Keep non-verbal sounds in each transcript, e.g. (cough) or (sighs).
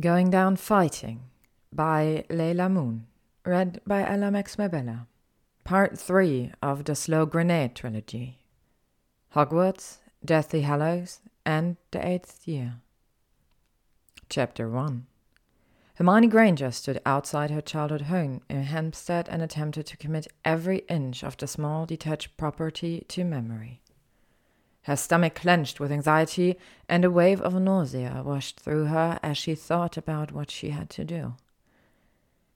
Going Down Fighting by LeilahMoon. Read by Ella Max Mabella. Part 3 of the Slow Grenade Trilogy. Hogwarts, Deathly Hallows, and the Eighth Year. Chapter 1 Hermione Granger stood outside her childhood home in Hampstead and attempted to commit every inch of the small detached property to memory. Her stomach clenched with anxiety, and a wave of nausea washed through her as she thought about what she had to do.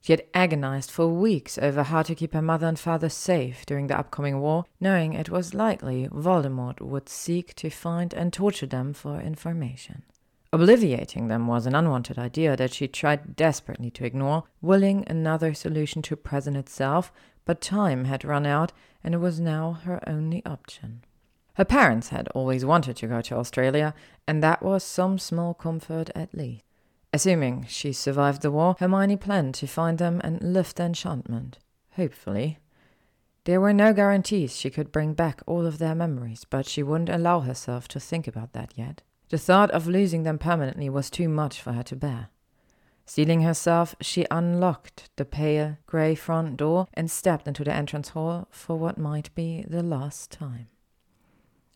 She had agonized for weeks over how to keep her mother and father safe during the upcoming war, knowing it was likely Voldemort would seek to find and torture them for information. Obliviating them was an unwanted idea that she tried desperately to ignore, willing another solution to present itself, but time had run out, and it was now her only option. Her parents had always wanted to go to Australia, and that was some small comfort at least. Assuming she survived the war, Hermione planned to find them and lift the enchantment. Hopefully. There were no guarantees she could bring back all of their memories, but she wouldn't allow herself to think about that yet. The thought of losing them permanently was too much for her to bear. Steeling herself, she unlocked the pale grey front door and stepped into the entrance hall for what might be the last time.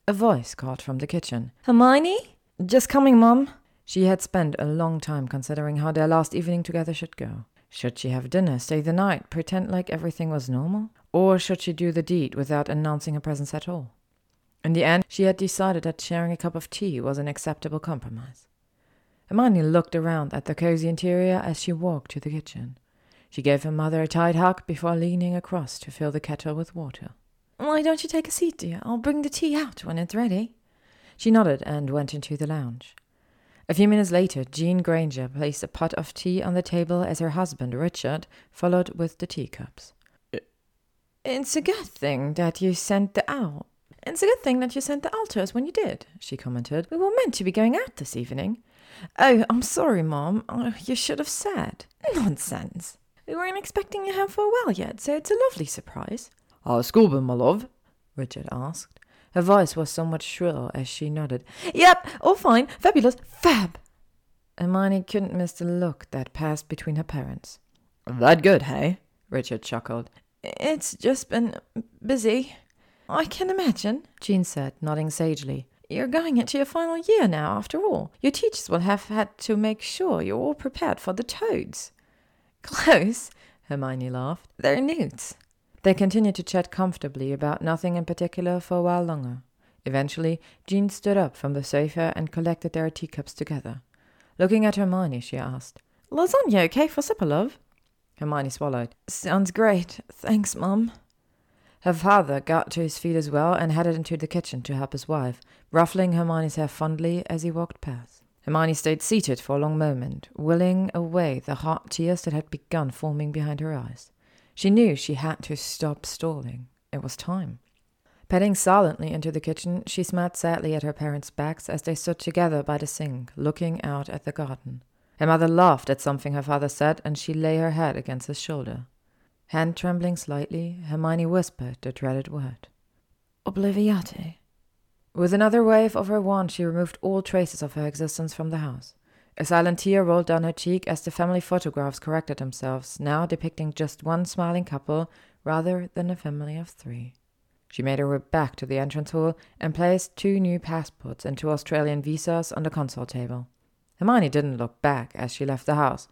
A voice called from the kitchen. Hermione? Just coming, Mum. She had spent a long time considering how their last evening together should go. Should she have dinner, stay the night, pretend like everything was normal? Or should she do the deed without announcing her presence at all? In the end, she had decided that sharing a cup of tea was an acceptable compromise. Hermione looked around at the cozy interior as she walked to the kitchen. She gave her mother a tight hug before leaning across to fill the kettle with water. Why don't you take a seat, dear? I'll bring the tea out when it's ready. She nodded and went into the lounge. A few minutes later, Jean Granger placed a pot of tea on the table as her husband, Richard, followed with the teacups. It's a good thing that you sent the owl. It's a good thing that you sent the owl to us when you did, she commented. We were meant to be going out this evening. Oh, I'm sorry, Mom. Oh, you should have said. Nonsense. We weren't expecting you home for a while yet, so it's a lovely surprise. How's school my love? Richard asked. Her voice was somewhat shrill as she nodded. Yep, all fine, fabulous, fab. Hermione couldn't miss the look that passed between her parents. That good, hey? Richard chuckled. It's just been busy. I can imagine, Jean said, nodding sagely. You're going into your final year now, after all. Your teachers will have had to make sure you're all prepared for the toads. Close, Hermione laughed. They're newts. They continued to chat comfortably about nothing in particular for a while longer. Eventually, Jean stood up from the sofa and collected their teacups together. Looking at Hermione, she asked, Lasagna okay for supper, love? Hermione swallowed. Sounds great. Thanks, Mum. Her father got to his feet as well and headed into the kitchen to help his wife, ruffling Hermione's hair fondly as he walked past. Hermione stayed seated for a long moment, willing away the hot tears that had begun forming behind her eyes. She knew she had to stop stalling. It was time. Padding silently into the kitchen, she smiled sadly at her parents' backs as they stood together by the sink, looking out at the garden. Her mother laughed at something her father said, and she lay her head against his shoulder. Hand trembling slightly, Hermione whispered the dreaded word. Obliviate. With another wave of her wand, she removed all traces of her existence from the house. A silent tear rolled down her cheek as the family photographs corrected themselves, now depicting just one smiling couple rather than a family of three. She made her way back to the entrance hall and placed two new passports and two Australian visas on the console table. Hermione didn't look back as she left the house,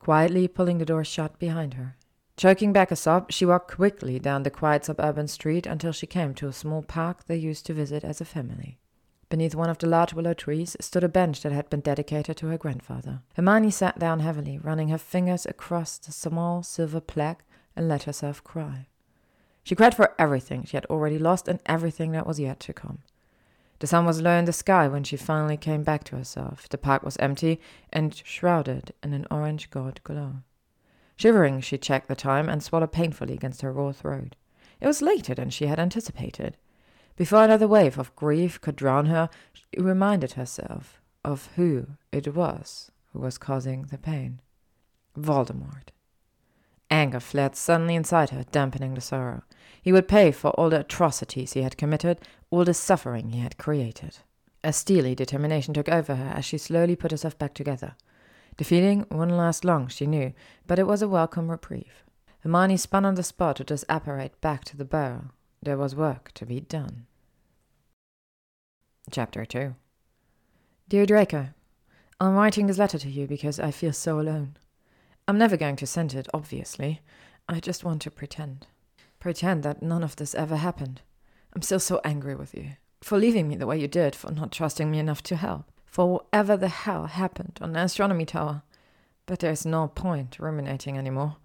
quietly pulling the door shut behind her. Choking back a sob, she walked quickly down the quiet suburban street until she came to a small park they used to visit as a family. Beneath one of the large willow trees stood a bench that had been dedicated to her grandfather. Hermione sat down heavily, running her fingers across the small silver plaque, and let herself cry. She cried for everything she had already lost and everything that was yet to come. The sun was low in the sky when she finally came back to herself. The park was empty and shrouded in an orange gold glow. Shivering, she checked the time and swallowed painfully against her raw throat. It was later than she had anticipated. Before another wave of grief could drown her, she reminded herself of who it was who was causing the pain. Voldemort. Anger flared suddenly inside her, dampening the sorrow. He would pay for all the atrocities he had committed, all the suffering he had created. A steely determination took over her as she slowly put herself back together. The feeling wouldn't last long, she knew, but it was a welcome reprieve. Hermione spun on the spot to disapparate back to the burrow. There was work to be done. Chapter 2 Dear Draco, I'm writing this letter to you because I feel so alone. I'm never going to send it, obviously. I just want to pretend. Pretend that none of this ever happened. I'm still so angry with you. For leaving me the way you did, for not trusting me enough to help, for whatever the hell happened on the astronomy tower. But there's no point ruminating anymore.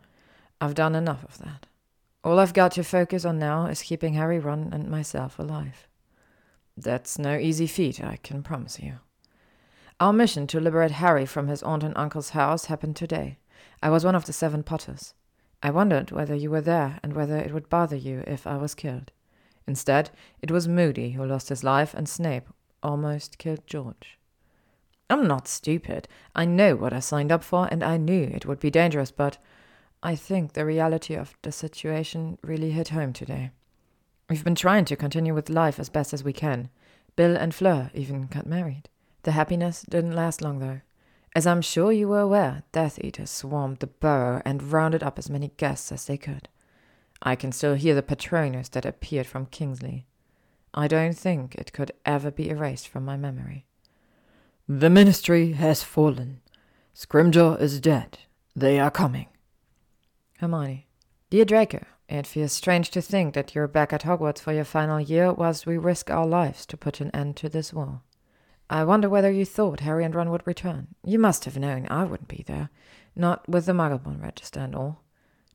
I've done enough of that. All I've got to focus on now is keeping Harry, Ron, and myself alive. That's no easy feat, I can promise you. Our mission to liberate Harry from his aunt and uncle's house happened today. I was one of the seven Potters. I wondered whether you were there and whether it would bother you if I was killed. Instead, it was Moody who lost his life, and Snape almost killed George. I'm not stupid. I know what I signed up for, and I knew it would be dangerous, but I think the reality of the situation really hit home today. We've been trying to continue with life as best as we can. Bill and Fleur even got married. The happiness didn't last long, though. As I'm sure you were aware, Death Eaters swarmed the burrow and rounded up as many guests as they could. I can still hear the Patronus that appeared from Kingsley. I don't think it could ever be erased from my memory. The Ministry has fallen. Scrimgeour is dead. They are coming. Hermione. Dear Draco, it feels strange to think that you're back at Hogwarts for your final year whilst we risk our lives to put an end to this war. I wonder whether you thought Harry and Ron would return. You must have known I wouldn't be there, not with the Muggleborn register and all.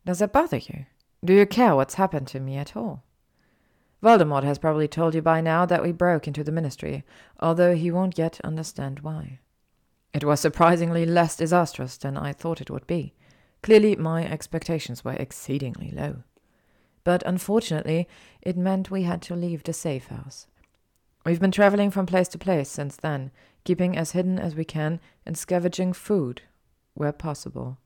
Does that bother you? Do you care what's happened to me at all? Voldemort has probably told you by now that we broke into the Ministry, although he won't yet understand why. It was surprisingly less disastrous than I thought it would be. Clearly, my expectations were exceedingly low. But unfortunately, it meant we had to leave the safe house. We've been traveling from place to place since then, keeping as hidden as we can and scavenging food where possible.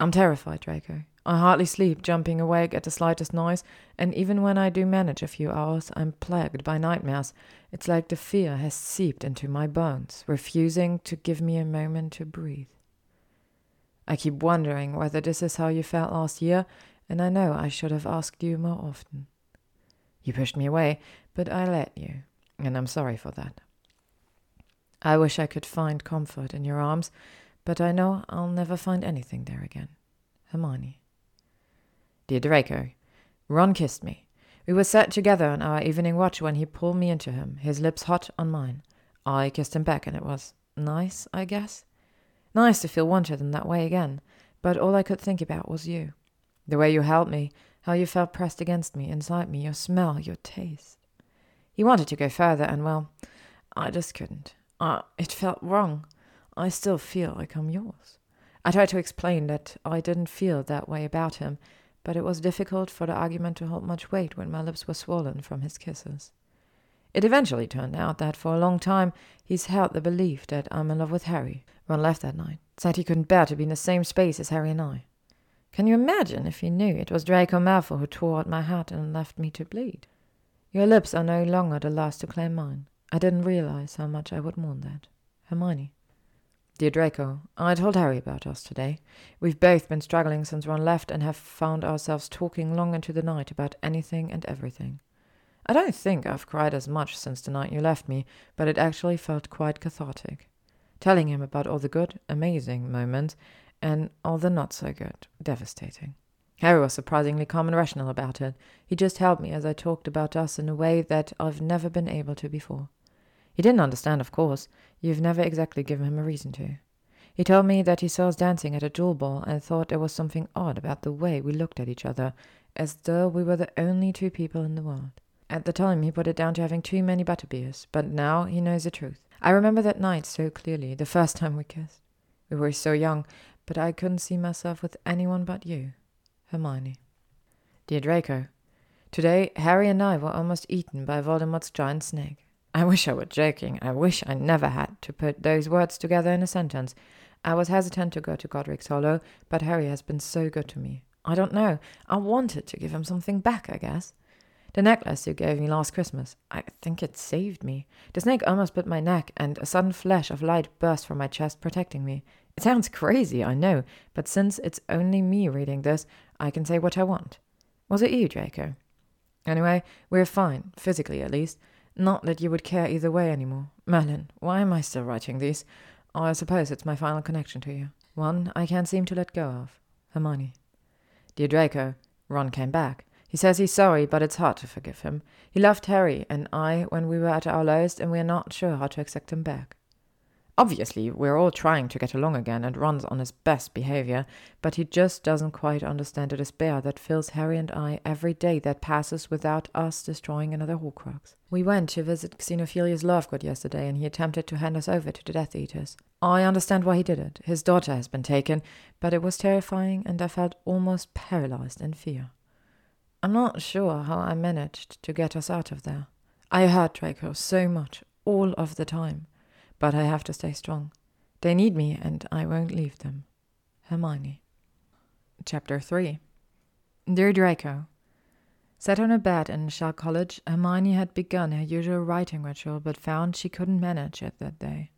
I'm terrified, Draco. I hardly sleep, jumping awake at the slightest noise, and even when I do manage a few hours, I'm plagued by nightmares. It's like the fear has seeped into my bones, refusing to give me a moment to breathe. I keep wondering whether this is how you felt last year, and I know I should have asked you more often. You pushed me away, but I let you, and I'm sorry for that. I wish I could find comfort in your arms, but I know I'll never find anything there again. Hermione. Dear Draco, Ron kissed me. We were sat together on our evening watch when he pulled me into him, his lips hot on mine. I kissed him back, and it was nice, I guess. Nice to feel wanted in that way again, but all I could think about was you. The way you held me, how you felt pressed against me, inside me, your smell, your taste. He wanted to go further, and well, I just couldn't. Uh, it felt wrong. I still feel like I'm yours. I tried to explain that I didn't feel that way about him, but it was difficult for the argument to hold much weight when my lips were swollen from his kisses. It eventually turned out that for a long time he's held the belief that I'm in love with Harry. Ron left that night, said he couldn't bear to be in the same space as Harry and I. Can you imagine if he knew it was Draco Malfoy who tore out my hat and left me to bleed? Your lips are no longer the last to claim mine. I didn't realize how much I would mourn that. Hermione. Dear Draco, I told Harry about us today. We've both been struggling since Ron left and have found ourselves talking long into the night about anything and everything. I don't think I've cried as much since the night you left me, but it actually felt quite cathartic. Telling him about all the good, amazing moments and all the not so good, devastating. Harry was surprisingly calm and rational about it. He just held me as I talked about us in a way that I've never been able to before. He didn't understand, of course. You've never exactly given him a reason to. He told me that he saw us dancing at a Yule Ball and thought there was something odd about the way we looked at each other, as though we were the only two people in the world. At the time, he put it down to having too many butterbeers, but now he knows the truth. I remember that night so clearly, the first time we kissed. We were so young, but I couldn't see myself with anyone but you. Hermione. Dear Draco, today Harry and I were almost eaten by Voldemort's giant snake. I wish I were joking. I wish I never had to put those words together in a sentence. I was hesitant to go to Godric's Hollow, but Harry has been so good to me. I don't know. I wanted to give him something back, I guess. The necklace you gave me last Christmas, I think it saved me. The snake almost bit my neck, and a sudden flash of light burst from my chest, protecting me. It sounds crazy, I know, but since it's only me reading this, I can say what I want. Was it you, Draco? Anyway, we're fine, physically at least. Not that you would care either way anymore. Merlin, why am I still writing these? I suppose it's my final connection to you. One I can't seem to let go of. Hermione. Dear Draco, Ron came back. He says he's sorry, but it's hard to forgive him. He loved Harry and I when we were at our lowest, and we're not sure how to accept him back. Obviously, we're all trying to get along again and Ron's on his best behavior, but he just doesn't quite understand the despair that fills Harry and I every day that passes without us destroying another Horcrux. We went to visit Xenophilius Lovegood yesterday and he attempted to hand us over to the Death Eaters. I understand why he did it. His daughter has been taken, but it was terrifying and I felt almost paralyzed in fear. I'm not sure how I managed to get us out of there. I hurt Draco so much, all of the time but I have to stay strong. They need me, and I won't leave them. Hermione. Chapter 3 Dear Draco, Sat on a bed in Shell Cottage, Hermione had begun her usual writing ritual, but found she couldn't manage it that day.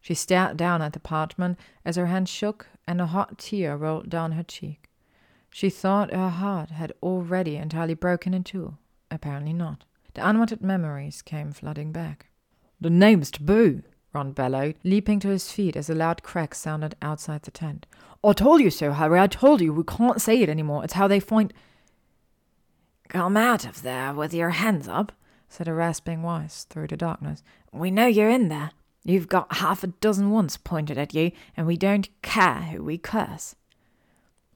She stared down at the parchment as her hand shook and a hot tear rolled down her cheek. She thought her heart had already entirely broken in two. Apparently not. The unwanted memories came flooding back. The name's taboo, Ron bellowed, leaping to his feet as a loud crack sounded outside the tent. I told you so, Harry. I told you. We can't say it anymore. It's how they find. Come out of there with your hands up, said a rasping voice through the darkness. We know you're in there. You've got half a dozen wands pointed at you, and we don't care who we curse.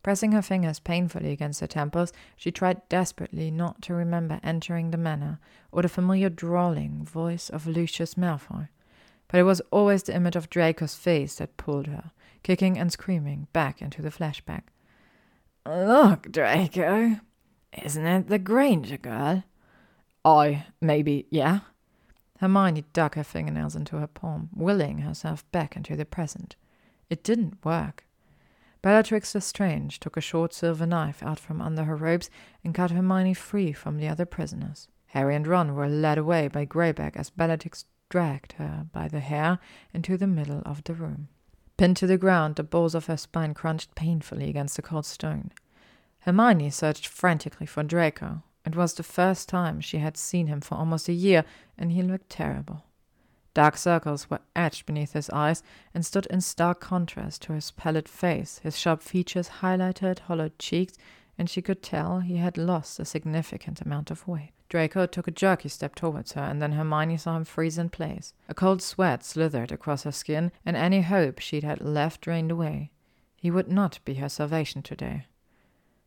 Pressing her fingers painfully against her temples, she tried desperately not to remember entering the manor or the familiar drawling voice of Lucius Malfoy but it was always the image of Draco's face that pulled her, kicking and screaming, back into the flashback. Look, Draco, isn't it the Granger girl? I, maybe, yeah. Hermione dug her fingernails into her palm, willing herself back into the present. It didn't work. Bellatrix Lestrange took a short silver knife out from under her robes and cut Hermione free from the other prisoners. Harry and Ron were led away by Greyback as Bellatrix dragged her by the hair into the middle of the room. Pinned to the ground, the balls of her spine crunched painfully against the cold stone. Hermione searched frantically for Draco. It was the first time she had seen him for almost a year, and he looked terrible. Dark circles were etched beneath his eyes and stood in stark contrast to his pallid face. His sharp features highlighted hollowed cheeks, and she could tell he had lost a significant amount of weight. Draco took a jerky step towards her, and then Hermione saw him freeze in place. A cold sweat slithered across her skin, and any hope she'd had left drained away. He would not be her salvation today.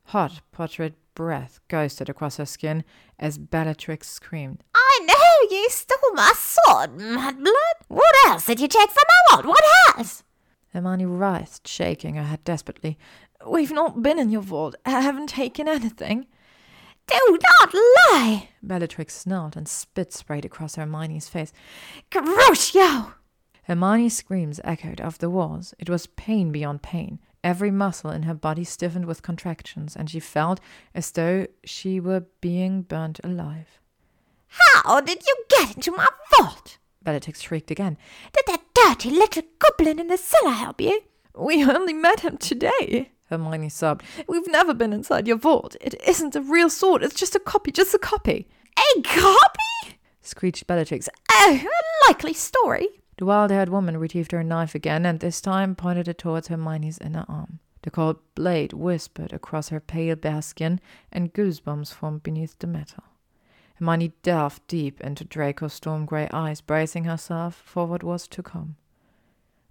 Hot, putrid breath ghosted across her skin as Bellatrix screamed. Know you stole my sword, Mudblood. What else did you take from my vault? What else? Hermione writhed, shaking her head desperately. We've not been in your vault. I haven't taken anything. Do not lie! Bellatrix snarled and spit sprayed across Hermione's face. Crucio! Hermione's screams echoed off the walls. It was pain beyond pain. Every muscle in her body stiffened with contractions, and she felt as though she were being burnt alive. How did you get into my vault? Bellatrix shrieked again. Did that dirty little goblin in the cellar help you? We only met him today. Hermione sobbed. We've never been inside your vault. It isn't a real sword. It's just a copy, just a copy. A copy? screeched Bellatrix. Oh, a likely story. The wild haired woman retrieved her knife again, and this time pointed it towards Hermione's inner arm. The cold blade whispered across her pale bare skin, and goosebumps formed beneath the metal. Hermione delved deep into Draco's storm grey eyes, bracing herself for what was to come.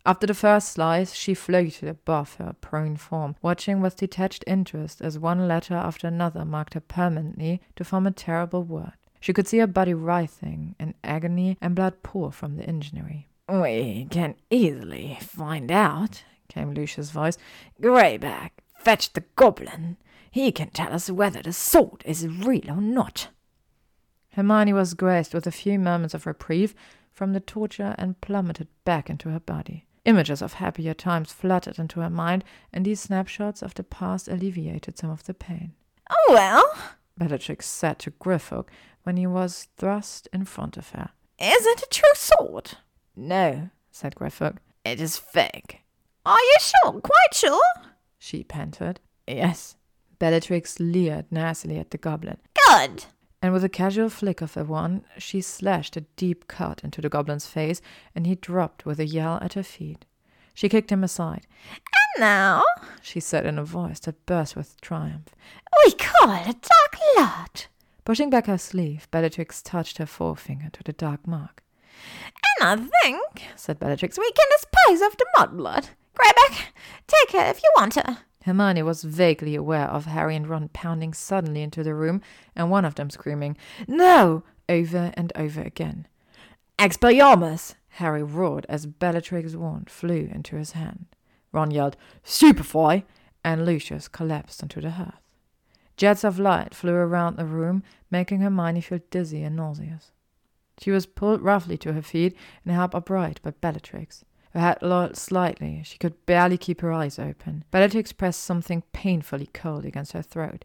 After the first slice, she floated above her prone form, watching with detached interest as one letter after another marked her permanently to form a terrible word. She could see her body writhing in agony and blood pour from the injury. We can easily find out, came Lucius' voice. Greyback, fetch the goblin. He can tell us whether the sword is real or not. Hermione was graced with a few moments of reprieve from the torture and plummeted back into her body. Images of happier times flooded into her mind, and these snapshots of the past alleviated some of the pain. Oh, well, Bellatrix said to Griphook when he was thrust in front of her. Is it a true sword? No, said Griphook. It is fake. Are you sure? Quite sure? She panted. Yes. Bellatrix leered nastily at the goblin. Good. And with a casual flick of her wand, she slashed a deep cut into the goblin's face, and he dropped with a yell at her feet. She kicked him aside. And now, she said in a voice that burst with triumph, we call it Dark Lord. Pushing back her sleeve, Bellatrix touched her forefinger to the dark mark. And I think, said Bellatrix, we can dispose of the mudblood. Greyback, take her if you want her. Hermione was vaguely aware of Harry and Ron pounding suddenly into the room, and one of them screaming, No! over and over again. Expelliarmus! Harry roared as Bellatrix's wand flew into his hand. Ron yelled, Stupefy! and Lucius collapsed onto the hearth. Jets of light flew around the room, making Hermione feel dizzy and nauseous. She was pulled roughly to her feet and held upright by Bellatrix. Her head lolled slightly. She could barely keep her eyes open. Bellatrix pressed something painfully cold against her throat.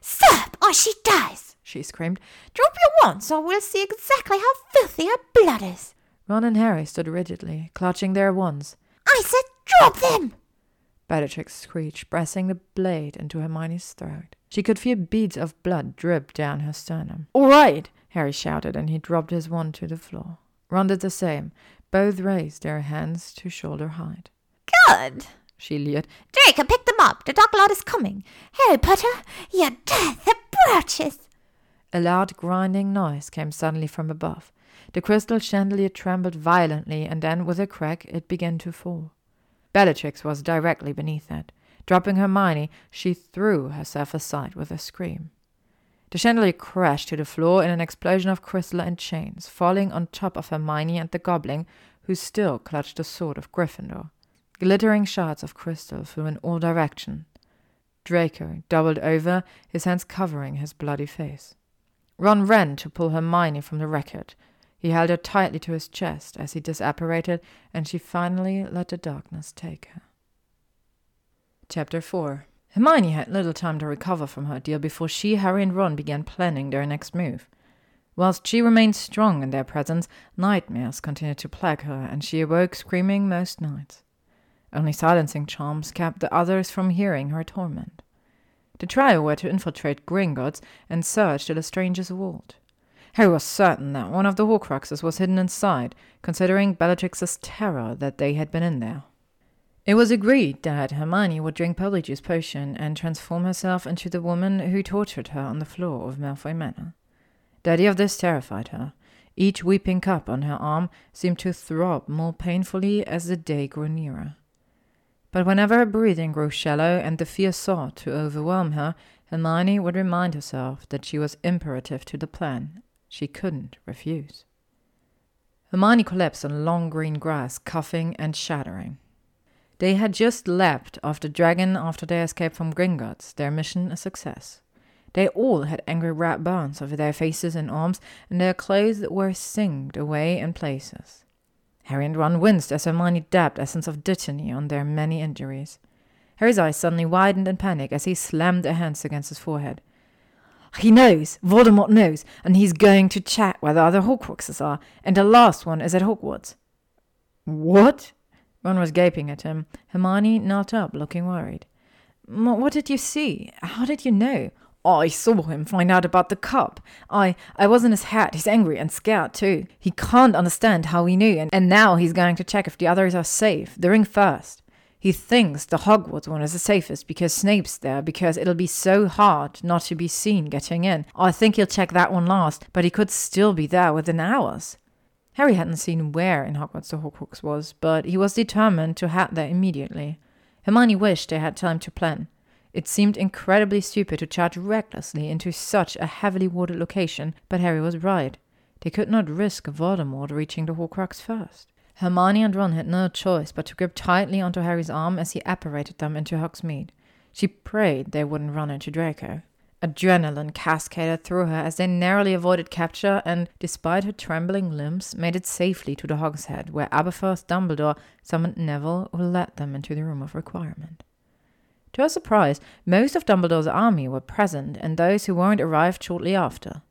Stop, or she dies! she screamed. Drop your wands, or we'll see exactly how filthy her blood is. Ron and Harry stood rigidly, clutching their wands. I said drop them! Bellatrix screeched, pressing the blade into Hermione's throat. She could feel beads of blood drip down her sternum. All right, Harry shouted, and he dropped his wand to the floor. Ron did the same. Both raised their hands to shoulder height. Good, she leered. Draco, pick them up. The Dark Lord is coming. Harry Potter, your death approaches. A loud grinding noise came suddenly from above. The crystal chandelier trembled violently, and then, with a crack, it began to fall. Bellatrix was directly beneath it. Dropping Hermione, she threw herself aside with a scream. The chandelier crashed to the floor in an explosion of crystal and chains, falling on top of Hermione and the goblin, who still clutched the sword of Gryffindor. Glittering shards of crystal flew in all directions. Draco doubled over, his hands covering his bloody face. Ron ran to pull Hermione from the wreckage. He held her tightly to his chest as he disapparated, and she finally let the darkness take her. Chapter 4 Hermione had little time to recover from her ordeal before she, Harry, and Ron began planning their next move. Whilst she remained strong in their presence, nightmares continued to plague her, and she awoke screaming most nights. Only silencing charms kept the others from hearing her torment. The trio were to infiltrate Gringotts and search the Lestrange's vault. Harry was certain that one of the Horcruxes was hidden inside, considering Bellatrix's terror that they had been in there. It was agreed that Hermione would drink Polyjuice potion and transform herself into the woman who tortured her on the floor of Malfoy Manor. The idea of this terrified her. Each weeping cup on her arm seemed to throb more painfully as the day grew nearer. But whenever her breathing grew shallow and the fear sought to overwhelm her, Hermione would remind herself that she was imperative to the plan. She couldn't refuse. Hermione collapsed on long green grass, coughing and shattering. They had just leapt off the dragon after their escape from Gringotts, their mission a success. They all had angry red burns over their faces and arms, and their clothes were singed away in places. Harry and Ron winced as Hermione dabbed essence of dittany on their many injuries. Harry's eyes suddenly widened in panic as he slammed their hands against his forehead. He knows, Voldemort knows, and he's going to check where the other Horcruxes are, and the last one is at Hogwarts. What? Ron was gaping at him. Hermione knelt up, looking worried. What did you see? How did you know? I saw him find out about the cup. I I was in his head. He's angry and scared too. He can't understand how we knew, and, and now he's going to check if the others are safe. The ring first. He thinks the Hogwarts one is the safest because Snape's there, because it'll be so hard not to be seen getting in. I think he'll check that one last, but he could still be there within hours. Harry hadn't seen where in Hogwarts the Horcrux was, but he was determined to head there immediately. Hermione wished they had time to plan. It seemed incredibly stupid to charge recklessly into such a heavily warded location, but Harry was right. They could not risk Voldemort reaching the Horcrux first. Hermione and Ron had no choice but to grip tightly onto Harry's arm as he apparated them into Hogsmeade. She prayed they wouldn't run into Draco. Adrenaline cascaded through her as they narrowly avoided capture and, despite her trembling limbs, made it safely to the Hog's Head, where Aberforth Dumbledore summoned Neville, who led them into the room of requirement. To her surprise, most of Dumbledore's army were present, and those who weren't arrived shortly after.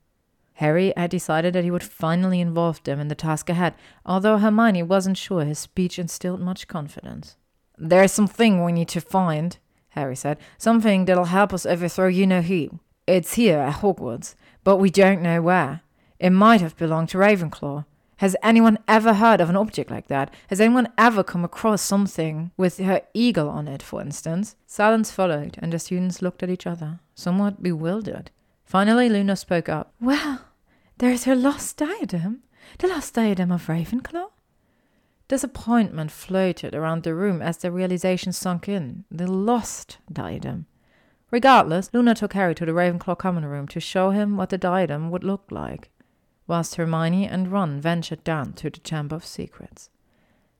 Harry had decided that he would finally involve them in the task ahead, although Hermione wasn't sure his speech instilled much confidence. There's something we need to find, Harry said. Something that'll help us overthrow you know who. It's here at Hogwarts, but we don't know where. It might have belonged to Ravenclaw. Has anyone ever heard of an object like that? Has anyone ever come across something with her eagle on it, for instance? Silence followed, and the students looked at each other, somewhat bewildered. Finally, Luna spoke up. Well, there's her lost diadem. The lost diadem of Ravenclaw. Disappointment floated around the room as the realization sunk in. The lost diadem. Regardless, Luna took Harry to the Ravenclaw common room to show him what the diadem would look like whilst Hermione and Ron ventured down to the Chamber of Secrets.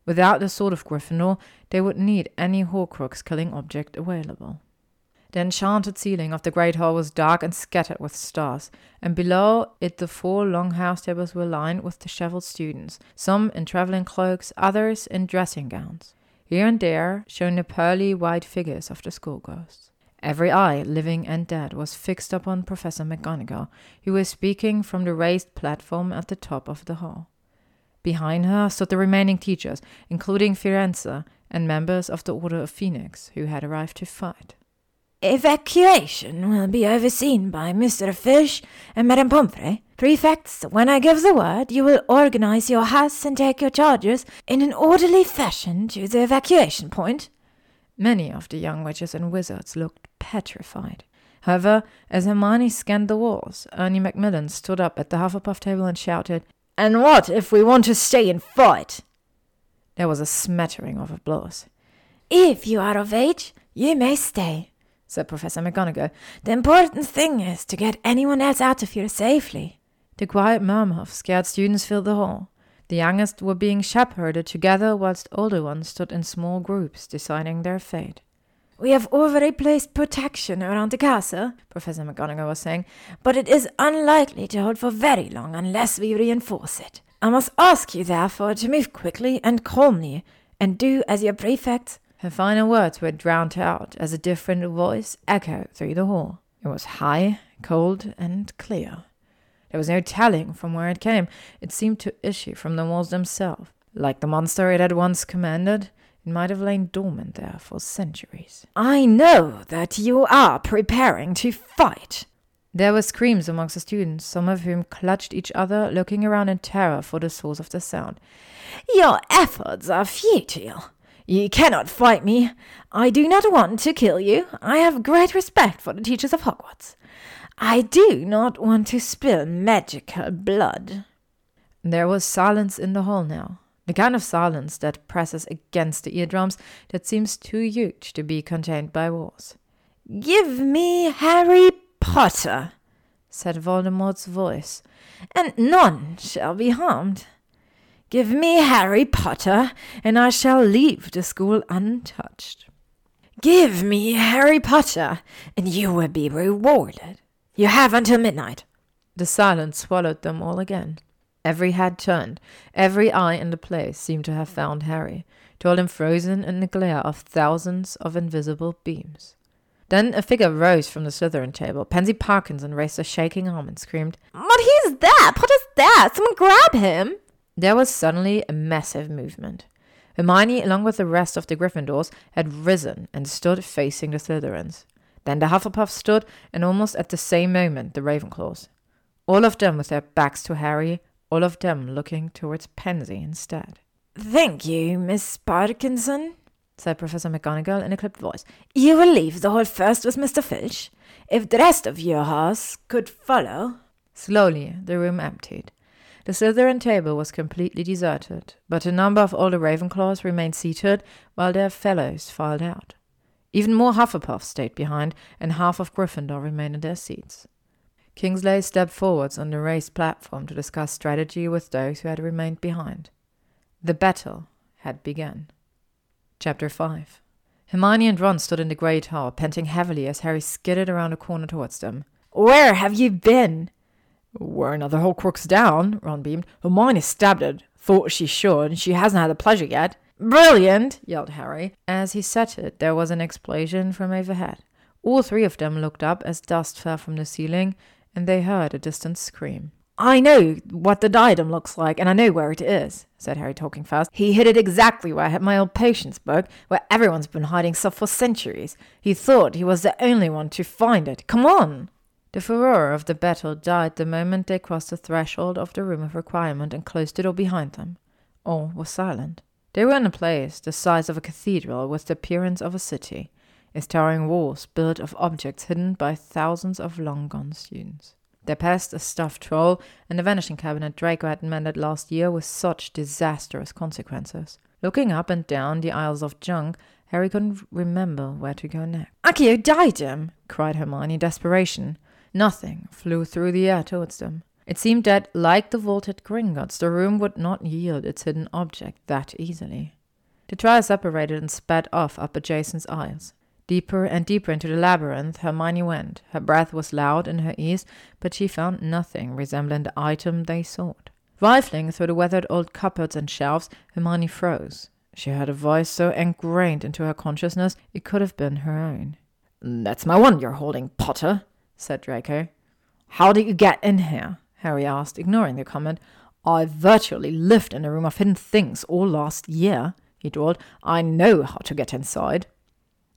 Without the Sword of Gryffindor, they would need any Horcrux killing object available. The enchanted ceiling of the great hall was dark and scattered with stars, and below it the four long house tables were lined with disheveled students, some in traveling cloaks, others in dressing gowns. Here and there shone the pearly white figures of the schoolgirls. Every eye, living and dead, was fixed upon Professor McGonagall, who was speaking from the raised platform at the top of the hall. Behind her stood the remaining teachers, including Firenze and members of the Order of Phoenix, who had arrived to fight. Evacuation will be overseen by Mr. Filch and Madame Pomfrey. Prefects, when I give the word, you will organize your house and take your charges in an orderly fashion to the evacuation point. Many of the young witches and wizards looked petrified. However, as Hermione scanned the walls, Ernie Macmillan stood up at the Hufflepuff table and shouted, And what if we want to stay and fight? There was a smattering of applause. If you are of age, you may stay, said Professor McGonagall. The important thing is to get anyone else out of here safely. The quiet murmur of scared students filled the hall. The youngest were being shepherded together, whilst older ones stood in small groups deciding their fate. We have already placed protection around the castle, Professor McGonagall was saying, but it is unlikely to hold for very long unless we reinforce it. I must ask you, therefore, to move quickly and calmly, and do as your prefects. Her final words were drowned out as a different voice echoed through the hall. It was high, cold, and clear. There was no telling from where it came. It seemed to issue from the walls themselves. Like the monster it had once commanded, it might have lain dormant there for centuries. I know that you are preparing to fight. There were screams amongst the students, some of whom clutched each other, looking around in terror for the source of the sound. Your efforts are futile. You cannot fight me. I do not want to kill you. I have great respect for the teachers of Hogwarts. I do not want to spill magical blood. There was silence in the hall now, the kind of silence that presses against the eardrums that seems too huge to be contained by walls. Give me Harry Potter, said Voldemort's voice, and none shall be harmed. Give me Harry Potter, and I shall leave the school untouched. Give me Harry Potter, and you will be rewarded. You have until midnight. The silence swallowed them all again. Every head turned, every eye in the place seemed to have found Harry, to hold him frozen in the glare of thousands of invisible beams. Then a figure rose from the Slytherin table. Pansy Parkinson raised a shaking arm and screamed, But he's there! Potter's there! Someone grab him! There was suddenly a massive movement. Hermione, along with the rest of the Gryffindors, had risen and stood facing the Slytherins. Then the Hufflepuffs stood, and almost at the same moment the Ravenclaws. All of them with their backs to Harry, all of them looking towards Pansy instead. Thank you, Miss Parkinson, said Professor McGonagall in a clipped voice. You will leave the hall first with Mr. Filch. If the rest of your house could follow. Slowly the room emptied. The Slytherin table was completely deserted, but a number of older Ravenclaws remained seated while their fellows filed out. Even more Hufflepuffs stayed behind, and half of Gryffindor remained in their seats. Kingsley stepped forwards on the raised platform to discuss strategy with those who had remained behind. The battle had begun. Chapter 5 Hermione and Ron stood in the great hall, panting heavily as Harry skidded around a corner towards them. Where have you been? We're another Horcrux down, Ron beamed. Hermione stabbed it. Thought she should, and she hasn't had the pleasure yet. Brilliant! yelled Harry. As he said it, there was an explosion from overhead. All three of them looked up as dust fell from the ceiling, and they heard a distant scream. I know what the diadem looks like, and I know where it is, said Harry, talking fast. He hid it exactly where I had my old potions book, where everyone's been hiding stuff for centuries. He thought he was the only one to find it. Come on! The furor of the battle died the moment they crossed the threshold of the room of requirement and closed the door behind them. All was silent. They were in a place the size of a cathedral with the appearance of a city, its towering walls built of objects hidden by thousands of long gone students. They passed a stuffed troll and the vanishing cabinet Draco had mended last year with such disastrous consequences. Looking up and down the aisles of junk, Harry couldn't remember where to go next. Accio diadem! cried Hermione in desperation. Nothing flew through the air towards them. It seemed that, like the vaulted Gringotts, the room would not yield its hidden object that easily. The trio separated and sped off up adjacent aisles. Deeper and deeper into the labyrinth Hermione went. Her breath was loud in her ears, but she found nothing resembling the item they sought. Rifling through the weathered old cupboards and shelves, Hermione froze. She heard a voice so ingrained into her consciousness it could have been her own. That's my wand you're holding, Potter, said Draco. How did you get in here? Harry asked, ignoring the comment. I virtually lived in a room of hidden things all last year, he drawled. I know how to get inside.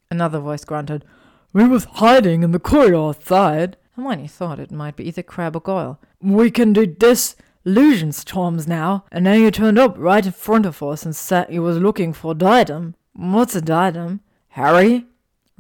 Another voice grunted. We was hiding in the corridor outside. Hermione thought it might be either Crabbe or Goyle. We can do this illusion storms now, and then you turned up right in front of us and said you was looking for a diadem. What's a diadem? Harry?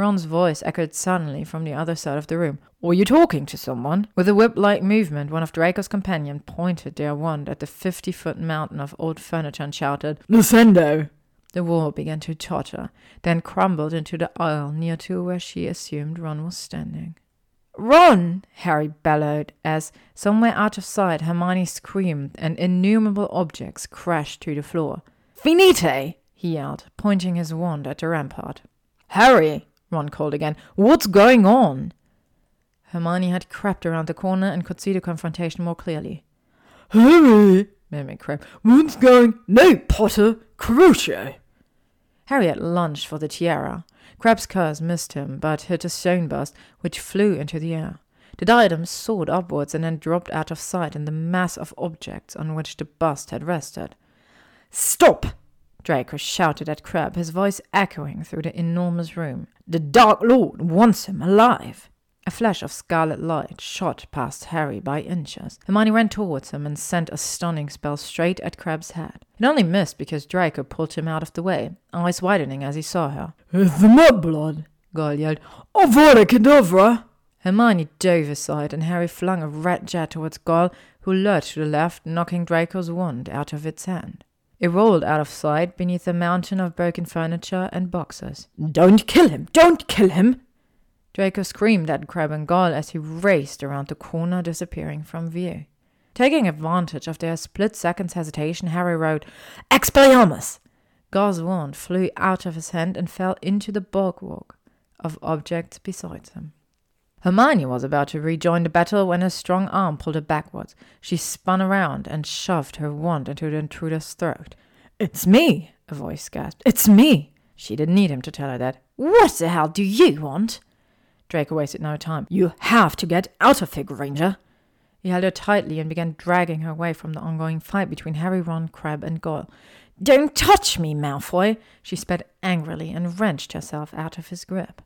Ron's voice echoed suddenly from the other side of the room. Were you talking to someone? With a whip-like movement, one of Draco's companions pointed their wand at the fifty-foot mountain of old furniture and shouted, Descendo! The wall began to totter, then crumbled into the aisle near to where she assumed Ron was standing. Ron! Harry bellowed as, somewhere out of sight, Hermione screamed and innumerable objects crashed to the floor. Finite! he yelled, pointing his wand at the rampart. Harry! Ron called again. What's going on? Hermione had crept around the corner and could see the confrontation more clearly. Harry! mimicked Crabbe. What's going... No, Potter! Crucio! Harry had lunged for the tiara. Crabbe's curse missed him, but hit a stone bust, which flew into the air. The diadem soared upwards and then dropped out of sight in the mass of objects on which the bust had rested. Stop! Draco shouted at Crabbe, his voice echoing through the enormous room. The Dark Lord wants him alive. A flash of scarlet light shot past Harry by inches. Hermione ran towards him and sent a stunning spell straight at Crabbe's head. It only missed because Draco pulled him out of the way, eyes widening as he saw her. It's the mudblood, Goyle yelled. Avada Kedavra! Hermione dove aside, and Harry flung a red jet towards Goyle, who lurched to the left, knocking Draco's wand out of its hand. It rolled out of sight beneath a mountain of broken furniture and boxes. Don't kill him! Don't kill him! Draco screamed at Crabbe and Goyle as he raced around the corner, disappearing from view. Taking advantage of their split second's hesitation, Harry wrote, Expelliarmus! Goyle's wand flew out of his hand and fell into the bulwark of objects beside him. Hermione was about to rejoin the battle when a strong arm pulled her backwards. She spun around and shoved her wand into the intruder's throat. It's me, a voice gasped. It's me. She didn't need him to tell her that. What the hell do you want? Draco wasted no time. You have to get out of here, Granger. He held her tightly and began dragging her away from the ongoing fight between Harry, Ron, Crabbe, and Goyle. Don't touch me, Malfoy! She spat angrily and wrenched herself out of his grip.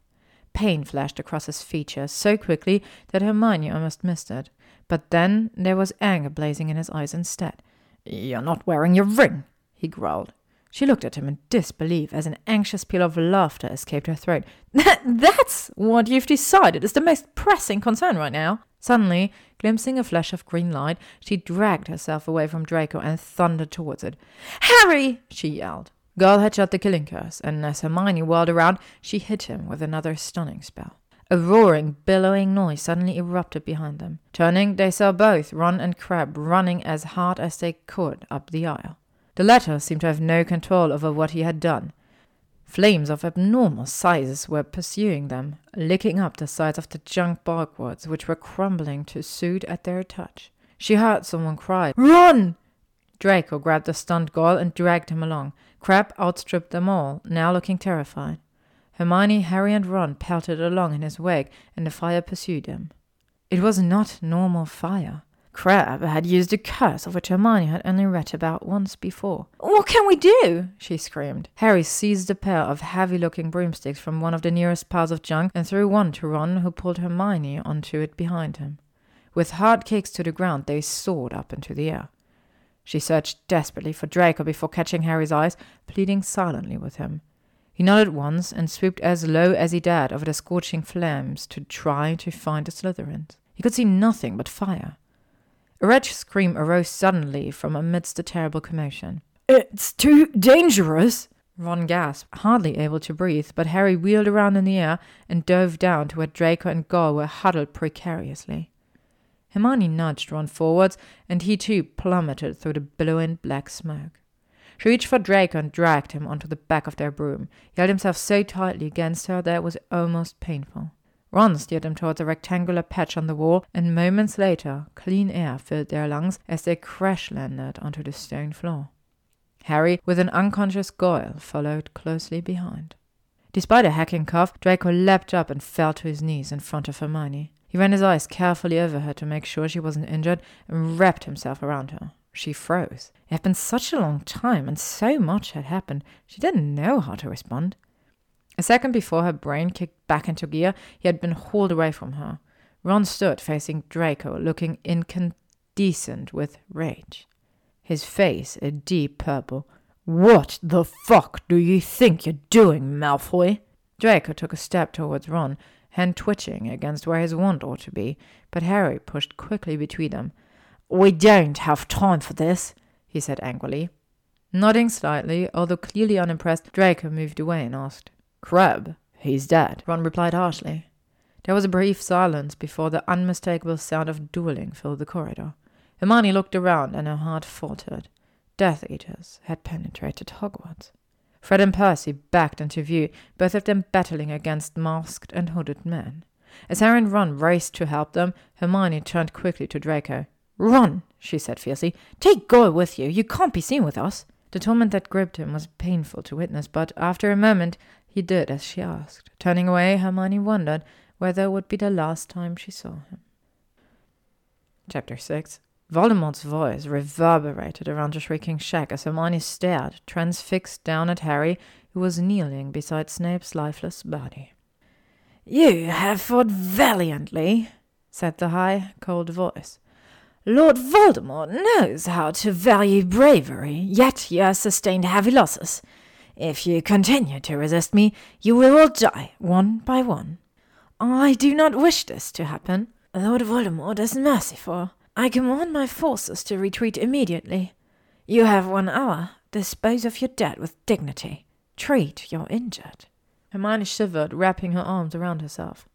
Pain flashed across his features so quickly that Hermione almost missed it. But then there was anger blazing in his eyes instead. You're not wearing your ring, he growled. She looked at him in disbelief as an anxious peal of laughter escaped her throat. (laughs) That, that's what you've decided is the most pressing concern right now. Suddenly, glimpsing a flash of green light, she dragged herself away from Draco and thundered towards it. Harry! she yelled. Goyle had shot the killing curse, and as Hermione whirled around, she hit him with another stunning spell. A roaring, billowing noise suddenly erupted behind them. Turning, they saw both Ron and Crabbe running as hard as they could up the aisle. The latter seemed to have no control over what he had done. Flames of abnormal sizes were pursuing them, licking up the sides of the junk bulwarks, which were crumbling to soothe at their touch. She heard someone cry, Run! Draco grabbed the stunned Goyle and dragged him along. Crabbe outstripped them all, now looking terrified. Hermione, Harry, and Ron pelted along in his wake, and the fire pursued them. It was not normal fire. Crabbe had used a curse of which Hermione had only read about once before. What can we do? she screamed. Harry seized a pair of heavy looking broomsticks from one of the nearest piles of junk and threw one to Ron, who pulled Hermione onto it behind him. With hard kicks to the ground, they soared up into the air. She searched desperately for Draco before catching Harry's eyes, pleading silently with him. He nodded once and swooped as low as he dared over the scorching flames to try to find the Slytherins. He could see nothing but fire. A wretched scream arose suddenly from amidst the terrible commotion. It's too dangerous! Ron gasped, hardly able to breathe, but Harry wheeled around in the air and dove down to where Draco and Goyle were huddled precariously. Hermione nudged Ron forwards, and he too plummeted through the billowing black smoke. She reached for Draco and dragged him onto the back of their broom. He held himself so tightly against her that it was almost painful. Ron steered him towards a rectangular patch on the wall, and moments later, clean air filled their lungs as they crash landed onto the stone floor. Harry, with an unconscious Goyle, followed closely behind. Despite a hacking cough, Draco leapt up and fell to his knees in front of Hermione. He ran his eyes carefully over her to make sure she wasn't injured and wrapped himself around her. She froze. It had been such a long time, and so much had happened, she didn't know how to respond. A second before her brain kicked back into gear, he had been hauled away from her. Ron stood facing Draco, looking incandescent with rage. His face a deep purple. What the fuck do you think you're doing, Malfoy? Draco took a step towards Ron, hand twitching against where his wand ought to be, but Harry pushed quickly between them. We don't have time for this, he said angrily. Nodding slightly, although clearly unimpressed, Draco moved away and asked, Crabbe, he's dead, Ron replied harshly. There was a brief silence before the unmistakable sound of dueling filled the corridor. Hermione looked around and her heart faltered. Death Eaters had penetrated Hogwarts. Fred and Percy backed into view, both of them battling against masked and hooded men. As Harry and Ron raced to help them, Hermione turned quickly to Draco. Run, she said fiercely. Take Goyle with you. You can't be seen with us. The torment that gripped him was painful to witness, but after a moment he did as she asked. Turning away, Hermione wondered whether it would be the last time she saw him. Chapter 6 Voldemort's voice reverberated around the shrieking shack as Hermione stared, transfixed down at Harry, who was kneeling beside Snape's lifeless body. You have fought valiantly, said the high, cold voice. Lord Voldemort knows how to value bravery, yet you have sustained heavy losses. If you continue to resist me, you will all die, one by one. I do not wish this to happen. Lord Voldemort is merciful. I command my forces to retreat immediately. You have one hour. Dispose of your dead with dignity. Treat your injured. Hermione shivered, wrapping her arms around herself.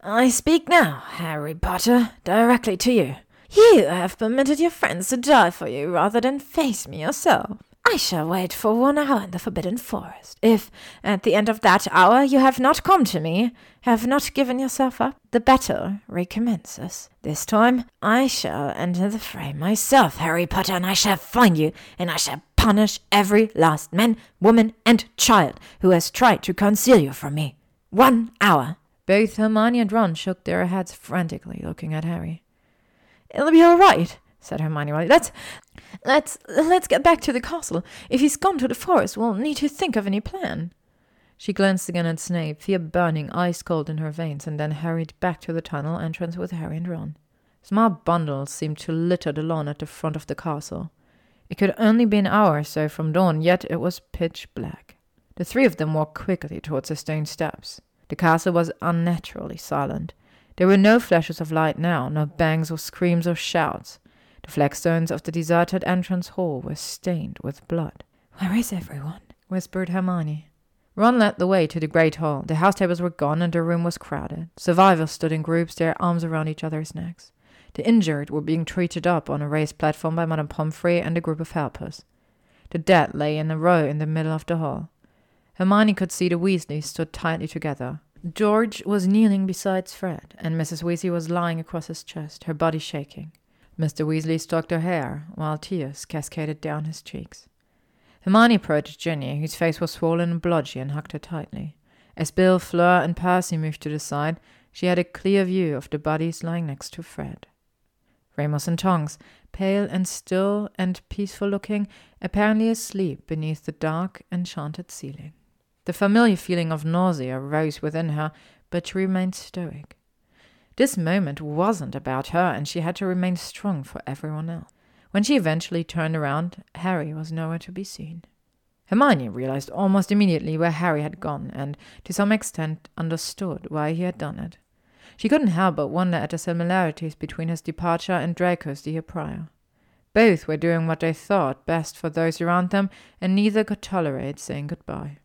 I speak now, Harry Potter, directly to you. You have permitted your friends to die for you rather than face me yourself. I shall wait for one hour in the Forbidden Forest. If, at the end of that hour, you have not come to me, have not given yourself up, the battle recommences. This time, I shall enter the fray myself, Harry Potter, and I shall find you, and I shall punish every last man, woman, and child who has tried to conceal you from me. One hour. Both Hermione and Ron shook their heads frantically, looking at Harry. It'll be all right, said Hermione. Let's let's let's get back to the castle. If he's gone to the forest, we'll need to think of any plan. She glanced again at Snape, fear burning ice cold in her veins, and then hurried back to the tunnel entrance with Harry and Ron. Small bundles seemed to litter the lawn at the front of the castle. It could only be an hour or so from dawn, yet it was pitch black. The three of them walked quickly towards the stone steps. The castle was unnaturally silent. There were no flashes of light now, no bangs or screams or shouts. The flagstones of the deserted entrance hall were stained with blood. Where is everyone? whispered Hermione. Ron led the way to the great hall. The house tables were gone and the room was crowded. Survivors stood in groups, their arms around each other's necks. The injured were being treated up on a raised platform by Madame Pomfrey and a group of helpers. The dead lay in a row in the middle of the hall. Hermione could see the Weasleys stood tightly together. George was kneeling beside Fred, and Mrs. Weasley was lying across his chest, her body shaking. Mr. Weasley stroked her hair, while tears cascaded down his cheeks. Hermione approached Ginny, whose face was swollen and blotchy, and hugged her tightly. As Bill, Fleur, and Percy moved to the side, she had a clear view of the bodies lying next to Fred. Remus and Tonks, pale and still and peaceful looking, apparently asleep beneath the dark, enchanted ceiling. The familiar feeling of nausea rose within her, but she remained stoic. This moment wasn't about her, and she had to remain strong for everyone else. When she eventually turned around, Harry was nowhere to be seen. Hermione realized almost immediately where Harry had gone, and to some extent understood why he had done it. She couldn't help but wonder at the similarities between his departure and Draco's the year prior. Both were doing what they thought best for those around them, and neither could tolerate saying goodbye.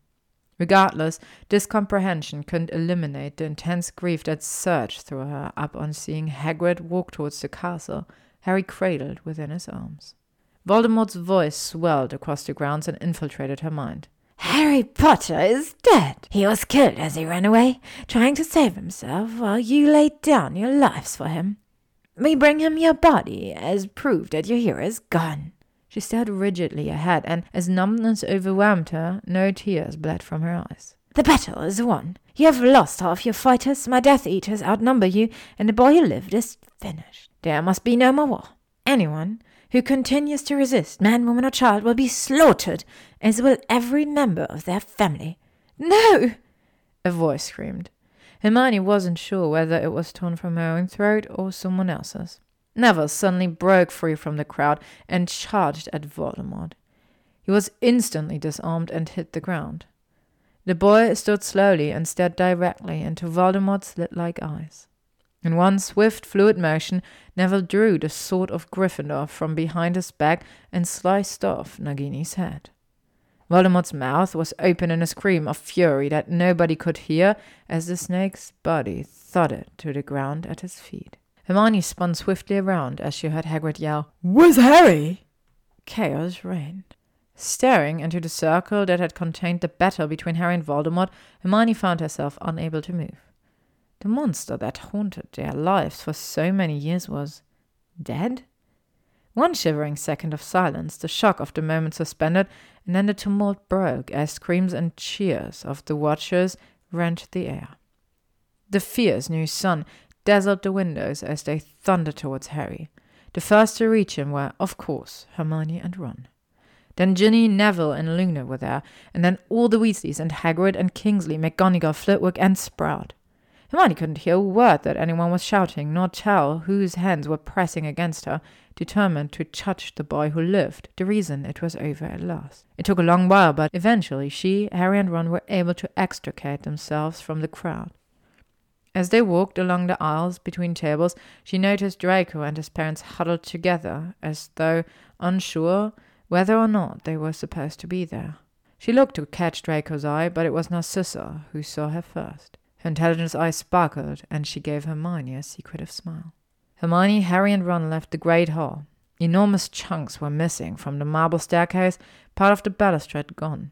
Regardless, this comprehension couldn't eliminate the intense grief that surged through her upon seeing Hagrid walk towards the castle, Harry cradled within his arms. Voldemort's voice swelled across the grounds and infiltrated her mind. Harry Potter is dead. He was killed as he ran away, trying to save himself while you laid down your lives for him. We bring him your body as proof that your hero is gone. She stared rigidly ahead, and as numbness overwhelmed her, no tears bled from her eyes. The battle is won. You have lost half your fighters, my Death Eaters outnumber you, and the boy who lived is finished. There must be no more war. Anyone who continues to resist, man, woman, or child, will be slaughtered, as will every member of their family. No! A voice screamed. Hermione wasn't sure whether it was torn from her own throat or someone else's. Neville suddenly broke free from the crowd and charged at Voldemort. He was instantly disarmed and hit the ground. The boy stood slowly and stared directly into Voldemort's slit like eyes. In one swift, fluid motion, Neville drew the sword of Gryffindor from behind his back and sliced off Nagini's head. Voldemort's mouth was open in a scream of fury that nobody could hear as the snake's body thudded to the ground at his feet. Hermione spun swiftly around as she heard Hagrid yell, Where's Harry? Chaos reigned. Staring into the circle that had contained the battle between Harry and Voldemort, Hermione found herself unable to move. The monster that haunted their lives for so many years was dead? One shivering second of silence, the shock of the moment suspended, and then the tumult broke as screams and cheers of the watchers rent the air. The fierce new sun dazzled the windows as they thundered towards Harry. The first to reach him were, of course, Hermione and Ron. Then Ginny, Neville, and Luna were there, and then all the Weasleys and Hagrid and Kingsley, McGonagall, Flitwick, and Sprout. Hermione couldn't hear a word that anyone was shouting, nor tell whose hands were pressing against her, determined to touch the boy who lived, the reason it was over at last. It took a long while, but eventually she, Harry, and Ron were able to extricate themselves from the crowd. As they walked along the aisles between tables, she noticed Draco and his parents huddled together, as though unsure whether or not they were supposed to be there. She looked to catch Draco's eye, but it was Narcissa who saw her first. Her intelligent eyes sparkled, and she gave Hermione a secretive smile. Hermione, Harry, and Ron left the great hall. Enormous chunks were missing from the marble staircase, part of the balustrade gone.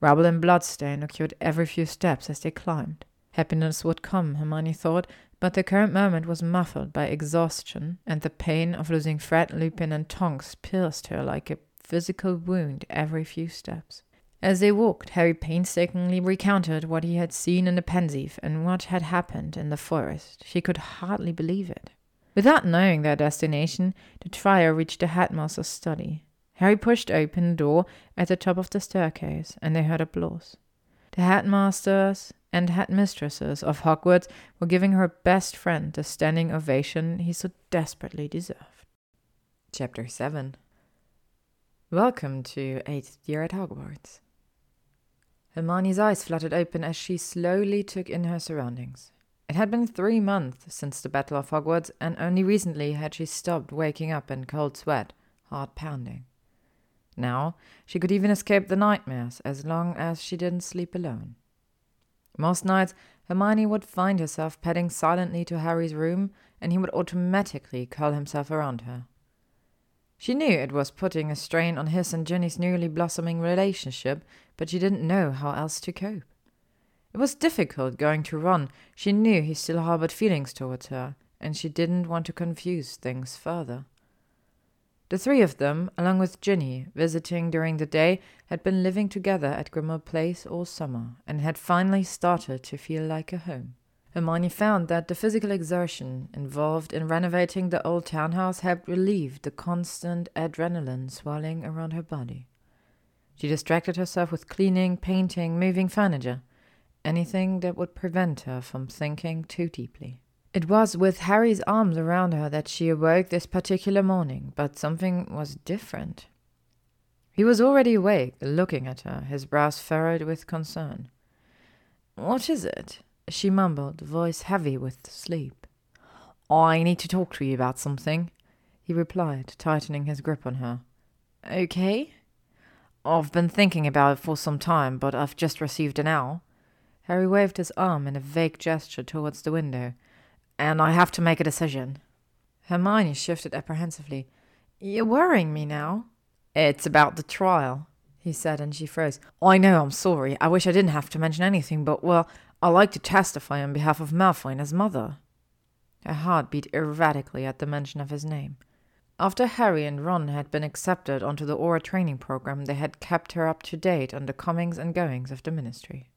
Rubble and bloodstain occurred every few steps as they climbed. Happiness would come, Hermione thought, but the current moment was muffled by exhaustion, and the pain of losing Fred, Lupin, and Tonks pierced her like a physical wound every few steps. As they walked, Harry painstakingly recounted what he had seen in the Pensieve and what had happened in the forest. She could hardly believe it. Without knowing their destination, the trio reached the headmaster's study. Harry pushed open the door at the top of the staircase, and they heard applause. The headmasters and headmistresses of Hogwarts were giving her best friend the standing ovation he so desperately deserved. Chapter 7 Welcome to eighth year at Hogwarts. Hermione's eyes fluttered open as she slowly took in her surroundings. It had been three months since the Battle of Hogwarts, and only recently had she stopped waking up in cold sweat, heart pounding. Now she could even escape the nightmares as long as she didn't sleep alone. Most nights, Hermione would find herself padding silently to Harry's room, and he would automatically curl himself around her. She knew it was putting a strain on his and Ginny's newly blossoming relationship, but she didn't know how else to cope. It was difficult going to Ron. She knew he still harbored feelings towards her, and she didn't want to confuse things further. The three of them, along with Ginny, visiting during the day, had been living together at Grimmauld Place all summer, and had finally started to feel like a home. Hermione found that the physical exertion involved in renovating the old townhouse helped relieve the constant adrenaline swelling around her body. She distracted herself with cleaning, painting, moving furniture, anything that would prevent her from thinking too deeply. It was with Harry's arms around her that she awoke this particular morning, but something was different. He was already awake, looking at her, his brows furrowed with concern. What is it? she mumbled, voice heavy with sleep. I need to talk to you about something, he replied, tightening his grip on her. Okay? I've been thinking about it for some time, but I've just received an owl. Harry waved his arm in a vague gesture towards the window. And I have to make a decision. Hermione shifted apprehensively. You're worrying me now. It's about the trial, he said, and she froze. I know, I'm sorry. I wish I didn't have to mention anything, but, well, I like to testify on behalf of Malfoy and his mother. Her heart beat erratically at the mention of his name. After Harry and Ron had been accepted onto the Auror training program, they had kept her up to date on the comings and goings of the ministry.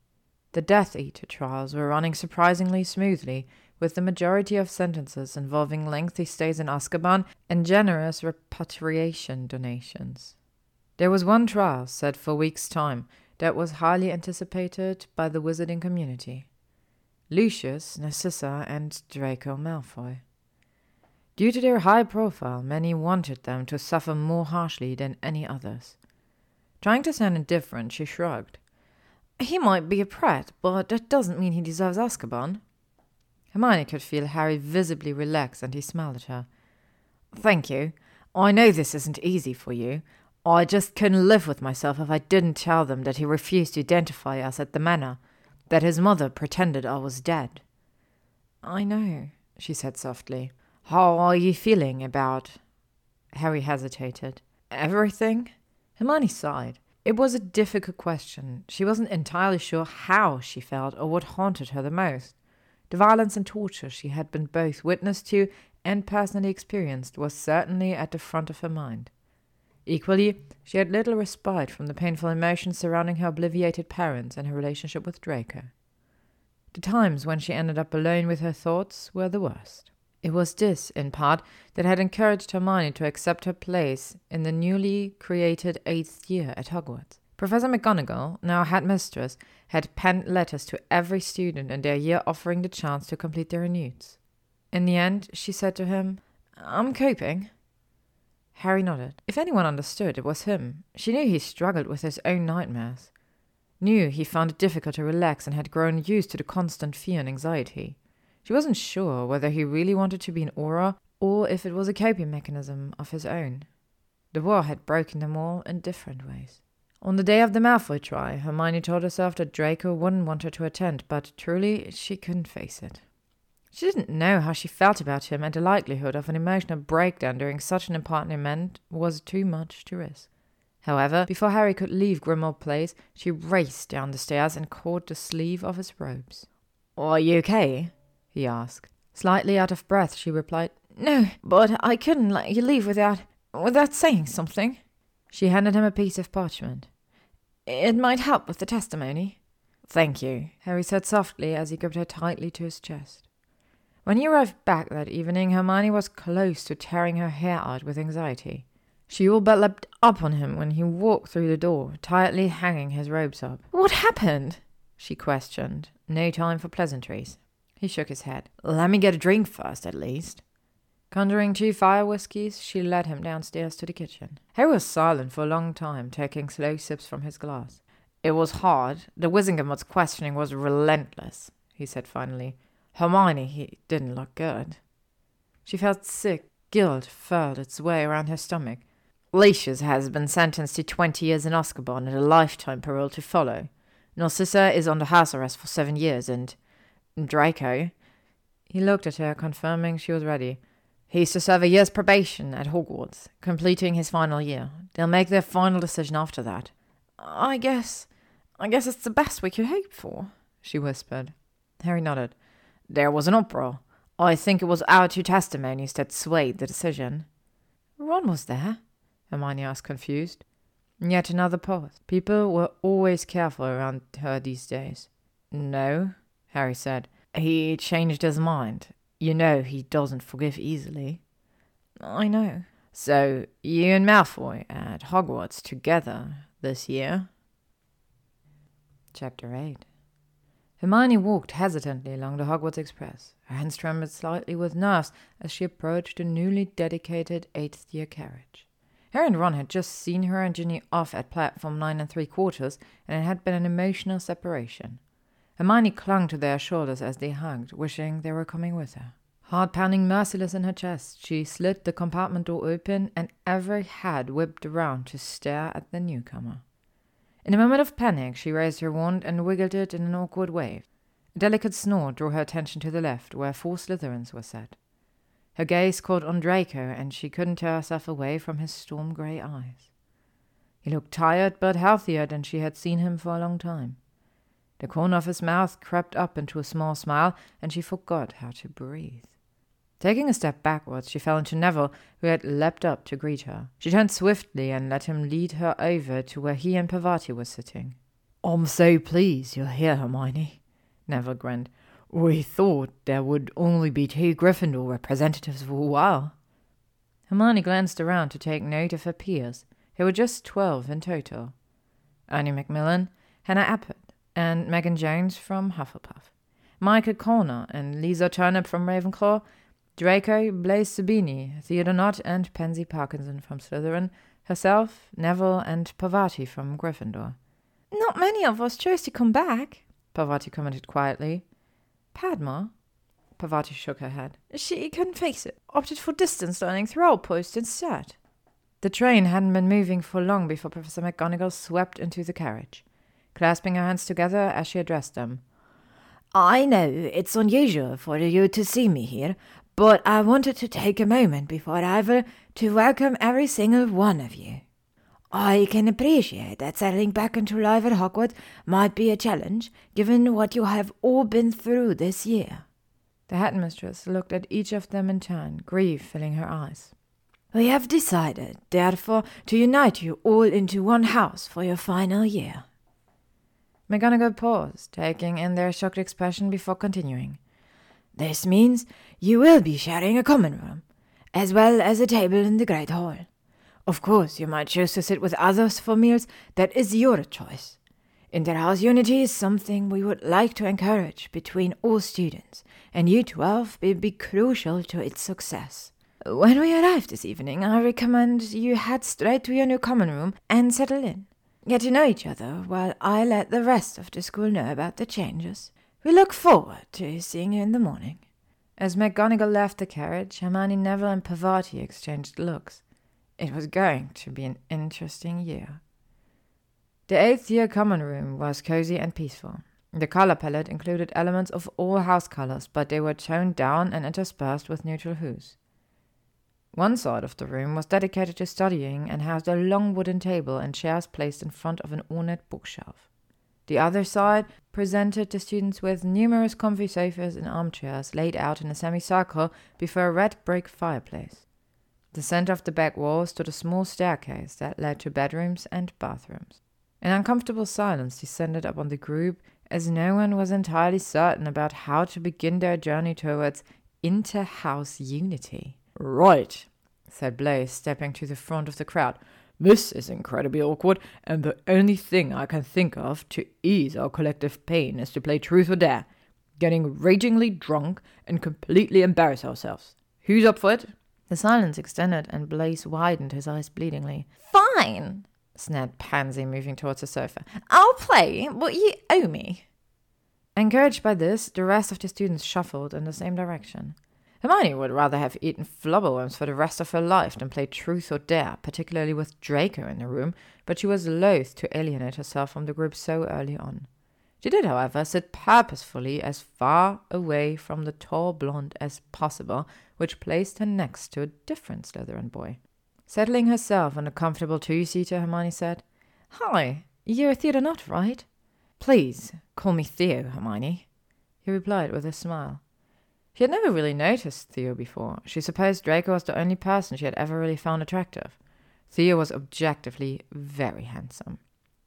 The Death Eater trials were running surprisingly smoothly, with the majority of sentences involving lengthy stays in Azkaban and generous repatriation donations. There was one trial set for weeks' time that was highly anticipated by the wizarding community Lucius, Narcissa, and Draco Malfoy. Due to their high profile, many wanted them to suffer more harshly than any others. Trying to sound indifferent, she shrugged. He might be a prat, but that doesn't mean he deserves Azkaban. Hermione could feel Harry visibly relax, and he smiled at her. Thank you. I know this isn't easy for you. I just couldn't live with myself if I didn't tell them that he refused to identify us at the manor, that his mother pretended I was dead. I know, she said softly. How are you feeling about. Harry hesitated. Everything? Hermione sighed. It was a difficult question. She wasn't entirely sure how she felt or what haunted her the most. The violence and torture she had been both witness to and personally experienced was certainly at the front of her mind. Equally, she had little respite from the painful emotions surrounding her obliviated parents and her relationship with Draco. The times when she ended up alone with her thoughts were the worst. It was this, in part, that had encouraged Hermione to accept her place in the newly created eighth year at Hogwarts. Professor McGonagall, now headmistress, had penned letters to every student in their year offering the chance to complete their NEWTs. In the end, she said to him, I'm coping. Harry nodded. If anyone understood, it was him. She knew he struggled with his own nightmares, knew he found it difficult to relax and had grown used to the constant fear and anxiety. She wasn't sure whether he really wanted to be an Auror or if it was a coping mechanism of his own. The war had broken them all in different ways. On the day of the Malfoy trial, Hermione told herself that Draco wouldn't want her to attend, but truly she couldn't face it. She didn't know how she felt about him, and the likelihood of an emotional breakdown during such an important event was too much to risk. However, before Harry could leave Grimmauld Place, she raced down the stairs and caught the sleeve of his robes. Are you okay? he asked. Slightly out of breath, she replied, No, but I couldn't let you leave without without saying something. She handed him a piece of parchment. It might help with the testimony. Thank you, Harry said softly as he gripped her tightly to his chest. When he arrived back that evening, Hermione was close to tearing her hair out with anxiety. She all but leapt up on him when he walked through the door, tightly hanging his robes up. What happened? she questioned. No time for pleasantries. He shook his head. Let me get a drink first, at least. Conjuring two fire whiskies, she led him downstairs to the kitchen. Harry was silent for a long time, taking slow sips from his glass. It was hard. The Wizengamot questioning was relentless, he said finally. Hermione, he didn't look good. She felt sick. Guilt furled its way around her stomach. Lucius has been sentenced to twenty years in Azkaban and a lifetime parole to follow. Narcissa is under house arrest for seven years, and Draco. He looked at her, confirming she was ready. He's to serve a year's probation at Hogwarts, completing his final year. They'll make their final decision after that. I guess. I guess it's the best we could hope for, she whispered. Harry nodded. There was an uproar. I think it was our two testimonies that swayed the decision. Ron was there? Hermione asked, confused. Yet another pause. People were always careful around her these days. No, Harry said. He changed his mind. You know he doesn't forgive easily. I know. So, you and Malfoy at Hogwarts together this year? Chapter 8 Hermione walked hesitantly along the Hogwarts Express. Her hands trembled slightly with nerves as she approached the newly dedicated eighth year carriage. Harry and Ron had just seen her and Ginny off at platform nine and three quarters, and it had been an emotional separation. Hermione clung to their shoulders as they hugged, wishing they were coming with her. Heart pounding merciless in her chest, she slid the compartment door open, and every head whipped around to stare at the newcomer. In a moment of panic, she raised her wand and wiggled it in an awkward wave. A delicate snore drew her attention to the left, where four Slytherins were set. Her gaze caught on Draco, and she couldn't tear herself away from his storm grey eyes. He looked tired but healthier than she had seen him for a long time. The corner of his mouth crept up into a small smile, and she forgot how to breathe. Taking a step backwards, she fell into Neville, who had leapt up to greet her. She turned swiftly and let him lead her over to where he and Parvati were sitting. I'm so pleased you're here, Hermione, Neville grinned. We thought there would only be two Gryffindor representatives for a while. Hermione glanced around to take note of her peers, who were just twelve in total. Ernie Macmillan, Hannah Abbott, and Megan Jones from Hufflepuff. Michael Corner and Lisa Turpin from Ravenclaw, Draco, Blaise Zabini, Theodore Nott, and Pansy Parkinson from Slytherin, herself, Neville, and Parvati from Gryffindor. Not many of us chose to come back, Parvati commented quietly. Padma? Parvati shook her head. She couldn't face it, opted for distance learning through owl post instead. The train hadn't been moving for long before Professor McGonagall swept into the carriage, clasping her hands together as she addressed them. I know it's unusual for you to see me here, but I wanted to take a moment before arrival to welcome every single one of you. I can appreciate that settling back into life at Hogwarts might be a challenge, given what you have all been through this year. The headmistress looked at each of them in turn, grief filling her eyes. We have decided, therefore, to unite you all into one house for your final year. McGonagall paused, taking in their shocked expression before continuing. This means you will be sharing a common room, as well as a table in the Great Hall. Of course, you might choose to sit with others for meals. That is your choice. Interhouse unity is something we would like to encourage between all students, and U12 will be crucial to its success. When we arrive this evening, I recommend you head straight to your new common room and settle in. Get to know each other while I let the rest of the school know about the changes. We look forward to seeing you in the morning. As McGonagall left the carriage, Hermione, Neville, and Parvati exchanged looks. It was going to be an interesting year. The eighth year common room was cozy and peaceful. The color palette included elements of all house colors, but they were toned down and interspersed with neutral hues. One side of the room was dedicated to studying and housed a long wooden table and chairs placed in front of an ornate bookshelf. The other side presented the students with numerous comfy sofas and armchairs laid out in a semicircle before a red brick fireplace. The center of the back wall stood a small staircase that led to bedrooms and bathrooms. An uncomfortable silence descended upon the group as no one was entirely certain about how to begin their journey towards inter-house unity. Right, said Blaise, stepping to the front of the crowd. This is incredibly awkward, and the only thing I can think of to ease our collective pain is to play truth or dare, getting ragingly drunk and completely embarrass ourselves. Who's up for it? The silence extended, and Blaise widened his eyes bleedingly. Fine, snapped Pansy, moving towards the sofa. I'll play, what you owe me. Encouraged by this, the rest of the students shuffled in the same direction. Hermione would rather have eaten flobberworms for the rest of her life than play truth or dare, particularly with Draco in the room, but she was loath to alienate herself from the group so early on. She did, however, sit purposefully as far away from the tall blonde as possible, which placed her next to a different Slytherin boy. Settling herself on a comfortable two-seater, Hermione said, Hi, you're Theodore Nott, right? Please, call me Theo, Hermione. He replied with a smile. She had never really noticed Theo before. She supposed Draco was the only person she had ever really found attractive. Theo was objectively very handsome.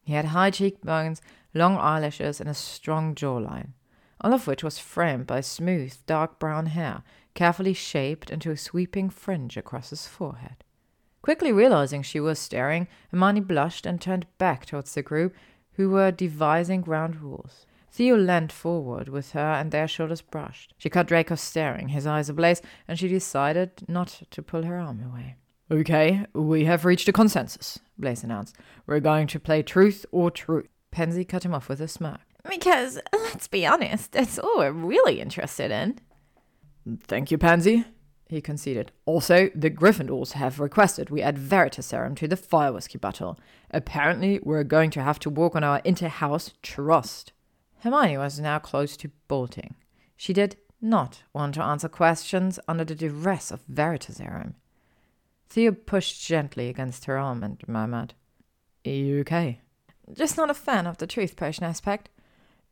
He had high cheekbones, long eyelashes, and a strong jawline. all of which was framed by smooth, dark brown hair, carefully shaped into a sweeping fringe across his forehead. Quickly realizing she was staring, Hermione blushed and turned back towards the group, who were devising ground rules. Theo leaned forward with her, and their shoulders brushed. She caught Draco staring, his eyes ablaze, and she decided not to pull her arm away. Okay, we have reached a consensus, Blaise announced. We're going to play truth or truth. Pansy cut him off with a smirk. Because, let's be honest, that's all we're really interested in. Thank you, Pansy, he conceded. Also, the Gryffindors have requested we add Veritaserum to the fire whiskey bottle. Apparently, we're going to have to work on our inter-house trust. Hermione was now close to bolting. She did not want to answer questions under the duress of Veritaserum. Theo pushed gently against her arm and murmured, you okay? Just not a fan of the truth potion aspect.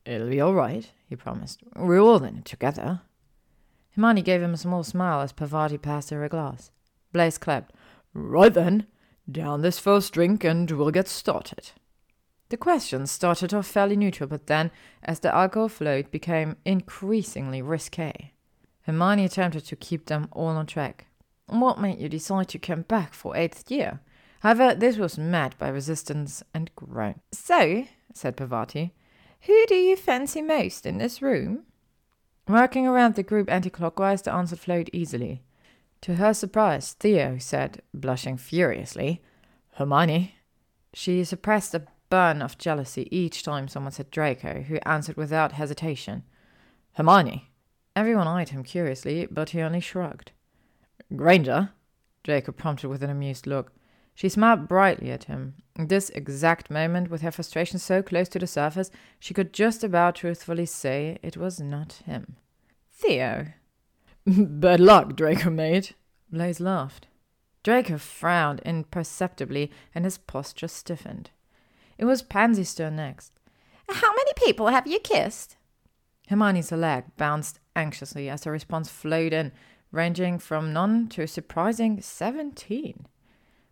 It'll be all right, he promised. We're all in it together. Hermione gave him a small smile as Parvati passed her a glass. Blaise clapped. Right then, down this first drink and we'll get started. The questions started off fairly neutral, but then, as the alcohol flowed, became increasingly risque. Hermione attempted to keep them all on track. What made you decide to come back for eighth year? However, this was met by resistance and groan. So, said Parvati, who do you fancy most in this room? Working around the group anti-clockwise, the answer flowed easily. To her surprise, Theo said, blushing furiously, Hermione. She suppressed a burn of jealousy each time someone said Draco, who answered without hesitation. Hermione. Everyone eyed him curiously, but he only shrugged. Granger. Draco prompted with an amused look. She smiled brightly at him. In this exact moment, with her frustration so close to the surface, she could just about truthfully say it was not him. Theo. (laughs) Bad luck, Draco mate. Blaise laughed. Draco frowned imperceptibly, and his posture stiffened. It was Pansy's turn next. How many people have you kissed? Hermione's leg bounced anxiously as her response flowed in, ranging from none to a surprising seventeen.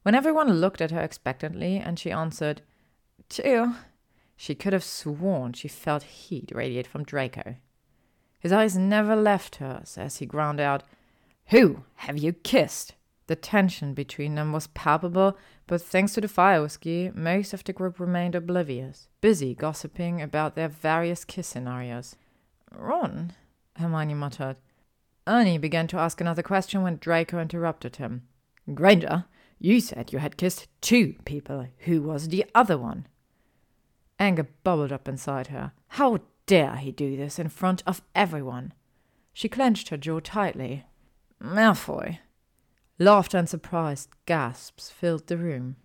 When everyone looked at her expectantly and she answered, Two, she could have sworn she felt heat radiate from Draco. His eyes never left hers as he ground out, Who have you kissed? The tension between them was palpable, but thanks to the fire whiskey, most of the group remained oblivious, busy gossiping about their various kiss scenarios. Ron, Hermione muttered. Ernie began to ask another question when Draco interrupted him. Granger, you said you had kissed two people. Who was the other one? Anger bubbled up inside her. How dare he do this in front of everyone? She clenched her jaw tightly. Malfoy. Laughter and surprised gasps filled the room.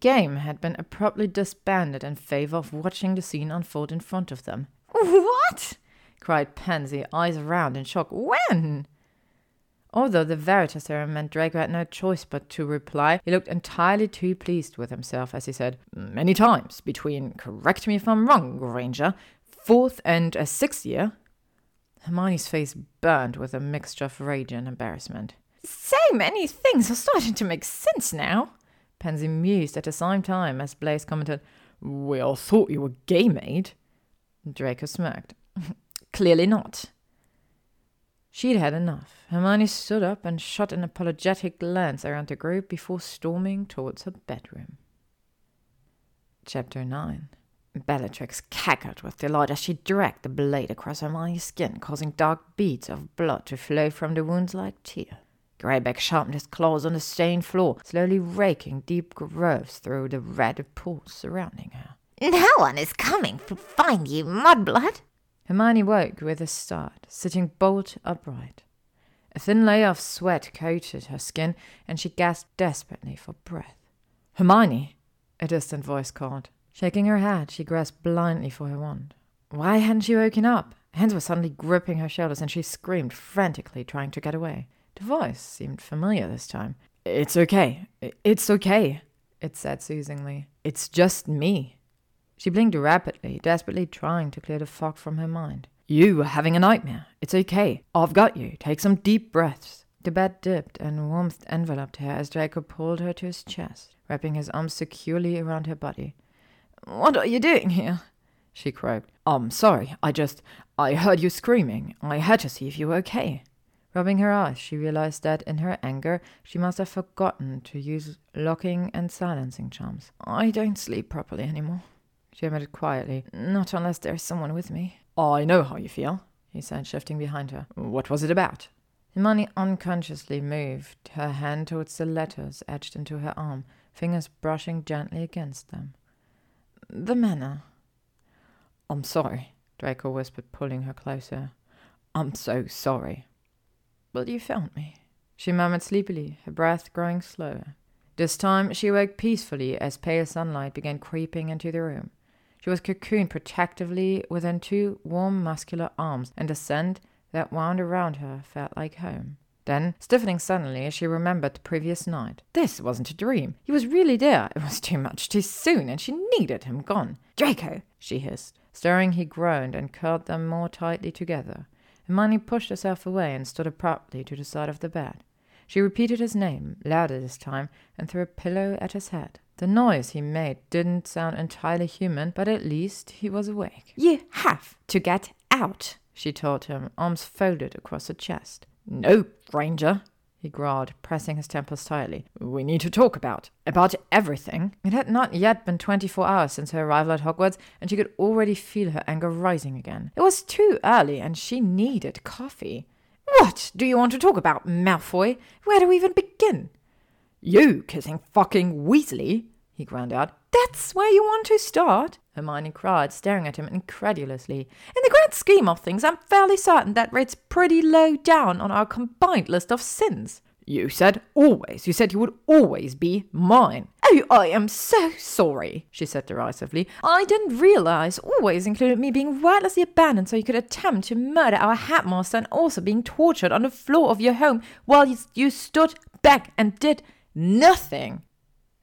Game had been abruptly disbanded in favor of watching the scene unfold in front of them. What? cried Pansy, eyes round in shock. When? Although the Veritaserum meant Draco had no choice but to reply, he looked entirely too pleased with himself as he said, Many times, between, correct me if I'm wrong, Granger, fourth and a sixth year. Hermione's face burned with a mixture of rage and embarrassment. So many things are starting to make sense now. Pansy mused at the same time as Blaise commented, We all thought you were gay, maid. Draco smirked. (laughs) Clearly not. She'd had enough. Hermione stood up and shot an apologetic glance around the group before storming towards her bedroom. Chapter 9 Bellatrix cackled with delight as she dragged the blade across Hermione's skin, causing dark beads of blood to flow from the wounds like tears. Greyback sharpened his claws on the stained floor, slowly raking deep grooves through the red pools surrounding her. No one is coming to find you, mudblood. Hermione woke with a start, sitting bolt upright. A thin layer of sweat coated her skin, and she gasped desperately for breath. Hermione, a distant voice called. Shaking her head, she grasped blindly for her wand. Why hadn't she woken up? Hands were suddenly gripping her shoulders, and she screamed frantically, trying to get away. The voice seemed familiar this time. It's okay. It's okay, it said soothingly. It's just me. She blinked rapidly, desperately trying to clear the fog from her mind. You were having a nightmare. It's okay. I've got you. Take some deep breaths. The bed dipped and warmth enveloped her as Draco pulled her to his chest, wrapping his arms securely around her body. What are you doing here? she croaked. I'm sorry. I just. I heard you screaming. I had to see if you were okay. Rubbing her eyes, she realized that in her anger she must have forgotten to use locking and silencing charms. I don't sleep properly anymore, she admitted quietly. Not unless there's someone with me. I know how you feel, he said, shifting behind her. What was it about? Hermione unconsciously moved her hand towards the letters etched into her arm, fingers brushing gently against them. The manor. I'm sorry, Draco whispered, pulling her closer. I'm so sorry. Well, you found me, she murmured sleepily, her breath growing slower. This time she awoke peacefully as pale sunlight began creeping into the room. She was cocooned protectively within two warm, muscular arms, and the scent that wound around her felt like home. Then, stiffening suddenly, as she remembered the previous night. This wasn't a dream. He was really there. It was too much too soon, and she needed him gone. Draco, she hissed. Stirring, he groaned and curled them more tightly together. Hermione pushed herself away and stood abruptly to the side of the bed. She repeated his name, louder this time, and threw a pillow at his head. The noise he made didn't sound entirely human, but at least he was awake. You have to get out, she told him, arms folded across her chest. No, Granger, he growled, pressing his temples tightly. We need to talk about. About everything. It had not yet been twenty four hours since her arrival at Hogwarts, and she could already feel her anger rising again. It was too early, and she needed coffee. What do you want to talk about, Malfoy? Where do we even begin? You kissing fucking Weasley, he ground out. That's where you want to start? Hermione cried, staring at him incredulously. In the grand scheme of things, I'm fairly certain that rate's pretty low down on our combined list of sins. You said always. You said you would always be mine. Oh, I am so sorry, she said derisively. I didn't realize always included me being wordlessly abandoned so you could attempt to murder our headmaster and also being tortured on the floor of your home while you, you stood back and did nothing.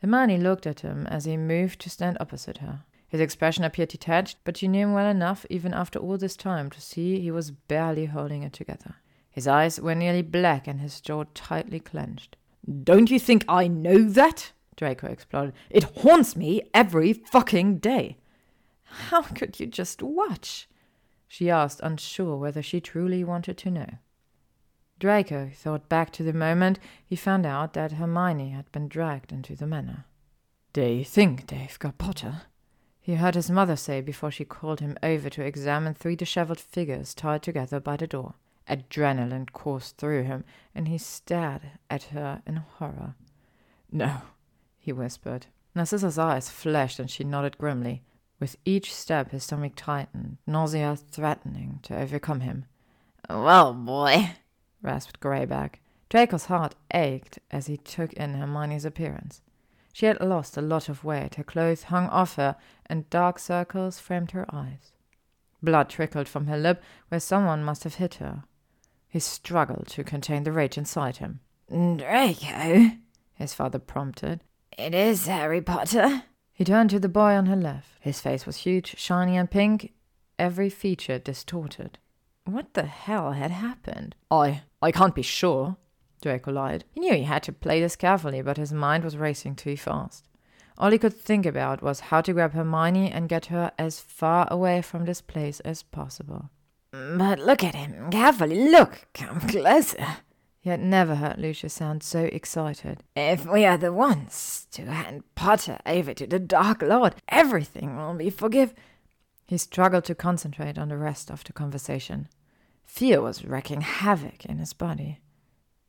Hermione looked at him as he moved to stand opposite her. His expression appeared detached, but she knew him well enough, even after all this time, to see he was barely holding it together. His eyes were nearly black and his jaw tightly clenched. Don't you think I know that? Draco exploded. It haunts me every fucking day. How could you just watch? She asked, unsure whether she truly wanted to know. Draco thought back to the moment he found out that Hermione had been dragged into the manor. They think they've got Potter, he heard his mother say before she called him over to examine three disheveled figures tied together by the door. Adrenaline coursed through him, and he stared at her in horror. No, he whispered. Narcissa's eyes flashed, and she nodded grimly. With each step, his stomach tightened, nausea threatening to overcome him. Well, boy, rasped Greyback. Draco's heart ached as he took in Hermione's appearance. She had lost a lot of weight, her clothes hung off her, and dark circles framed her eyes. Blood trickled from her lip where someone must have hit her. He struggled to contain the rage inside him. Draco, his father prompted. It is Harry Potter. He turned to the boy on her left. His face was huge, shiny, and pink, every feature distorted. What the hell had happened? I I can't be sure, Draco lied. He knew he had to play this carefully, but his mind was racing too fast. All he could think about was how to grab Hermione and get her as far away from this place as possible. But look at him carefully. Look, come closer. He had never heard Lucius sound so excited. If we are the ones to hand Potter over to the Dark Lord, everything will be forgive. He struggled to concentrate on the rest of the conversation. Fear was wreaking havoc in his body.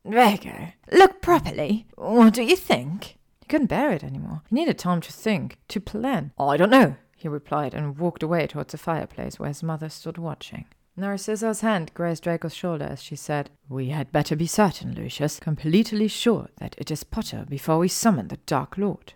Draco, look properly. What do you think? He couldn't bear it anymore. He needed time to think, to plan. I don't know, he replied and walked away towards the fireplace where his mother stood watching. Narcissa's hand grazed Draco's shoulder as she said, We had better be certain, Lucius, completely sure that it is Potter before we summon the Dark Lord.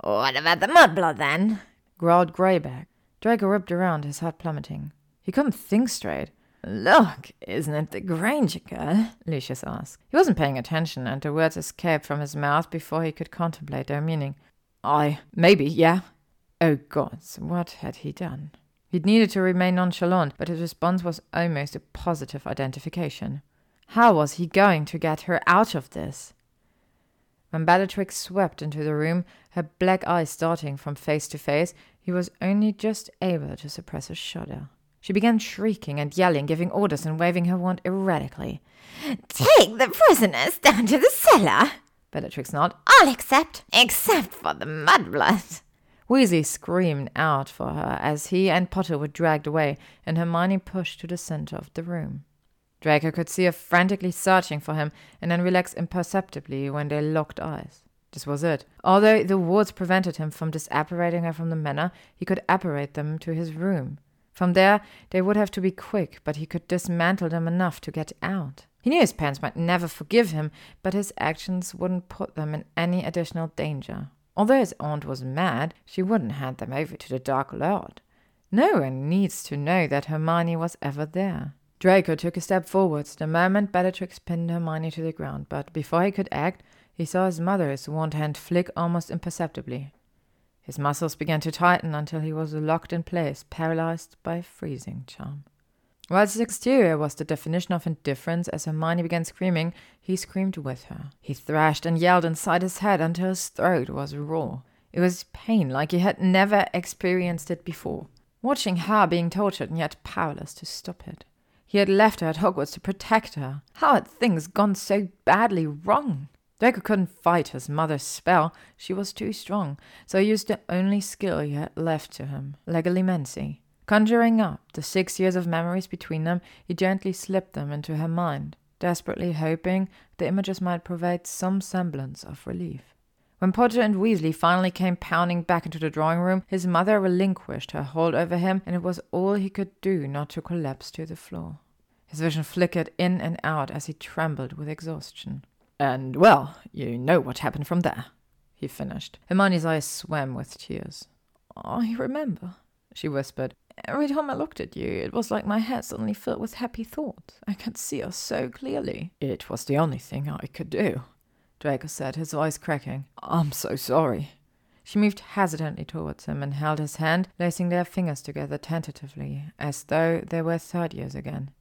What about the mudblood, then? growled Greyback. Draco ripped around, his heart plummeting. He couldn't think straight. Look, isn't it the Granger girl? Lucius asked. He wasn't paying attention, and the words escaped from his mouth before he could contemplate their meaning. I, maybe, yeah. Oh gods, what had he done? He'd needed to remain nonchalant, but his response was almost a positive identification. How was he going to get her out of this? When Bellatrix swept into the room, her black eyes darting from face to face, he was only just able to suppress a shudder. She began shrieking and yelling, giving orders and waving her wand erratically. Take the prisoners down to the cellar. Bellatrix nodded. All except, except for the mudblood. Weasley screamed out for her as he and Potter were dragged away, and Hermione pushed to the center of the room. Draco could see her frantically searching for him and then relax imperceptibly when they locked eyes. This was it. Although the wards prevented him from disapparating her from the manor, he could apparate them to his room. From there, they would have to be quick, but he could dismantle them enough to get out. He knew his parents might never forgive him, but his actions wouldn't put them in any additional danger. Although his aunt was mad, she wouldn't hand them over to the Dark Lord. No one needs to know that Hermione was ever there. Draco took a step forwards the moment Bellatrix pinned Hermione to the ground, but before he could act, he saw his mother's wand hand flick almost imperceptibly. His muscles began to tighten until he was locked in place, paralyzed by a freezing charm. While his exterior was the definition of indifference, as Hermione began screaming, he screamed with her. He thrashed and yelled inside his head until his throat was raw. It was pain like he had never experienced it before. Watching her being tortured and yet powerless to stop it. He had left her at Hogwarts to protect her. How had things gone so badly wrong? Draco couldn't fight his mother's spell. She was too strong, so he used the only skill he had left to him, legilimency. Conjuring up the six years of memories between them, he gently slipped them into her mind, desperately hoping the images might provide some semblance of relief. When Potter and Weasley finally came pounding back into the drawing room, his mother relinquished her hold over him, and it was all he could do not to collapse to the floor. His vision flickered in and out as he trembled with exhaustion. And, well, you know what happened from there, he finished. Hermione's eyes swam with tears. I remember, she whispered. Every time I looked at you, it was like my head suddenly filled with happy thoughts. I could see us so clearly. It was the only thing I could do, Draco said, his voice cracking. I'm so sorry. She moved hesitantly towards him and held his hand, lacing their fingers together tentatively, as though they were third years again.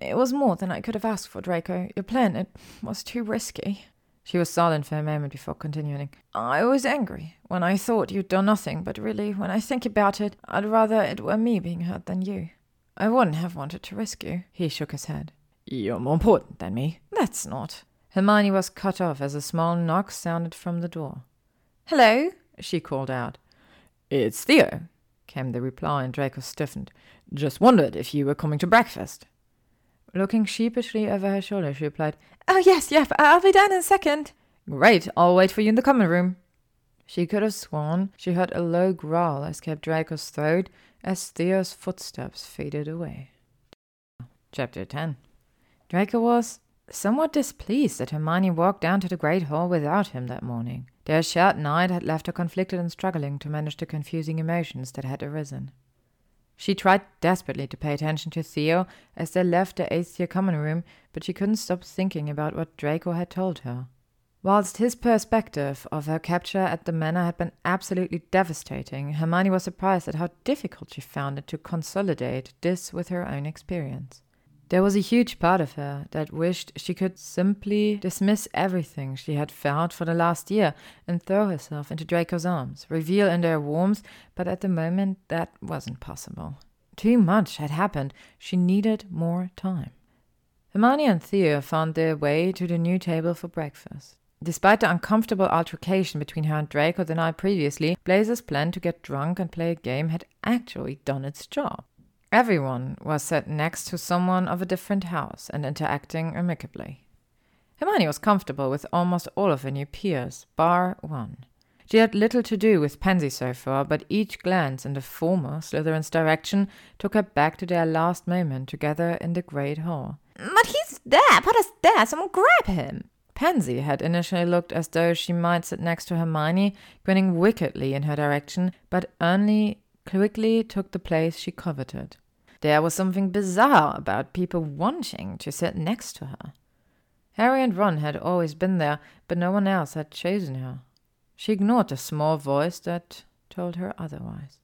It was more than I could have asked for, Draco. Your plan, it was too risky. She was silent for a moment before continuing. I was angry when I thought you'd done nothing, but really, when I think about it, I'd rather it were me being hurt than you. I wouldn't have wanted to risk you. He shook his head. You're more important than me. That's not. Hermione was cut off as a small knock sounded from the door. Hello, she called out. It's Theo, came the reply, and Draco stiffened. Just wondered if you were coming to breakfast. Looking sheepishly over her shoulder, she replied, Oh, yes, yes, I'll be down in a second. Great, I'll wait for you in the common room. She could have sworn she heard a low growl escape Draco's throat as Theo's footsteps faded away. Chapter 10 Draco was somewhat displeased that Hermione walked down to the Great Hall without him that morning. Their shared night had left her conflicted and struggling to manage the confusing emotions that had arisen. She tried desperately to pay attention to Theo as they left the year common room, but she couldn't stop thinking about what Draco had told her. Whilst his perspective of her capture at the manor had been absolutely devastating, Hermione was surprised at how difficult she found it to consolidate this with her own experience. There was a huge part of her that wished she could simply dismiss everything she had felt for the last year and throw herself into Draco's arms, revel in their warmth, but at the moment that wasn't possible. Too much had happened. She needed more time. Hermione and Theo found their way to the new table for breakfast. Despite the uncomfortable altercation between her and Draco the night previously, Blaise's plan to get drunk and play a game had actually done its job. Everyone was sat next to someone of a different house and interacting amicably. Hermione was comfortable with almost all of her new peers, bar one. She had little to do with Pansy so far, but each glance in the former Slytherin's direction took her back to their last moment together in the great hall. But he's there! Potter's there! Someone grab him! Pansy had initially looked as though she might sit next to Hermione, grinning wickedly in her direction, but only quickly took the place she coveted. There was something bizarre about people wanting to sit next to her. Harry and Ron had always been there, but no one else had chosen her. She ignored the small voice that told her otherwise.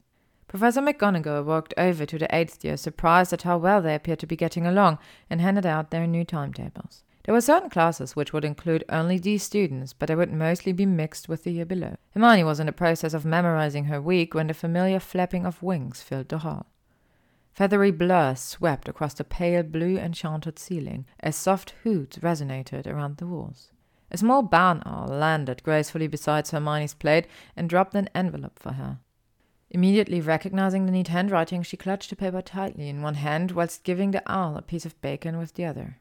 Professor McGonagall walked over to the eighth year, surprised at how well they appeared to be getting along, and handed out their new timetables. There were certain classes which would include only these students, but they would mostly be mixed with the year below. Hermione was in the process of memorizing her week when the familiar flapping of wings filled the hall. Feathery blurs swept across the pale blue enchanted ceiling as soft hoots resonated around the walls. A small barn owl landed gracefully beside Hermione's plate and dropped an envelope for her. Immediately recognizing the neat handwriting, she clutched the paper tightly in one hand whilst giving the owl a piece of bacon with the other.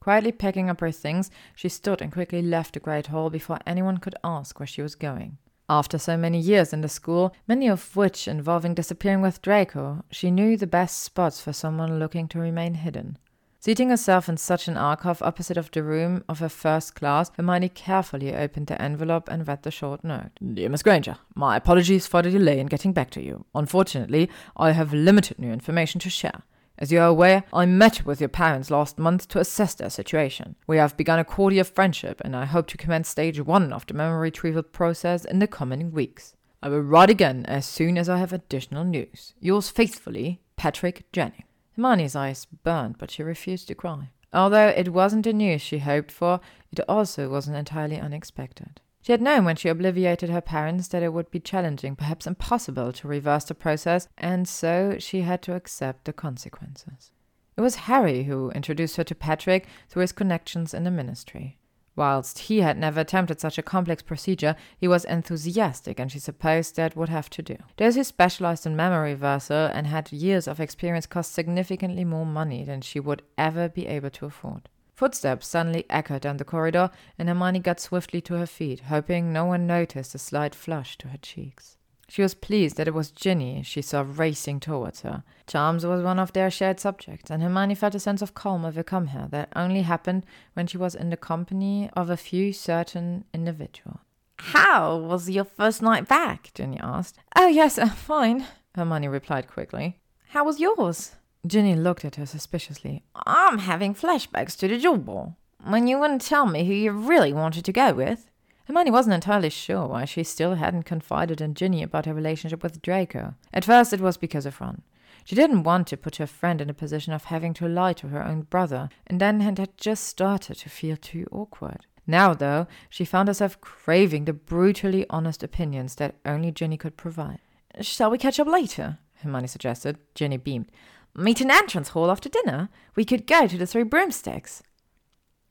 Quietly packing up her things, she stood and quickly left the great hall before anyone could ask where she was going. After so many years in the school, many of which involving disappearing with Draco, she knew the best spots for someone looking to remain hidden. Seating herself in such an alcove opposite of the room of her first class, Hermione carefully opened the envelope and read the short note. Dear Miss Granger, my apologies for the delay in getting back to you. Unfortunately, I have limited new information to share. As you are aware, I met with your parents last month to assess their situation. We have begun a cordial friendship, and I hope to commence stage one of the memory retrieval process in the coming weeks. I will write again as soon as I have additional news. Yours faithfully, Patrick Jennings. Hermione's eyes burned, but she refused to cry. Although it wasn't the news she hoped for, it also wasn't entirely unexpected. She had known when she obliviated her parents that it would be challenging, perhaps impossible, to reverse the process, and so she had to accept the consequences. It was Harry who introduced her to Patrick through his connections in the ministry. Whilst he had never attempted such a complex procedure, he was enthusiastic, and she supposed that would have to do. Those who specialized in memory reversal and had years of experience cost significantly more money than she would ever be able to afford. Footsteps suddenly echoed down the corridor, and Hermione got swiftly to her feet, hoping no one noticed a slight flush to her cheeks. She was pleased that it was Ginny she saw racing towards her. Charms was one of their shared subjects, and Hermione felt a sense of calm overcome her that only happened when she was in the company of a few certain individuals. How was your first night back? Ginny asked. Oh, yes, uh, (laughs) fine, Hermione replied quickly. How was yours? Ginny looked at her suspiciously. I'm having flashbacks to the Yule Ball. When you wouldn't tell me who you really wanted to go with. Hermione wasn't entirely sure why she still hadn't confided in Ginny about her relationship with Draco. At first, it was because of Ron. She didn't want to put her friend in a position of having to lie to her own brother, and then had just started to feel too awkward. Now, though, she found herself craving the brutally honest opinions that only Ginny could provide. Shall we catch up later? Hermione suggested. Ginny beamed. Meet in entrance hall after dinner. We could go to the Three Broomsticks.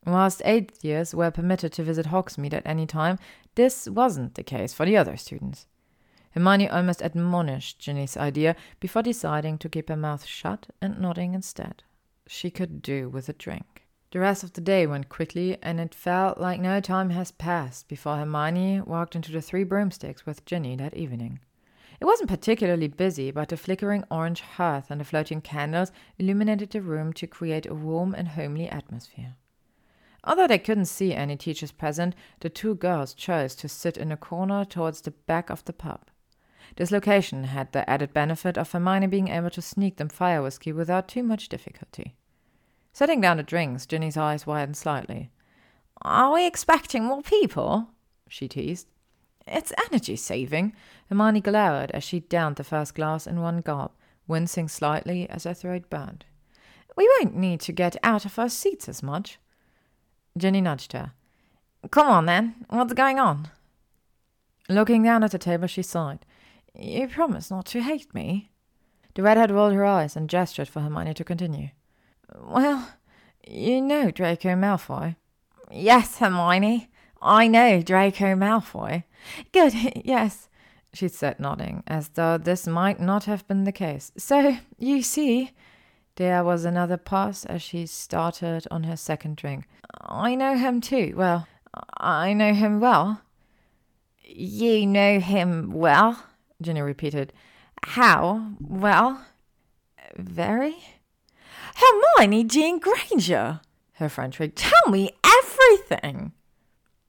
Whilst eighth years were permitted to visit Hogsmeade at any time, this wasn't the case for the other students. Hermione almost admonished Ginny's idea before deciding to keep her mouth shut and nodding instead. She could do with a drink. The rest of the day went quickly, and it felt like no time has passed before Hermione walked into the Three Broomsticks with Ginny that evening. It wasn't particularly busy, but the flickering orange hearth and the floating candles illuminated the room to create a warm and homely atmosphere. Although they couldn't see any teachers present, the two girls chose to sit in a corner towards the back of the pub. This location had the added benefit of Hermione being able to sneak them fire whiskey without too much difficulty. Setting down the drinks, Ginny's eyes widened slightly. Are we expecting more people? she teased. It's energy saving. Hermione glowered as she downed the first glass in one gulp, wincing slightly as her throat burned. We won't need to get out of our seats as much. Ginny nudged her. Come on then, what's going on? Looking down at the table, she sighed. You promise not to hate me? The redhead rolled her eyes and gestured for Hermione to continue. Well, you know Draco Malfoy. Yes, Hermione. I know Draco Malfoy. Good, (laughs) yes, she said, nodding, as though this might not have been the case. So, you see. There was another pause as she started on her second drink. I know him too. Well, I know him well. You know him well? Ginny repeated. How? Well? Very? Hermione Jean Granger! Her friend shrieked. Tell me everything!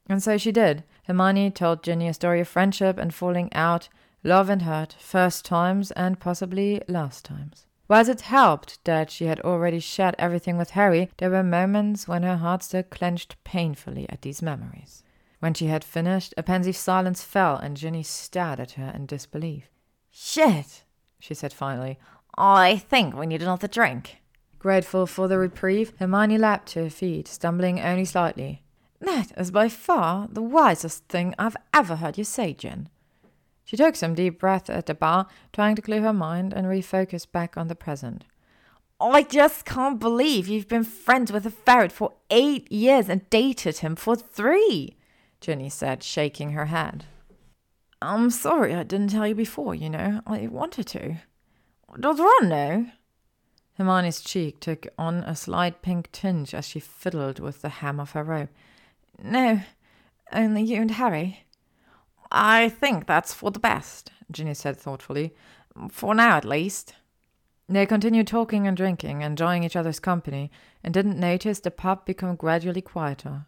And so she did. Hermione told Ginny a story of friendship and falling out, love and hurt, first times and possibly last times. Whilst it helped that she had already shared everything with Harry, there were moments when her heart still clenched painfully at these memories. When she had finished, a pensive silence fell, and Ginny stared at her in disbelief. Shit, she said finally. I think we need another drink. Grateful for the reprieve, Hermione leapt to her feet, stumbling only slightly. That is by far the wisest thing I've ever heard you say, Gin. She took some deep breaths at the bar, trying to clear her mind and refocus back on the present. I just can't believe you've been friends with a ferret for eight years and dated him for three, Ginny said, shaking her head. I'm sorry I didn't tell you before, you know. I wanted to. Does Ron know? Hermione's cheek took on a slight pink tinge as she fiddled with the hem of her robe. No, only you and Harry. I think that's for the best, Ginny said thoughtfully. For now, at least. They continued talking and drinking, enjoying each other's company, and didn't notice the pub become gradually quieter.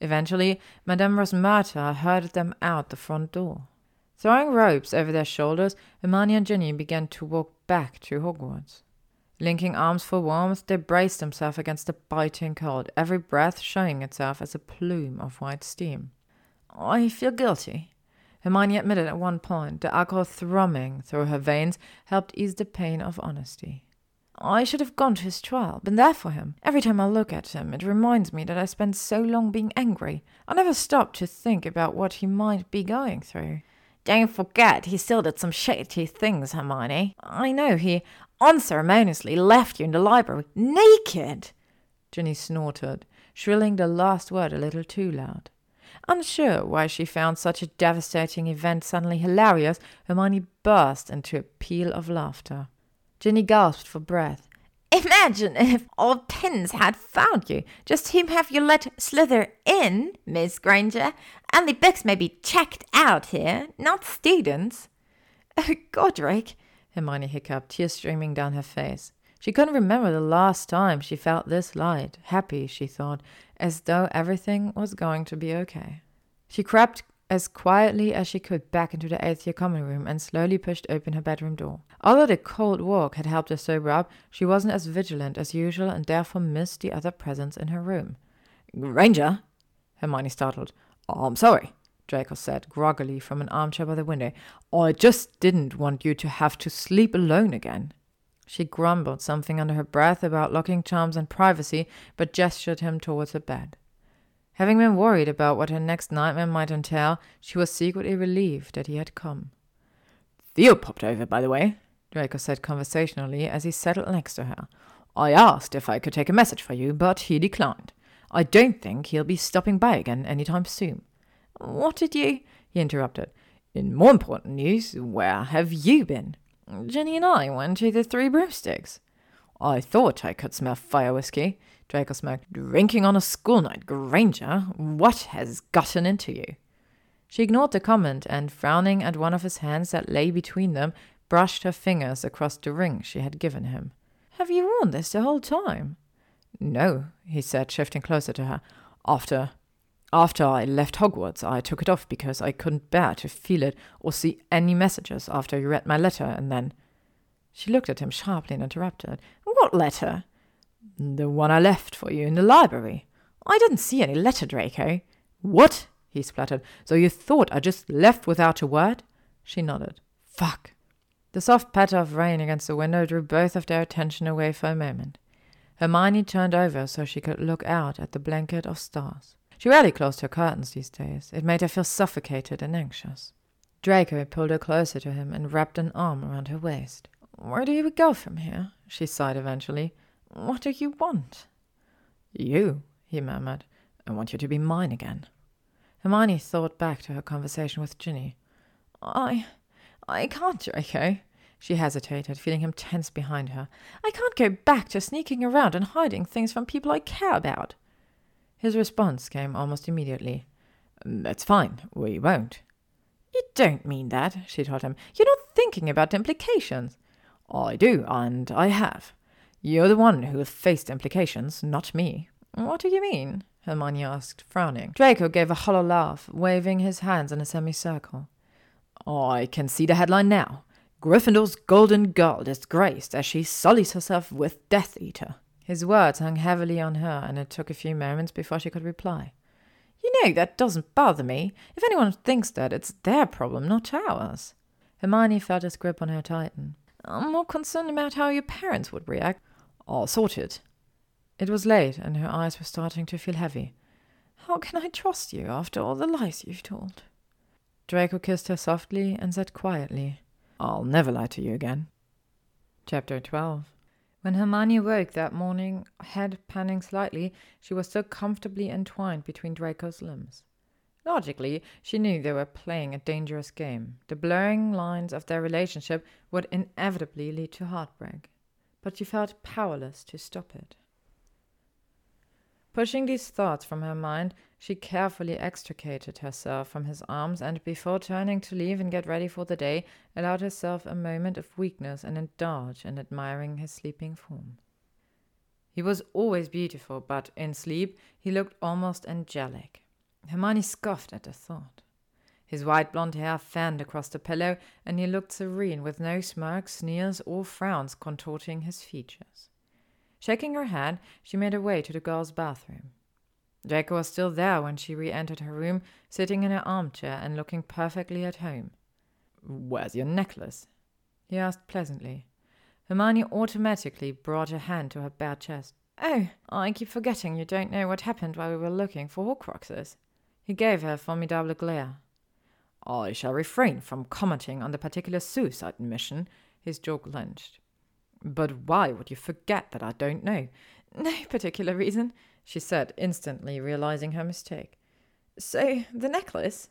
Eventually, Madame Rosmerta herded them out the front door. Throwing ropes over their shoulders, Hermione and Ginny began to walk back to Hogwarts. Linking arms for warmth, they braced themselves against the biting cold, every breath showing itself as a plume of white steam. I feel guilty, Hermione admitted at one point, the alcohol thrumming through her veins helped ease the pain of honesty. I should have gone to his trial, been there for him. Every time I look at him, it reminds me that I spent so long being angry. I never stopped to think about what he might be going through. Don't forget, he still did some shady things, Hermione. I know he unceremoniously left you in the library naked. Ginny snorted, shrilling the last word a little too loud. Unsure why she found such a devastating event suddenly hilarious, Hermione burst into a peal of laughter. Ginny gasped for breath. Imagine if old Pince had found you. Just whom have you let slither in, Miss Granger, and the books may be checked out here, not students. Oh, Godric, Hermione hiccuped, tears streaming down her face. She couldn't remember the last time she felt this light, happy, she thought, as though everything was going to be okay. She crept as quietly as she could back into the eighth year common room and slowly pushed open her bedroom door. Although the cold walk had helped her sober up, she wasn't as vigilant as usual and therefore missed the other presence in her room. Granger? Hermione startled. Oh, I'm sorry, Draco said groggily from an armchair by the window. I just didn't want you to have to sleep alone again. She grumbled something under her breath about locking charms and privacy, but gestured him towards the bed. Having been worried about what her next nightmare might entail, she was secretly relieved that he had come. Theo popped over, by the way, Draco said conversationally as he settled next to her. I asked if I could take a message for you, but he declined. I don't think he'll be stopping by again any time soon. What did you? he interrupted. In more important news, where have you been? Ginny and I went to the Three Broomsticks. I thought I could smell fire whiskey. Draco smirked. Drinking on a school night, Granger? What has gotten into you? She ignored the comment and, frowning at one of his hands that lay between them, brushed her fingers across the ring she had given him. Have you worn this the whole time? No, he said, shifting closer to her. After after I left Hogwarts, I took it off because I couldn't bear to feel it or see any messages after you read my letter, and then. She looked at him sharply and interrupted. What letter? The one I left for you in the library. I didn't see any letter, Draco. What? he spluttered. So you thought I just left without a word? She nodded. Fuck. The soft patter of rain against the window drew both of their attention away for a moment. Hermione turned over so she could look out at the blanket of stars. She rarely closed her curtains these days. It made her feel suffocated and anxious. Draco pulled her closer to him and wrapped an arm around her waist. Where do you go from here? she sighed eventually. What do you want? You, he murmured. I want you to be mine again. Hermione thought back to her conversation with Ginny. I. I can't, Draco. She hesitated, feeling him tense behind her. I can't go back to sneaking around and hiding things from people I care about. His response came almost immediately. That's fine. We won't. You don't mean that, she told him. You're not thinking about implications. I do, and I have. You're the one who will face implications, not me. What do you mean? Hermione asked, frowning. Draco gave a hollow laugh, waving his hands in a semicircle. I can see the headline now. Gryffindor's golden girl disgraced as she sullies herself with Death Eater. His words hung heavily on her, and it took a few moments before she could reply. You know, that doesn't bother me. If anyone thinks that, it's their problem, not ours. Hermione felt his grip on her tighten. I'm more concerned about how your parents would react. All sorted. It was late, and her eyes were starting to feel heavy. How can I trust you after all the lies you've told? Draco kissed her softly and said quietly, I'll never lie to you again. Chapter 12 When Hermione woke that morning, head panning slightly, she was still comfortably entwined between Draco's limbs. Logically, she knew they were playing a dangerous game. The blurring lines of their relationship would inevitably lead to heartbreak. But she felt powerless to stop it. Pushing these thoughts from her mind, she carefully extricated herself from his arms and, before turning to leave and get ready for the day, allowed herself a moment of weakness and indulged in admiring his sleeping form. He was always beautiful, but in sleep he looked almost angelic. Hermione scoffed at the thought. His white blond hair fanned across the pillow, and he looked serene, with no smirks, sneers, or frowns contorting his features. Shaking her head, she made her way to the girls' bathroom. Draco was still there when she re entered her room, sitting in her armchair and looking perfectly at home. Where's your necklace? he asked pleasantly. Hermione automatically brought her hand to her bare chest. Oh, I keep forgetting you don't know what happened while we were looking for Horcruxes. He gave her a formidable glare. I shall refrain from commenting on the particular suicide mission, his jaw clenched. But why would you forget that I don't know? (laughs) No particular reason, she said, instantly realizing her mistake. So, the necklace?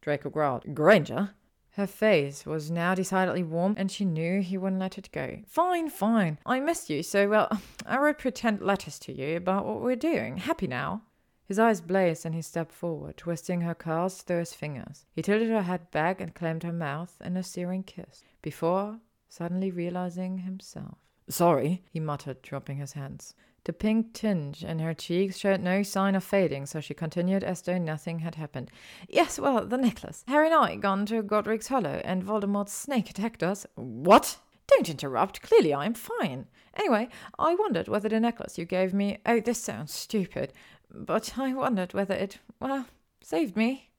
Draco growled. Granger? Her face was now decidedly warm, and she knew he wouldn't let it go. Fine, fine. I missed you, so, well, (laughs) I wrote pretend letters to you about what we're doing. Happy now? His eyes blazed and he stepped forward, twisting her curls through his fingers. He tilted her head back and claimed her mouth in a searing kiss, before suddenly realizing himself. Sorry, he muttered, dropping his hands. The pink tinge in her cheeks showed no sign of fading, so she continued as though nothing had happened. Yes, well, the necklace. Harry and I gone to Godric's Hollow, and Voldemort's snake attacked us. What? Don't interrupt. Clearly I am fine. Anyway, I wondered whether the necklace you gave me. Oh, this sounds stupid. But I wondered whether it, well, saved me.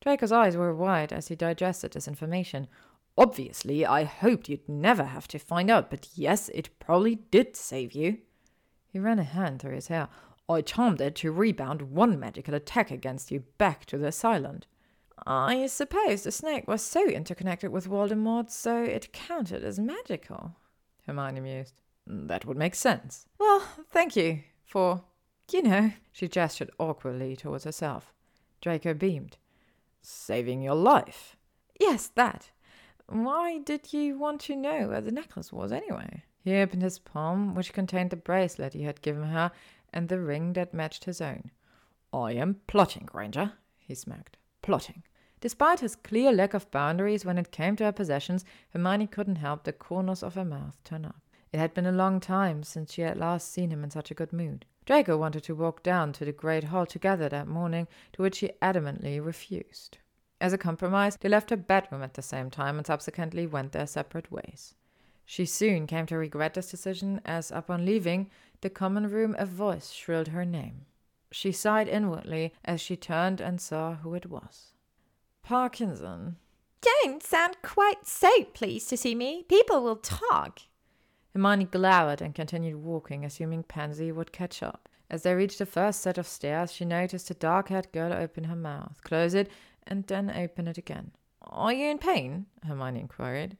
Draco's eyes were wide as he digested this information. Obviously, I hoped you'd never have to find out, but yes, it probably did save you. He ran a hand through his hair. I charmed it to rebound one magical attack against you back to the asylum. I suppose the snake was so interconnected with Voldemort, so it counted as magical, Hermione mused. That would make sense. Well, thank you for, you know, she gestured awkwardly towards herself. Draco beamed. Saving your life? Yes, that. Why did you want to know where the necklace was anyway? He opened his palm, which contained the bracelet he had given her and the ring that matched his own. I am plotting, Granger, he smacked. Plotting. Despite his clear lack of boundaries when it came to her possessions, Hermione couldn't help the corners of her mouth turn up. It had been a long time since she had last seen him in such a good mood. Draco wanted to walk down to the great hall together that morning, to which she adamantly refused. As a compromise, they left her bedroom at the same time and subsequently went their separate ways. She soon came to regret this decision, as upon leaving the common room a voice shrilled her name. She sighed inwardly as she turned and saw who it was. Parkinson. Don't sound quite so pleased to see me. People will talk. Hermione glowered and continued walking, assuming Pansy would catch up. As they reached the first set of stairs, she noticed a dark haired girl open her mouth, close it, and then open it again. Are you in pain? Hermione inquired.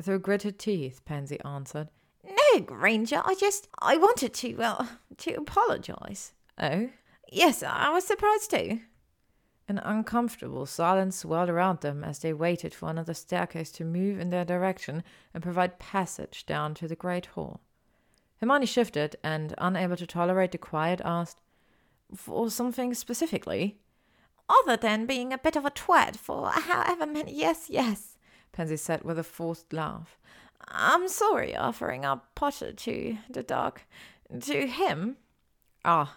Through gritted teeth, Pansy answered. No, Granger, I just. I wanted to, well, to apologize. Oh? Yes, I was surprised too. An uncomfortable silence swirled around them as they waited for another staircase to move in their direction and provide passage down to the great hall. Hermione shifted and, unable to tolerate the quiet, asked, For something specifically? other than being a bit of a twat for however many. Yes, yes, Pansy said with a forced laugh. I'm sorry offering up Potter to the dog. To him. Ah.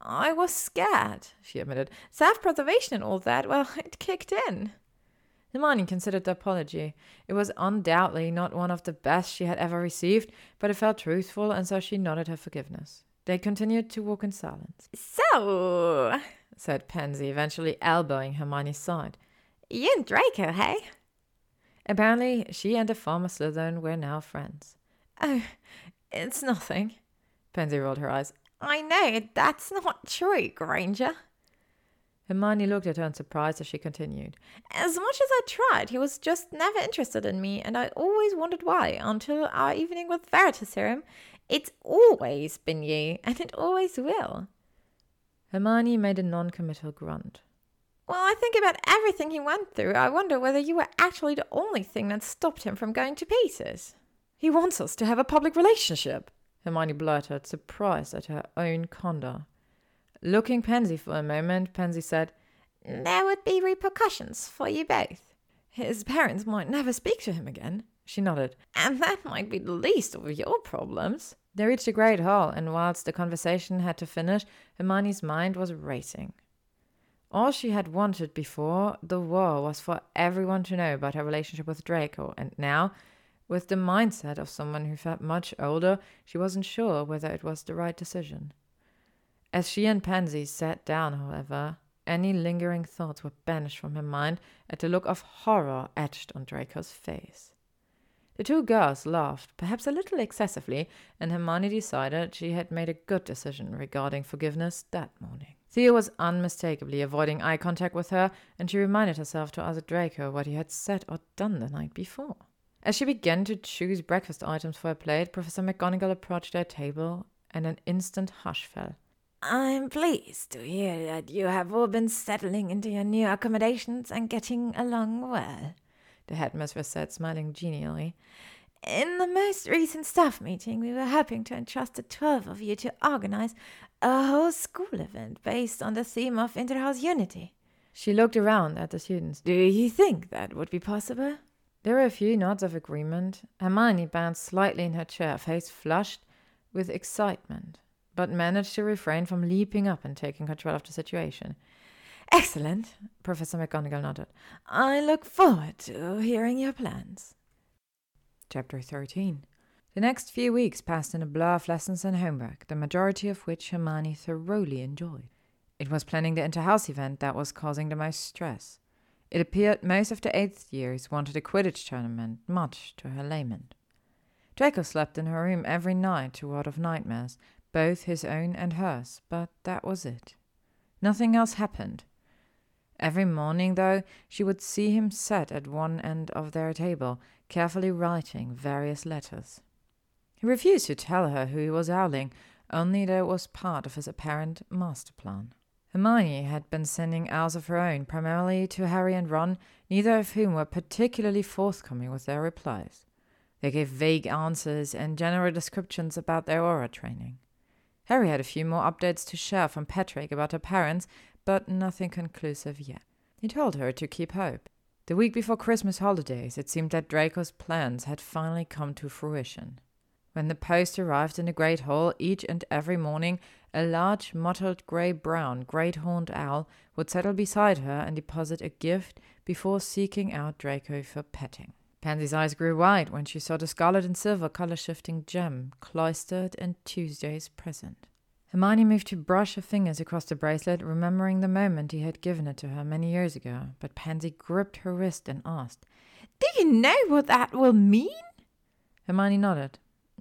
I was scared, she admitted. Self preservation and all that, well, (laughs) it kicked in. Hermione considered the apology. It was undoubtedly not one of the best she had ever received, but it felt truthful, and so she nodded her forgiveness. They continued to walk in silence. So, said Pansy, eventually elbowing Hermione's side. You and Draco, hey? Apparently, she and the former Slytherin were now friends. Oh, It's nothing. Pansy rolled her eyes. I know, that's not true, Granger. Hermione looked at her in surprise as she continued. As much as I tried, he was just never interested in me, and I always wondered why, until our evening with Veritaserum. It's always been you, and it always will. Hermione made a non committal grunt. Well, I think about everything he went through. I wonder whether you were actually the only thing that stopped him from going to pieces. He wants us to have a public relationship, Hermione blurted, surprised at her own conduct. Looking Pansy for a moment, Pansy said, There would be repercussions for you both. His parents might never speak to him again. She nodded. And that might be the least of your problems. They reached the great hall, and whilst the conversation had to finish, Hermione's mind was racing. All she had wanted before the war was for everyone to know about her relationship with Draco, and now, with the mindset of someone who felt much older, she wasn't sure whether it was the right decision. As she and Pansy sat down, however, any lingering thoughts were banished from her mind at the look of horror etched on Draco's face. The two girls laughed, perhaps a little excessively, and Hermione decided she had made a good decision regarding forgiveness that morning. Theo was unmistakably avoiding eye contact with her, and she reminded herself to ask Draco what he had said or done the night before. As she began to choose breakfast items for her plate, Professor McGonagall approached their table, and an instant hush fell. I'm pleased to hear that you have all been settling into your new accommodations and getting along well, the headmistress said, smiling genially. In the most recent staff meeting, we were hoping to entrust the twelve of you to organize a whole school event based on the theme of interhouse unity. She looked around at the students. Do you think that would be possible? There were a few nods of agreement. Hermione bounced slightly in her chair, face flushed with excitement but managed to refrain from leaping up and taking control of the situation. Excellent, Professor McGonagall nodded. I look forward to hearing your plans. Chapter 13 The next few weeks passed in a blur of lessons and homework, the majority of which Hermione thoroughly enjoyed. It was planning the inter-house event that was causing the most stress. It appeared most of the eighth years wanted a Quidditch tournament, much to her lament. Draco slept in her room every night to ward off nightmares, both his own and hers, but that was it. Nothing else happened. Every morning, though, she would see him sat at one end of their table, carefully writing various letters. He refused to tell her who he was owling, only that it was part of his apparent master plan. Hermione had been sending owls of her own, primarily to Harry and Ron, neither of whom were particularly forthcoming with their replies. They gave vague answers and general descriptions about their Auror training. Harry had a few more updates to share from Patrick about her parents, but nothing conclusive yet. He told her to keep hope. The week before Christmas holidays, it seemed that Draco's plans had finally come to fruition. When the post arrived in the great hall, each and every morning, a large, mottled grey brown, great horned owl would settle beside her and deposit a gift before seeking out Draco for petting. Pansy's eyes grew wide when she saw the scarlet and silver color shifting gem cloistered in Tuesday's present. Hermione moved to brush her fingers across the bracelet, remembering the moment he had given it to her many years ago. But Pansy gripped her wrist and asked, Do you know what that will mean? Hermione nodded.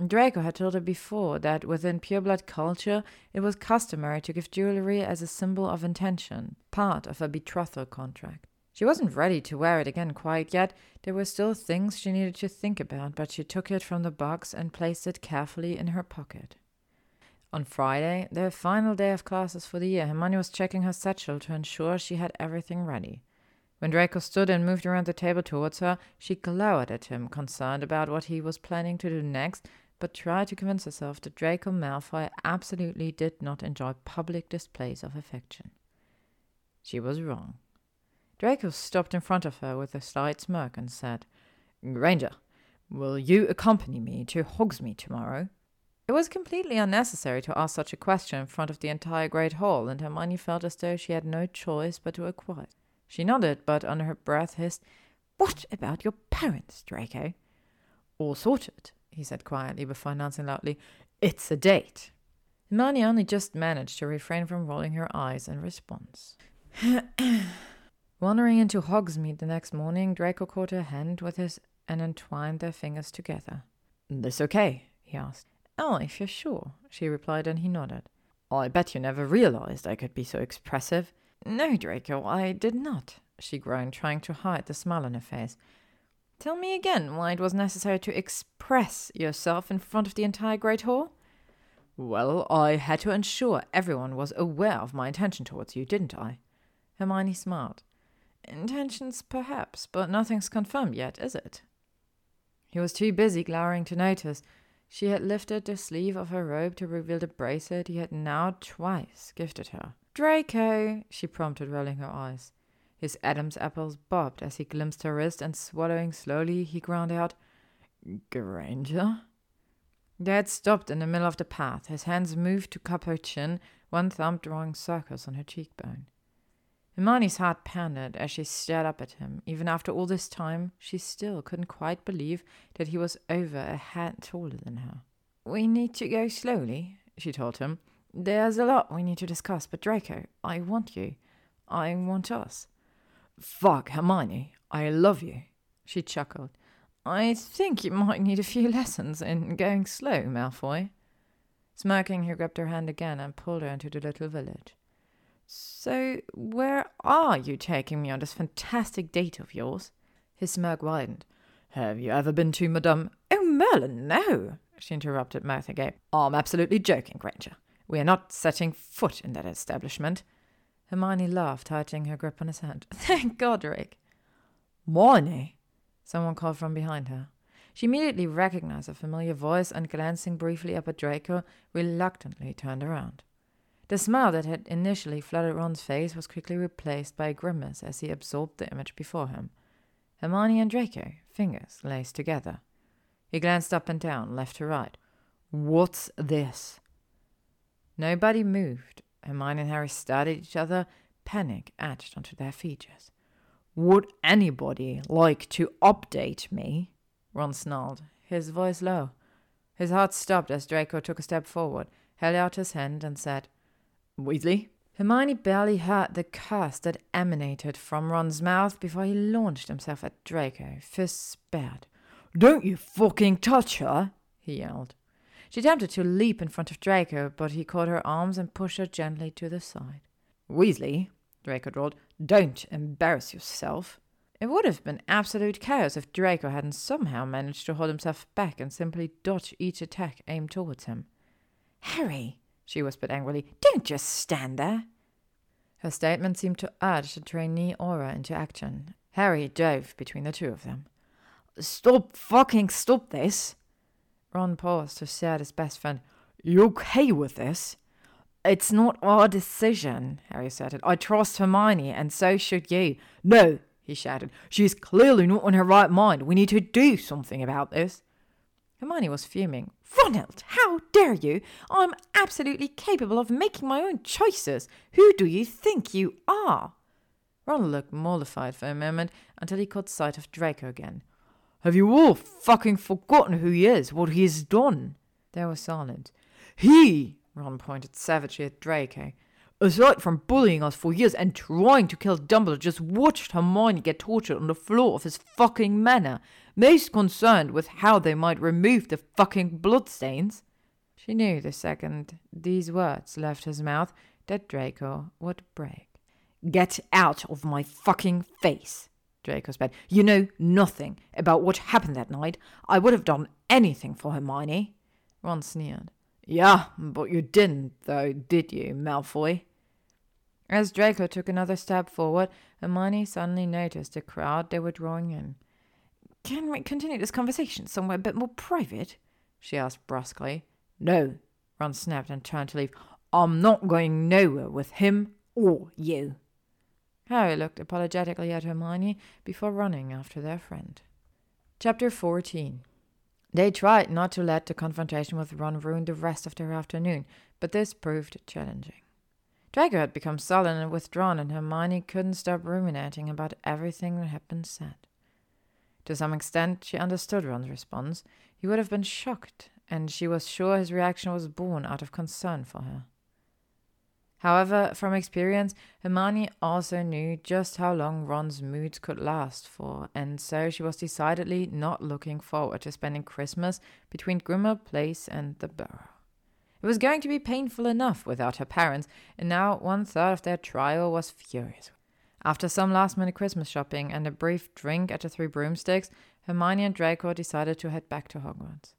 Draco had told her before that within pureblood culture it was customary to give jewelry as a symbol of intention, part of a betrothal contract. She wasn't ready to wear it again quite yet. There were still things she needed to think about, but she took it from the box and placed it carefully in her pocket. On Friday, the final day of classes for the year, Hermione was checking her satchel to ensure she had everything ready. When Draco stood and moved around the table towards her, she glowered at him, concerned about what he was planning to do next, but tried to convince herself that Draco Malfoy absolutely did not enjoy public displays of affection. She was wrong. Draco stopped in front of her with a slight smirk and said, Granger, will you accompany me to Hogsmeade tomorrow? It was completely unnecessary to ask such a question in front of the entire great hall, and Hermione felt as though she had no choice but to acquire. She nodded, but under her breath hissed, What about your parents, Draco? All sorted, he said quietly before announcing loudly, It's a date. Hermione only just managed to refrain from rolling her eyes in response. (clears throat) Wandering into Hogsmeade the next morning, Draco caught her hand with his and entwined their fingers together. This okay? he asked. Oh, if you're sure, she replied, and he nodded. I bet you never realized I could be so expressive. No, Draco, I did not, she groaned, trying to hide the smile on her face. Tell me again why it was necessary to express yourself in front of the entire Great Hall? Well, I had to ensure everyone was aware of my intention towards you, didn't I? Hermione smiled. Intentions, perhaps, but nothing's confirmed yet, is it? He was too busy glowering to notice. She had lifted the sleeve of her robe to reveal the bracelet he had now twice gifted her. Draco, she prompted, rolling her eyes. His Adam's apples bobbed as he glimpsed her wrist, and swallowing slowly, he ground out, Granger? They had stopped in the middle of the path. His hands moved to cup her chin, one thumb drawing circles on her cheekbone. Hermione's heart pounded as she stared up at him. Even after all this time, she still couldn't quite believe that he was over a head taller than her. We need to go slowly, she told him. There's a lot we need to discuss, but Draco, I want you. I want us. Fuck, Hermione, I love you, she chuckled. I think you might need a few (laughs) lessons in going slow, Malfoy. Smirking, he grabbed her hand again and pulled her into the little village. So, where are you taking me on this fantastic date of yours? His smirk widened. Have you ever been to Madame? Oh, Merlin, no, she interrupted, mouth agape. I'm absolutely joking, Granger. We are not setting foot in that establishment. Hermione laughed, tightening her grip on his hand. (laughs) Thank Godric. Hermione, Someone called from behind her. She immediately recognized a familiar voice and, glancing briefly up at Draco, reluctantly turned around. The smile that had initially flooded Ron's face was quickly replaced by a grimace as he absorbed the image before him. Hermione and Draco, fingers laced together. He glanced up and down, left to right. What's this? Nobody moved. Hermione and Harry stared at each other, panic etched onto their features. Would anybody like to update me? Ron snarled, his voice low. His heart stopped as Draco took a step forward, held out his hand, and said, Weasley? Hermione barely heard the curse that emanated from Ron's mouth before he launched himself at Draco, fists bared. Don't you fucking touch her! he yelled. She attempted to leap in front of Draco, but he caught her arms and pushed her gently to the side. Weasley, Draco drawled, don't embarrass yourself. It would have been absolute chaos if Draco hadn't somehow managed to hold himself back and simply dodge each attack aimed towards him. Harry, she whispered angrily, don't just stand there. Her statement seemed to urge the trainee Auror into action. Harry dove between the two of them. Stop fucking stop this! Ron paused to stare at his best friend. You okay with this? It's not our decision, Harry asserted. I trust Hermione, and so should you. No, he shouted. She's clearly not in her right mind. We need to do something about this. Hermione was fuming. Ronald, how dare you? I'm absolutely capable of making my own choices. Who do you think you are? Ronald looked mollified for a moment until he caught sight of Draco again. Have you all fucking forgotten who he is, what he has done? There was silence. He Ron pointed savagely at Draco. Aside from bullying us for years and trying to kill Dumbledore, just watched Hermione get tortured on the floor of his fucking manor, most concerned with how they might remove the fucking bloodstains. She knew the second these words left his mouth that Draco would break. Get out of my fucking face, Draco spat. You know nothing about what happened that night. I would have done anything for Hermione. Ron sneered. Yeah, but you didn't, though, did you, Malfoy? As Draco took another step forward, Hermione suddenly noticed the crowd they were drawing in. Can we continue this conversation somewhere a bit more private? she asked brusquely. No, Ron snapped and turned to leave. I'm not going nowhere with him or you. Harry looked apologetically at Hermione before running after their friend. Chapter 14 they tried not to let the confrontation with Ron ruin the rest of their afternoon, but this proved challenging. Draco had become sullen and withdrawn, and Hermione couldn't stop ruminating about everything that had been said. To some extent, she understood Ron's response. He would have been shocked, and she was sure his reaction was born out of concern for her. However, from experience, Hermione also knew just how long Ron's moods could last for, and so she was decidedly not looking forward to spending Christmas between Grimmauld Place and the Burrow. It was going to be painful enough without her parents, and now one third of their trial was furious. After some last minute Christmas shopping and a brief drink at the Three Broomsticks, Hermione and Draco decided to head back to Hogwarts.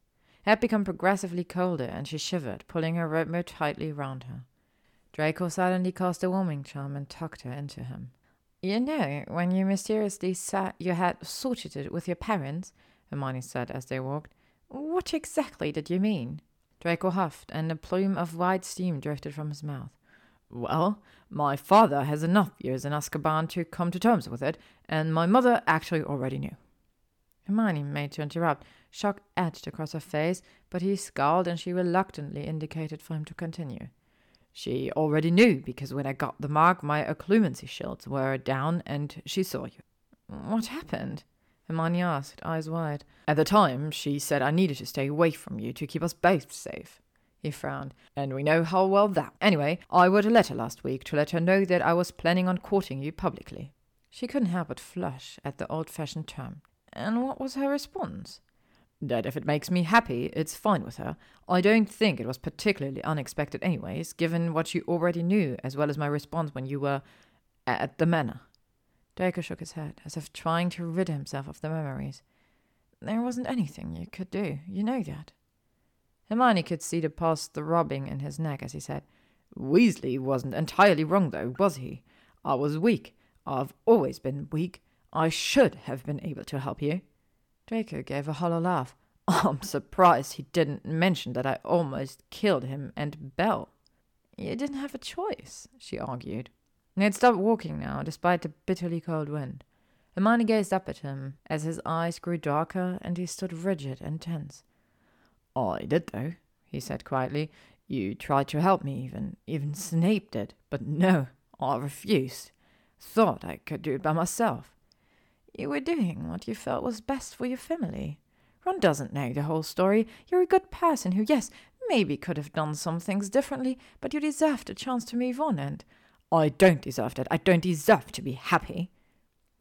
It had become progressively colder, and she shivered, pulling her robe more tightly round her. Draco silently cast a warming charm and tucked her into him. You know, when you mysteriously said you had sorted it with your parents, Hermione said as they walked, what exactly did you mean? Draco huffed, and a plume of white steam drifted from his mouth. Well, my father has enough years in Azkaban to come to terms with it, and my mother actually already knew. Hermione made to interrupt, shock etched across her face, but he scowled and she reluctantly indicated for him to continue. She already knew because when I got the mark, my occlumency shields were down and she saw you. What happened? Hermione asked, eyes wide. At the time, she said I needed to stay away from you to keep us both safe. He frowned. And we know how well that. Anyway, I wrote a letter last week to let her know that I was planning on courting you publicly. She couldn't help but flush at the old fashioned term. And what was her response? That if it makes me happy, it's fine with her. I don't think it was particularly unexpected, anyways, given what you already knew, as well as my response when you were at the manor. Draco shook his head, as if trying to rid himself of the memories. There wasn't anything you could do, you know that. Hermione could see the pulse throbbing in his neck as he said, Weasley wasn't entirely wrong, though, was he? I was weak. I've always been weak. I should have been able to help you. Draco gave a hollow laugh. (laughs) I'm surprised he didn't mention that I almost killed him and Bell. You didn't have a choice, she argued. He had stopped walking now, despite the bitterly cold wind. Hermione gazed up at him as his eyes grew darker and he stood rigid and tense. I did, though, he said quietly. You tried to help me, even. Even Snape did. But no, I refused. Thought I could do it by myself. You were doing what you felt was best for your family. Ron doesn't know the whole story. You're a good person who, yes, maybe could have done some things differently, but you deserved a chance to move on, and I don't deserve that. I don't deserve to be happy.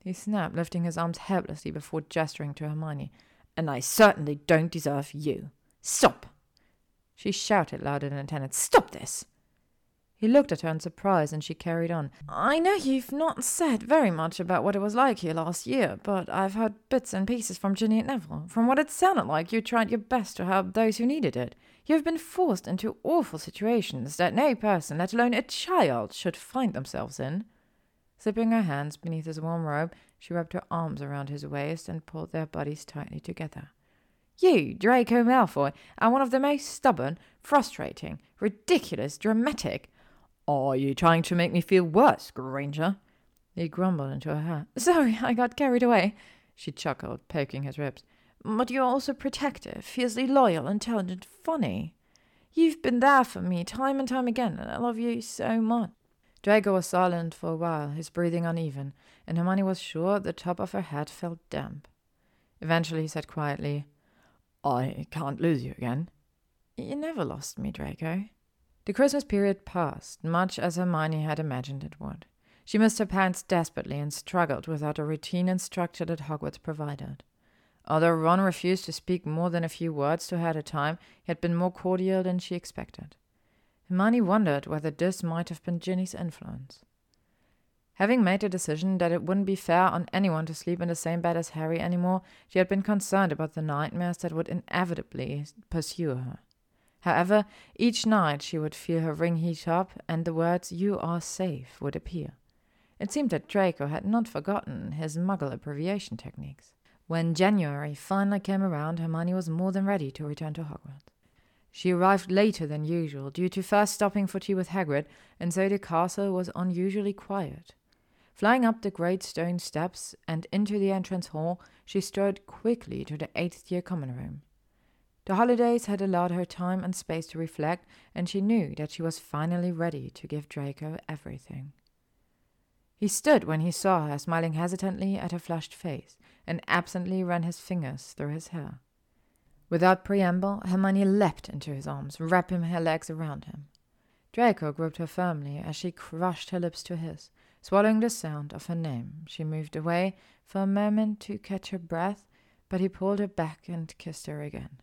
He snapped, lifting his arms helplessly before gesturing to Hermione. And I certainly don't deserve you. Stop! She shouted louder than intended. Stop this! He looked at her in surprise, and she carried on. I know you've not said very much about what it was like here last year, but I've heard bits and pieces from Ginny and Neville. From what it sounded like, you tried your best to help those who needed it. You've been forced into awful situations that no person, let alone a child, should find themselves in. Slipping her hands beneath his warm robe, she wrapped her arms around his waist and pulled their bodies tightly together. You, Draco Malfoy, are one of the most stubborn, frustrating, ridiculous, dramatic, are you trying to make me feel worse, Granger? He grumbled into her hair. Sorry, I got carried away, she chuckled, poking his ribs. But you're also protective, fiercely loyal, intelligent, funny. You've been there for me time and time again, and I love you so much. Draco was silent for a while, his breathing uneven, and Hermione was sure the top of her head felt damp. Eventually he said quietly, I can't lose you again. You never lost me, Draco. The Christmas period passed, much as Hermione had imagined it would. She missed her parents desperately and struggled without a routine and structure that Hogwarts provided. Although Ron refused to speak more than a few words to her at a time, he had been more cordial than she expected. Hermione wondered whether this might have been Ginny's influence. Having made the decision that it wouldn't be fair on anyone to sleep in the same bed as Harry anymore, she had been concerned about the nightmares that would inevitably pursue her. However, each night she would feel her ring heat up, and the words, You are safe, would appear. It seemed that Draco had not forgotten his muggle abbreviation techniques. When January finally came around, Hermione was more than ready to return to Hogwarts. She arrived later than usual, due to first stopping for tea with Hagrid, and so the castle was unusually quiet. Flying up the great stone steps and into the entrance hall, she strode quickly to the eighth year common room. The holidays had allowed her time and space to reflect, and she knew that she was finally ready to give Draco everything. He stood when he saw her, smiling hesitantly at her flushed face, and absently ran his fingers through his hair. Without preamble, Hermione leapt into his arms, wrapping her legs around him. Draco gripped her firmly as she crushed her lips to his. Swallowing the sound of her name, she moved away for a moment to catch her breath, but he pulled her back and kissed her again.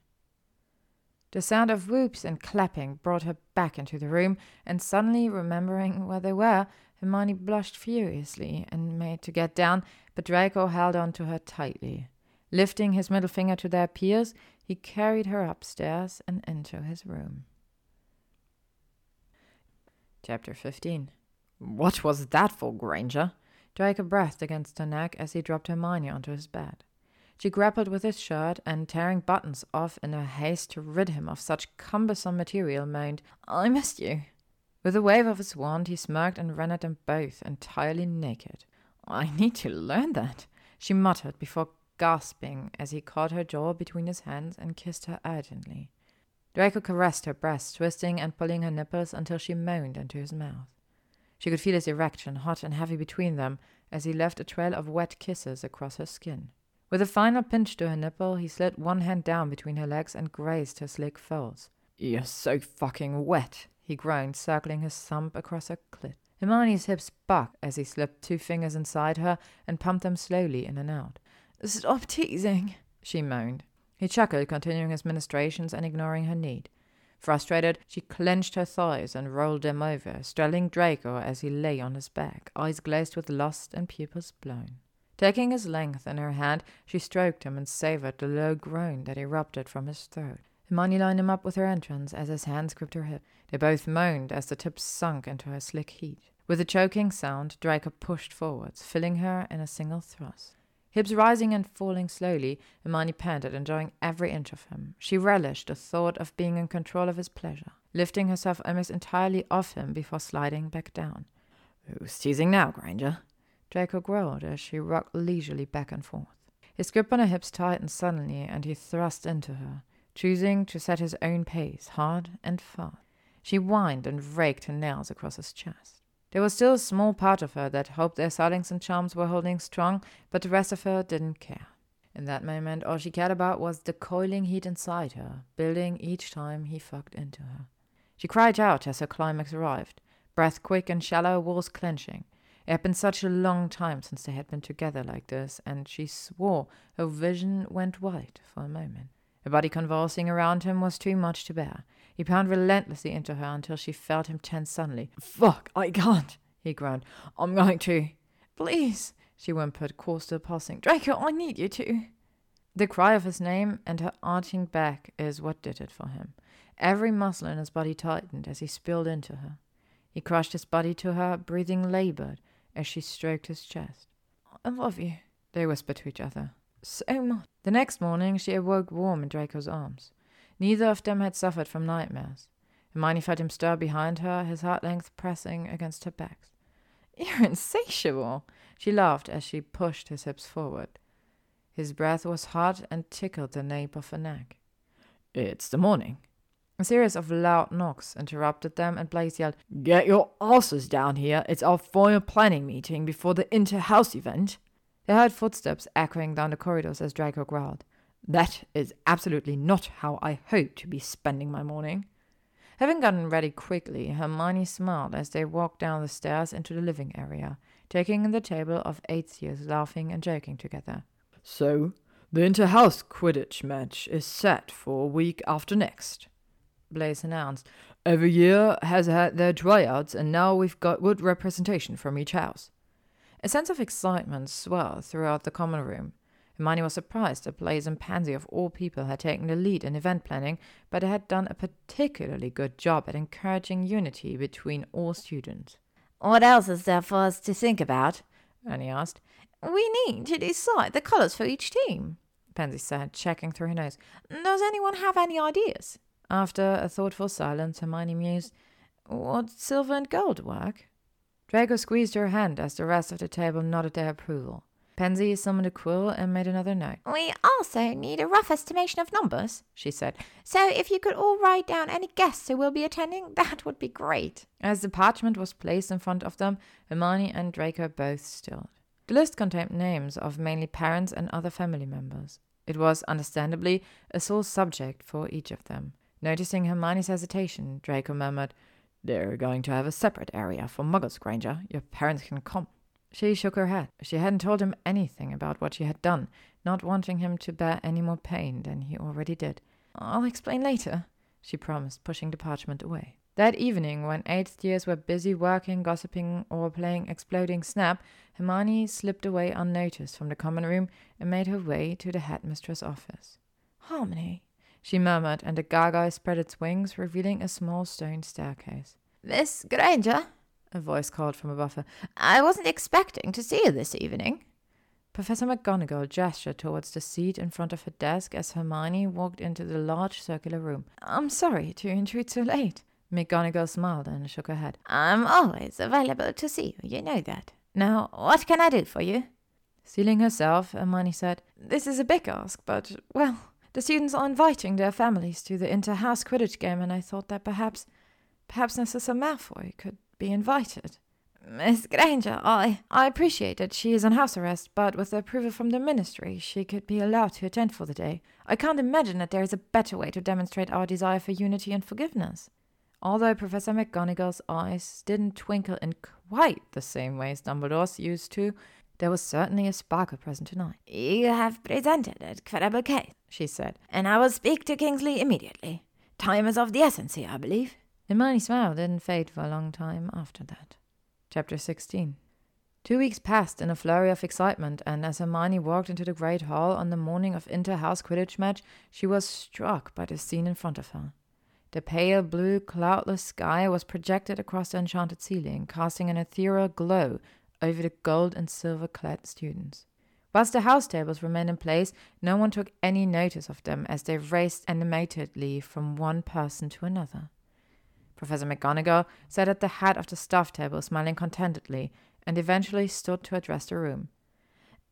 The sound of whoops and clapping brought her back into the room, and suddenly remembering where they were, Hermione blushed furiously and made to get down, but Draco held on to her tightly. Lifting his middle finger to their peers, he carried her upstairs and into his room. Chapter 15 What was that for, Granger? Draco breathed against her neck as he dropped Hermione onto his bed. She grappled with his shirt and, tearing buttons off in her haste to rid him of such cumbersome material, moaned, I missed you. With a wave of his wand, he smirked and ran at them both, entirely naked. I need to learn that, she muttered before gasping as he caught her jaw between his hands and kissed her urgently. Draco caressed her breast, twisting and pulling her nipples until she moaned into his mouth. She could feel his erection, hot and heavy between them, as he left a trail of wet kisses across her skin. With a final pinch to her nipple, he slid one hand down between her legs and grazed her slick folds. You're so fucking wet, he groaned, circling his thumb across her clit. Hermione's hips bucked as he slipped two fingers inside her and pumped them slowly in and out. Stop teasing, she moaned. He chuckled, continuing his ministrations and ignoring her need. Frustrated, she clenched her thighs and rolled them over, straddling Draco as he lay on his back, eyes glazed with lust and pupils blown. Taking his length in her hand, she stroked him and savored the low groan that erupted from his throat. Hermione lined him up with her entrance as his hands gripped her hip. They both moaned as the tips sunk into her slick heat. With a choking sound, Draco pushed forwards, filling her in a single thrust. Hips rising and falling slowly, Hermione panted, enjoying every inch of him. She relished the thought of being in control of his pleasure, lifting herself almost entirely off him before sliding back down. Who's teasing now, Granger? Draco growled as she rocked leisurely back and forth. His grip on her hips tightened suddenly, and he thrust into her, choosing to set his own pace, hard and fast. She whined and raked her nails across his chest. There was still a small part of her that hoped their sightings and charms were holding strong, but the rest of her didn't care. In that moment, all she cared about was the coiling heat inside her, building each time he fucked into her. She cried out as her climax arrived, breath quick and shallow, walls clenching. It had been such a long time since they had been together like this, and she swore her vision went white for a moment. Her body convulsing around him was too much to bear. He pounded relentlessly into her until she felt him tense suddenly. Fuck, I can't, he groaned. I'm going to. Please, she whimpered, core still pulsing. Draco, I need you to. The cry of his name and her arching back is what did it for him. Every muscle in his body tightened as he spilled into her. He crushed his body to her, breathing labored as she stroked his chest. I love you, they whispered to each other. So much. The next morning she awoke warm in Draco's arms. Neither of them had suffered from nightmares. Hermione felt him stir behind her, his heart length pressing against her back. You're insatiable, she laughed as she pushed his hips forward. His breath was hot and tickled the nape of her neck. It's the morning. A series of loud knocks interrupted them, and Blaise yelled, Get your asses down here. It's our final planning meeting before the inter-house event. They heard footsteps echoing down the corridors as Draco growled. That is absolutely not how I hope to be spending my morning. Having gotten ready quickly, Hermione smiled as they walked down the stairs into the living area, taking in the table of years laughing and joking together. So, the inter-house Quidditch match is set for a week after next, Blaise announced. Every year has had their tryouts, and now we've got good representation from each house. A sense of excitement swelled throughout the common room. Hermione was surprised that Blaise and Pansy, of all people, had taken the lead in event planning, but they had done a particularly good job at encouraging unity between all students. What else is there for us to think about? Ernie asked. We need to decide the colours for each team, Pansy said, checking through her nose. Does anyone have any ideas? After a thoughtful silence, Hermione mused, Would silver and gold work? Draco squeezed her hand as the rest of the table nodded their approval. Pansy summoned a quill and made another note. We also need a rough estimation of numbers, she said. So if you could all write down any guests who will be attending, (laughs) that would be great. As the parchment was placed in front of them, Hermione and Draco both stilled. The list contained names of mainly parents and other family members. It was, understandably, a sole subject for each of them. Noticing Hermione's hesitation, Draco murmured, They're going to have a separate area for muggles, Granger. Your parents can come. She shook her head. She hadn't told him anything about what she had done, not wanting him to bear any more pain than he already did. I'll explain later, she promised, pushing the parchment away. That evening, when eighth years were busy working, gossiping, or playing exploding snap, Hermione slipped away unnoticed from the common room and made her way to the headmistress' office. Harmony, she murmured, and the gargoyle spread its wings, revealing a small stone staircase. Miss Granger, a voice called from above her. I wasn't expecting to see you this evening. Professor McGonagall gestured towards the seat in front of her desk as Hermione walked into the large circular room. I'm sorry to intrude so late. McGonagall smiled and shook her head. I'm always available to see you, you know that. Now, what can I do for you? Sealing herself, Hermione said, This is a big ask, but, well, the students are inviting their families to the inter-house Quidditch game, and I thought that perhaps, perhaps Narcissa Malfoy could be invited. Miss Granger, I, I appreciate that she is on house arrest, but with approval from the ministry, she could be allowed to attend for the day. I can't imagine that there is a better way to demonstrate our desire for unity and forgiveness. Although Professor McGonagall's eyes didn't twinkle in quite the same way as Dumbledore's used to, there was certainly a sparkle present tonight. You have presented a credible case, she said, and I will speak to Kingsley immediately. Time is of the essence here, I believe. Hermione's smile didn't fade for a long time after that. Chapter 16 Two weeks passed in a flurry of excitement, and as Hermione walked into the great hall on the morning of inter-house Quidditch match, she was struck by the scene in front of her. The pale blue, cloudless sky was projected across the enchanted ceiling, casting an ethereal glow over the gold and silver clad students. Whilst the house tables remained in place, no one took any notice of them as they raced animatedly from one person to another. Professor McGonagall sat at the head of the staff table, smiling contentedly, and eventually stood to address the room.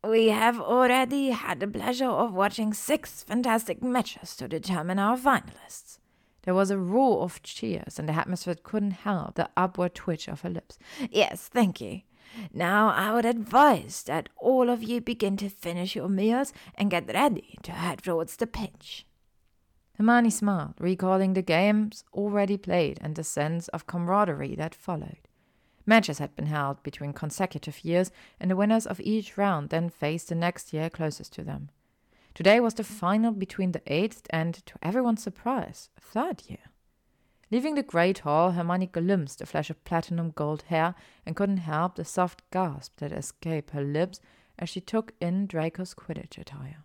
We have already had the pleasure of watching six fantastic matches to determine our finalists. There was a roar of cheers, and the headmistress couldn't help the upward twitch of her lips. Yes, thank you. Now I would advise that all of you begin to finish your meals and get ready to head towards the pitch. Hermione smiled, recalling the games already played and the sense of camaraderie that followed. Matches had been held between consecutive years, and the winners of each round then faced the next year closest to them. Today was the final between the eighth and, to everyone's surprise, third year. Leaving the great hall, Hermione glimpsed a flash of platinum gold hair and couldn't help the soft gasp that escaped her lips as she took in Draco's Quidditch attire.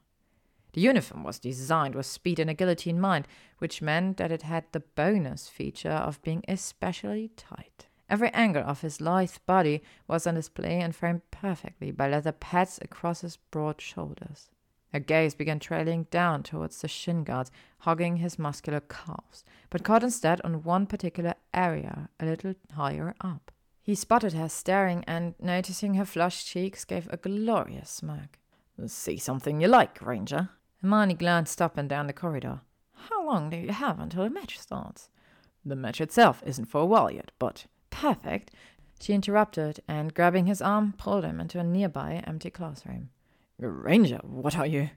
The uniform was designed with speed and agility in mind, which meant that it had the bonus feature of being especially tight. Every angle of his lithe body was on display and framed perfectly by leather pads across his broad shoulders. Her gaze began trailing down towards the shin guards, hugging his muscular calves, but caught instead on one particular area a little higher up. He spotted her staring and, noticing her flushed cheeks, gave a glorious smirk. See something you like, Granger? Hermione glanced up and down the corridor. How long do you have until the match starts? The match itself isn't for a while yet, but. Perfect. She interrupted and, grabbing his arm, pulled him into a nearby empty classroom. Granger, what are you?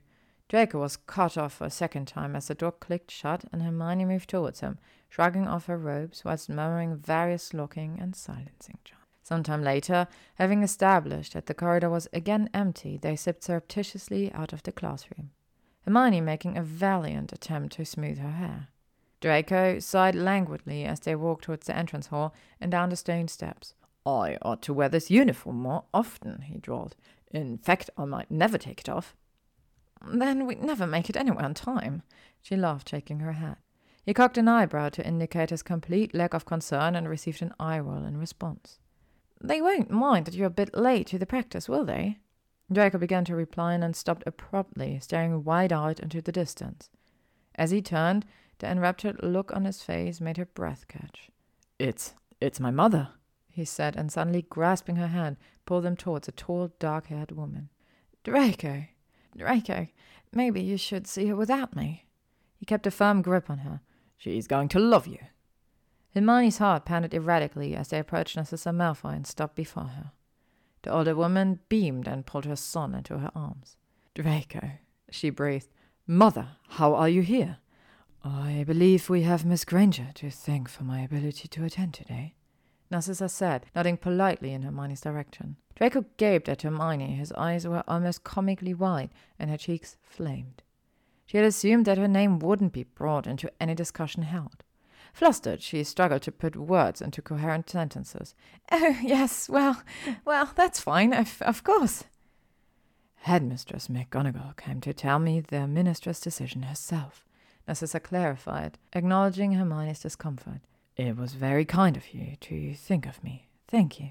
Draco was cut off a second time as the door clicked shut and Hermione moved towards him, shrugging off her robes whilst murmuring various locking and silencing charms. Some time later, having established that the corridor was again empty, they slipped surreptitiously out of the classroom. Hermione making a valiant attempt to smooth her hair. Draco sighed languidly as they walked towards the entrance hall and down the stone steps. I ought to wear this uniform more often, he drawled. In fact, I might never take it off. Then we'd never make it anywhere on time. She laughed, shaking her head. He cocked an eyebrow to indicate his complete lack of concern and received an eye roll in response. They won't mind that you're a bit late to the practice, will they? Draco began to reply and then stopped abruptly, staring wide eyed into the distance. As he turned, the enraptured look on his face made her breath catch. It's it's my mother, he said, and suddenly grasping her hand, pulled them towards a tall, dark haired woman. Draco, Draco, maybe you should see her without me. He kept a firm grip on her. She's going to love you. Hermione's heart pounded erratically as they approached Narcissa Malfoy and stopped before her. The older woman beamed and pulled her son into her arms. Draco, she breathed. Mother, how are you here? I believe we have Miss Granger to thank for my ability to attend today, Narcissa said, nodding politely in Hermione's direction. Draco gaped at Hermione. His eyes were almost comically wide, and her cheeks flamed. She had assumed that her name wouldn't be brought into any discussion held. Flustered, she struggled to put words into coherent sentences. Oh, yes, well, well, that's fine, of, of course. Headmistress McGonagall came to tell me the minister's decision herself, Narcissa clarified, acknowledging Hermione's discomfort. It was very kind of you to think of me. Thank you.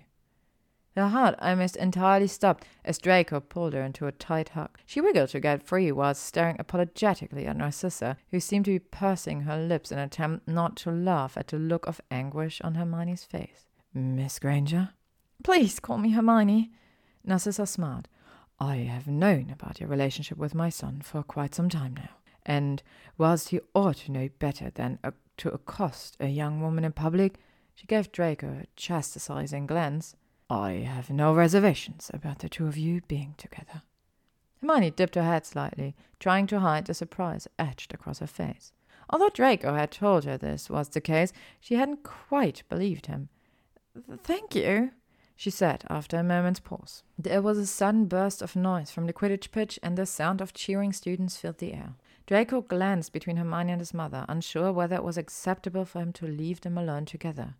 Her heart almost entirely stopped as Draco pulled her into a tight hug. She wriggled to get free while staring apologetically at Narcissa, who seemed to be pursing her lips in an attempt not to laugh at the look of anguish on Hermione's face. Miss Granger? Please call me Hermione. Narcissa smiled. I have known about your relationship with my son for quite some time now, and whilst you ought to know better than a- to accost a young woman in public, she gave Draco a chastising glance. I have no reservations about the two of you being together. Hermione dipped her head slightly, trying to hide the surprise etched across her face. Although Draco had told her this was the case, she hadn't quite believed him. Thank you, she said after a moment's pause. There was a sudden burst of noise from the Quidditch pitch, and the sound of cheering students filled the air. Draco glanced between Hermione and his mother, unsure whether it was acceptable for him to leave them alone together.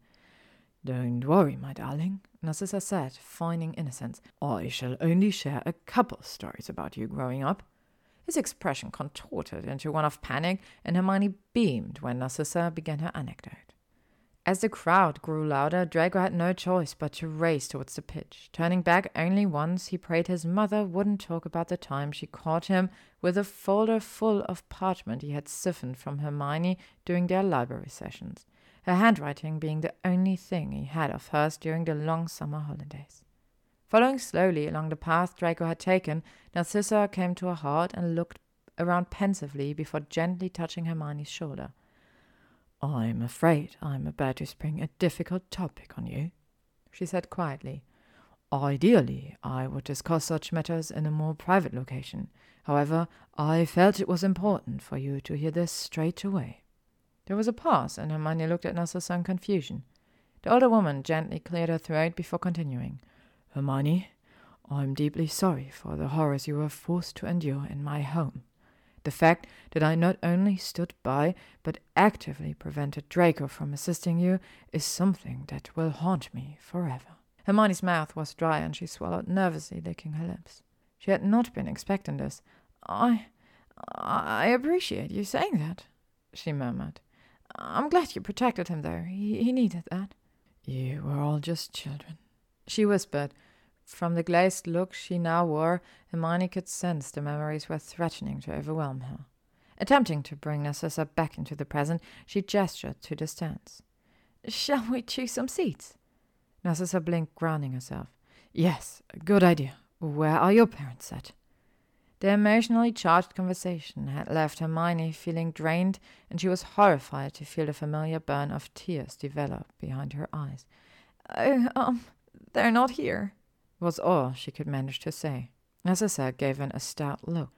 Don't worry, my darling, Narcissa said, feigning innocence. I shall only share a couple stories about you growing up. His expression contorted into one of panic, and Hermione beamed when Narcissa began her anecdote. As the crowd grew louder, Draco had no choice but to race towards the pitch. Turning back only once, he prayed his mother wouldn't talk about the time she caught him with a folder full of parchment he had siphoned from Hermione during their library sessions her handwriting being the only thing he had of hers during the long summer holidays. Following slowly along the path Draco had taken, Narcissa came to a halt and looked around pensively before gently touching Hermione's shoulder. I'm afraid I'm about to spring a difficult topic on you, she said quietly. Ideally, I would discuss such matters in a more private location. However, I felt it was important for you to hear this straight away. There was a pause, and Hermione looked at Narcissa in confusion. The older woman gently cleared her throat before continuing. Hermione, I'm deeply sorry for the horrors you were forced to endure in my home. The fact that I not only stood by, but actively prevented Draco from assisting you is something that will haunt me forever. Hermione's mouth was dry, and she swallowed nervously, licking her lips. She had not been expecting this. I. I appreciate you saying that, she murmured. I'm glad you protected him, though. He, he needed that. You were all just children, she whispered. From the glazed look she now wore, Hermione could sense the memories were threatening to overwhelm her. Attempting to bring Narcissa back into the present, she gestured to the stands. Shall we choose some seats? Narcissa blinked, grounding herself. Yes, good idea. Where are your parents at? The emotionally charged conversation had left Hermione feeling drained, and she was horrified to feel the familiar burn of tears develop behind her eyes. Oh, um, they're not here, was all she could manage to say. Narcissa gave him a stout look.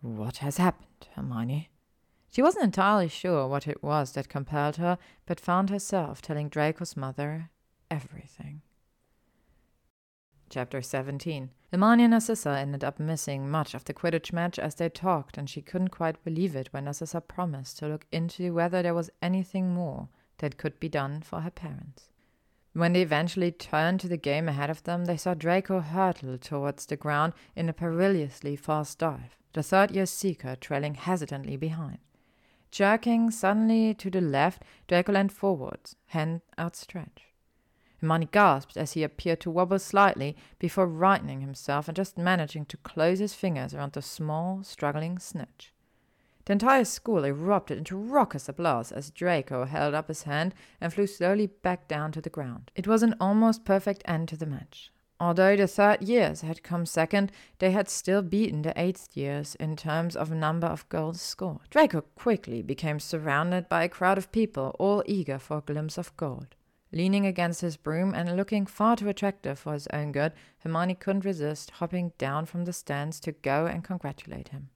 What has happened, Hermione? She wasn't entirely sure what it was that compelled her, but found herself telling Draco's mother everything. Chapter 17 Hermione and Narcissa ended up missing much of the Quidditch match as they talked, and she couldn't quite believe it when Narcissa promised to look into whether there was anything more that could be done for her parents. When they eventually turned to the game ahead of them, they saw Draco hurtle towards the ground in a perilously fast dive, the third year seeker trailing hesitantly behind. Jerking suddenly to the left, Draco leaned forwards, hand outstretched. Hermione gasped as he appeared to wobble slightly before rightening himself and just managing to close his fingers around the small, struggling snitch. The entire school erupted into raucous applause as Draco held up his hand and flew slowly back down to the ground. It was an almost perfect end to the match. Although the third years had come second, they had still beaten the eighth years in terms of number of goals scored. Draco quickly became surrounded by a crowd of people, all eager for a glimpse of gold. Leaning against his broom and looking far too attractive for his own good, Hermione couldn't resist hopping down from the stands to go and congratulate him.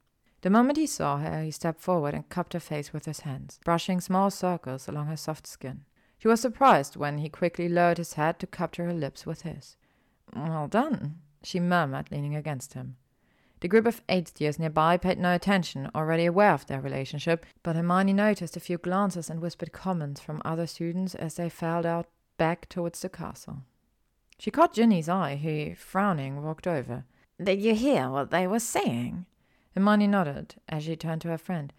The moment he saw her, he stepped forward and cupped her face with his hands, brushing small circles along her soft skin. She was surprised when he quickly lowered his head to capture her lips with his. Well done, she murmured, leaning against him. The group of years nearby paid no attention, already aware of their relationship, but Hermione noticed a few glances and whispered comments from other students as they filed out back towards the castle. She caught Ginny's eye, who, frowning, walked over. Did you hear what they were saying? Hermione nodded as she turned to her friend.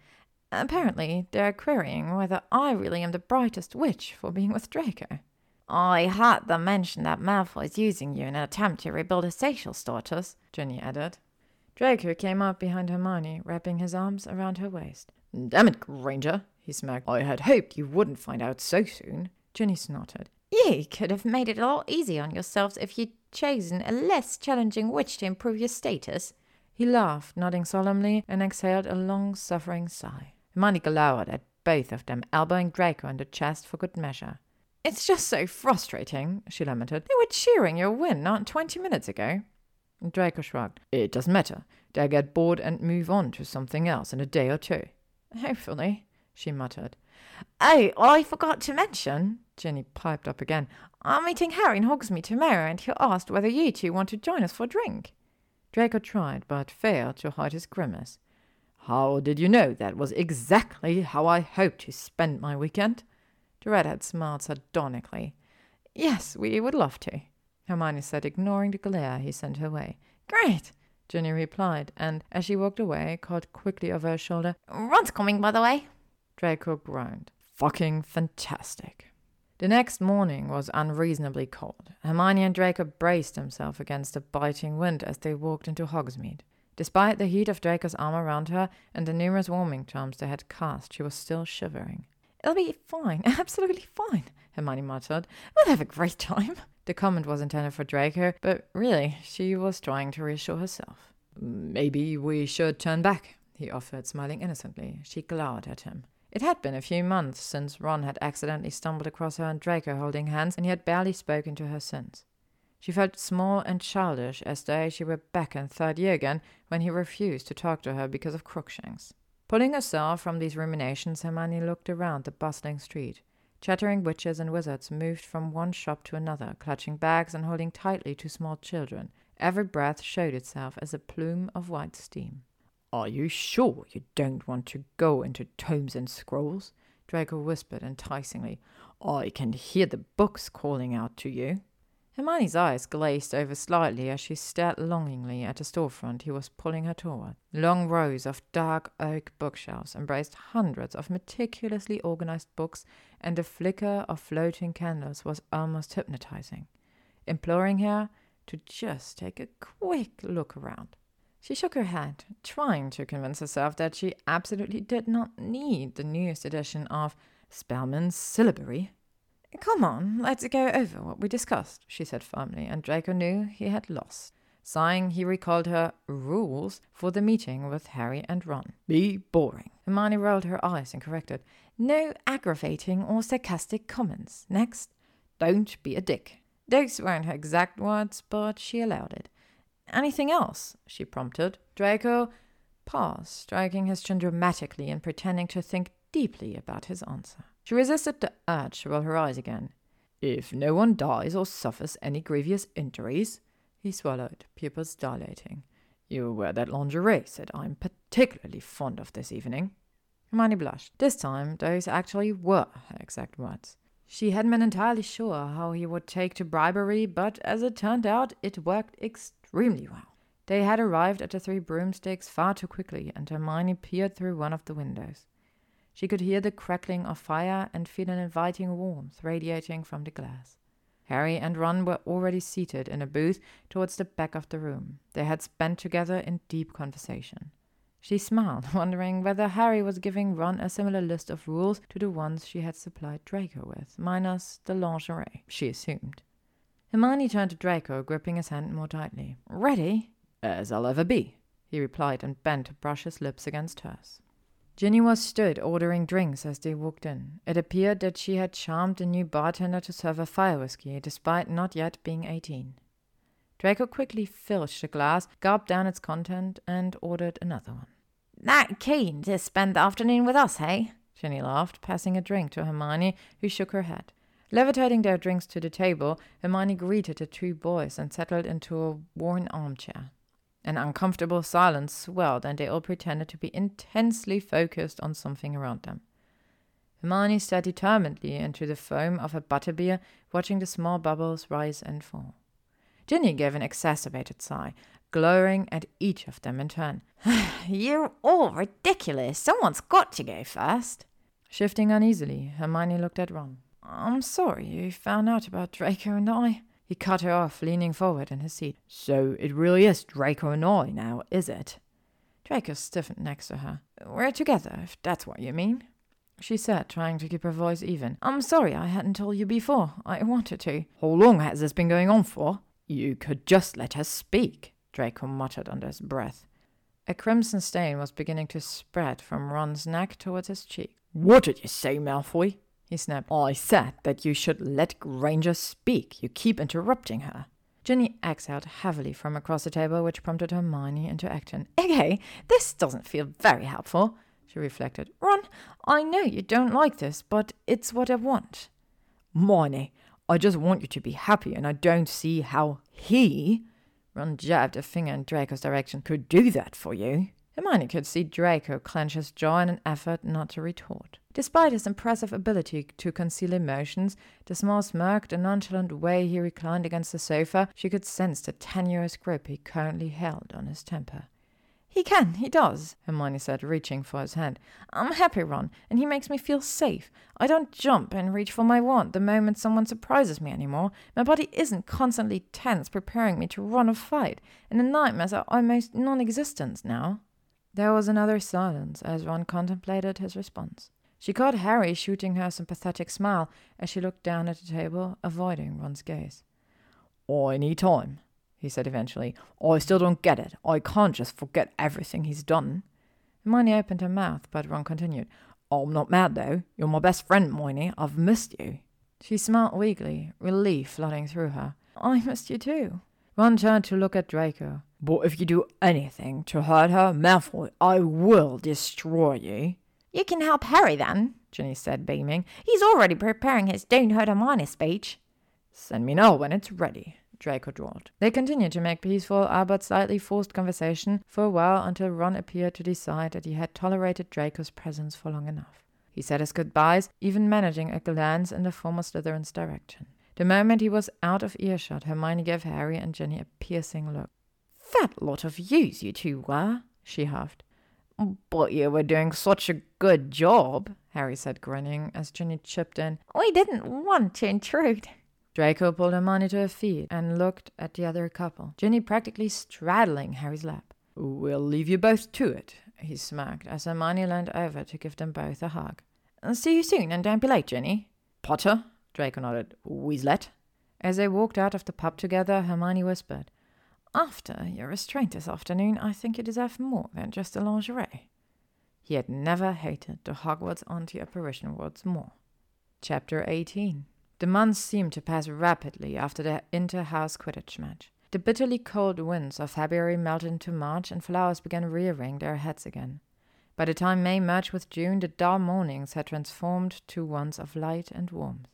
Apparently, they're querying whether I really am the brightest witch for being with Draco. I heard them mention that Malfoy is using you in an attempt to rebuild his social status, Ginny added. Draco came up behind Hermione, wrapping his arms around her waist. Damn it, Granger, he smirked. I had hoped you wouldn't find out so soon. Ginny snorted. You could have made it a lot easier on yourselves if you'd chosen a less challenging witch to improve your status. He laughed, nodding solemnly, and exhaled a long, suffering sigh. Hermione glowered at both of them, elbowing Draco in the chest for good measure. It's just so frustrating, she lamented. They were cheering your win not twenty minutes ago. Draco shrugged. It doesn't matter. They'll get bored and move on to something else in a day or two. Hopefully, she muttered. Oh, I forgot to mention, Ginny piped up again. I'm meeting Harry in Hogsmeade tomorrow, and he asked whether you two want to join us for a drink. Draco tried, but failed to hide his grimace. How did you know that was exactly how I hoped to spend my weekend? The redhead smiled sardonically. Yes, we would love to, Hermione said, ignoring the glare he sent her way. Great, Ginny replied, and as she walked away, called quickly over her shoulder, Ron's coming, by the way. Draco groaned. Fucking fantastic. The next morning was unreasonably cold. Hermione and Draco braced themselves against the biting wind as they walked into Hogsmeade. Despite the heat of Draco's arm around her and the numerous warming charms they had cast, she was still shivering. It'll be fine, (laughs) absolutely fine, Hermione muttered. We'll have a great time. The comment was intended for Draco, but really, she was trying to reassure herself. Maybe we should turn back, he offered, smiling innocently. She glowered at him. It had been a few months since Ron had accidentally stumbled across her and Draco holding hands, and he had barely spoken to her since. She felt small and childish, as though she were back in third year again when he refused to talk to her because of Crookshanks. Pulling herself from these ruminations, Hermione looked around the bustling street. Chattering witches and wizards moved from one shop to another, clutching bags and holding tightly to small children. Every breath showed itself as a plume of white steam. Are you sure you don't want to go into tomes and scrolls? Draco whispered enticingly. I can hear the books calling out to you. Hermione's eyes glazed over slightly as she stared longingly at the storefront he was pulling her toward. Long rows of dark oak bookshelves embraced hundreds of meticulously organized books, and the flicker of floating candles was almost hypnotizing, imploring her to just take a quick look around. She shook her head, trying to convince herself that she absolutely did not need the newest edition of Spellman's Syllabary. Come on, let's go over what we discussed, she said firmly, and Draco knew he had lost. Sighing, he recalled her rules for the meeting with Harry and Ron. Be boring. Hermione rolled her eyes and corrected. No aggravating or sarcastic comments. Next, don't be a dick. Those weren't her exact words, but she allowed it. Anything else? she prompted. Draco paused, striking his chin dramatically and pretending to think deeply about his answer. She resisted the urge to roll her eyes again. If no one dies or suffers any grievous injuries, he swallowed, pupils dilating. You wear that lingerie, said I'm particularly fond of this evening. Hermione blushed. This time, those actually were her exact words. She hadn't been entirely sure how he would take to bribery, but as it turned out, it worked extremely well. They had arrived at the Three Broomsticks far too quickly, and Hermione peered through one of the windows. She could hear the crackling of fire and feel an inviting warmth radiating from the glass. Harry and Ron were already seated in a booth towards the back of the room. They had spent together in deep conversation. She smiled, (laughs) wondering whether Harry was giving Ron a similar list of rules to the ones she had supplied Draco with, minus the lingerie, she assumed. Hermione turned to Draco, gripping his hand more tightly. Ready? As I'll ever be, he replied and bent to brush his lips against hers. Ginny was stood ordering drinks as they walked in. It appeared that she had charmed the new bartender to serve her fire whiskey, despite not yet being eighteen. Draco quickly filched a glass, gulped down its content, and ordered another one. That keen to spend the afternoon with us, hey? Ginny laughed, passing a drink to Hermione, who shook her head. Levitating their drinks to the table, Hermione greeted the two boys and settled into a worn armchair. An uncomfortable silence swelled, and they all pretended to be intensely focused on something around them. Hermione stared determinedly into the foam of her butterbeer, watching the small bubbles rise and fall. Ginny gave an exacerbated sigh, glowering at each of them in turn. (sighs) You're all ridiculous. Someone's got to go first. Shifting uneasily, Hermione looked at Ron. I'm sorry you found out about Draco and I. He cut her off, leaning forward in his seat. So it really is Draco and I now, is it? Draco stiffened next to her. We're together, if that's what you mean she said, trying to keep her voice even. I'm sorry I hadn't told you before. I wanted to. How long has this been going on for? You could just let her speak, Draco muttered under his breath. A crimson stain was beginning to spread from Ron's neck towards his cheek. What did you say, Malfoy? He snapped. I said that you should let Granger speak. You keep interrupting her. Ginny exhaled heavily from across the table, which prompted Hermione into action. Okay, this doesn't feel very helpful she reflected. Ron, I know you don't like this, but it's what I want. Hermione, I just want you to be happy, and I don't see how he, Ron jabbed a finger in Draco's direction, could do that for you. Hermione could see Draco clench his jaw in an effort not to retort. Despite his impressive ability to conceal emotions, the small smirked the nonchalant way he reclined against the sofa, she could sense the tenuous grip he currently held on his temper. He can, he does, Hermione said, reaching for his hand. I'm happy, Ron, and he makes me feel safe. I don't jump and reach for my wand the moment someone surprises me anymore. My body isn't constantly tense, preparing me to run a fight, and the nightmares are almost non existent now. There was another silence as Ron contemplated his response. She caught Harry shooting her a sympathetic smile as she looked down at the table, avoiding Ron's gaze. Any time, he said eventually. I still don't get it. I can't just forget everything he's done. Hermione opened her mouth, but Ron continued. Oh, I'm not mad, though. You're my best friend, Hermione. I've missed you. She smiled weakly, relief flooding through her. I missed you too. Ron turned to look at Draco. But if you do anything to hurt her, Malfoy, I will destroy you. You can help Harry then, Ginny said, beaming. He's already preparing his Don't Hurt Hermione speech. Send me know when it's ready. Draco drawled. They continued to make peaceful, uh, albeit slightly forced conversation for a while until Ron appeared to decide that he had tolerated Draco's presence for long enough. He said his goodbyes, even managing a glance in the former Slytherin's direction. The moment he was out of earshot, Hermione gave Harry and Ginny a piercing look. Fat lot of use you two were, she huffed. But you were doing such a good job, Harry said, grinning, as Ginny chipped in. We didn't want to intrude. Draco pulled Hermione to her feet and looked at the other couple, Ginny practically straddling Harry's lap. We'll leave you both to it, he smirked as Hermione leaned over to give them both a hug. See you soon, and don't be late, Ginny. Potter? Draco nodded. Weaslett? As they walked out of the pub together, Hermione whispered, After your restraint this afternoon, I think you deserve more than just a lingerie. He had never hated the Hogwarts anti-apparition words more. Chapter 18 the months seemed to pass rapidly after the inter-house Quidditch match. The bitterly cold winds of February melted into March, and flowers began rearing their heads again. By the time May merged with June, the dull mornings had transformed to ones of light and warmth.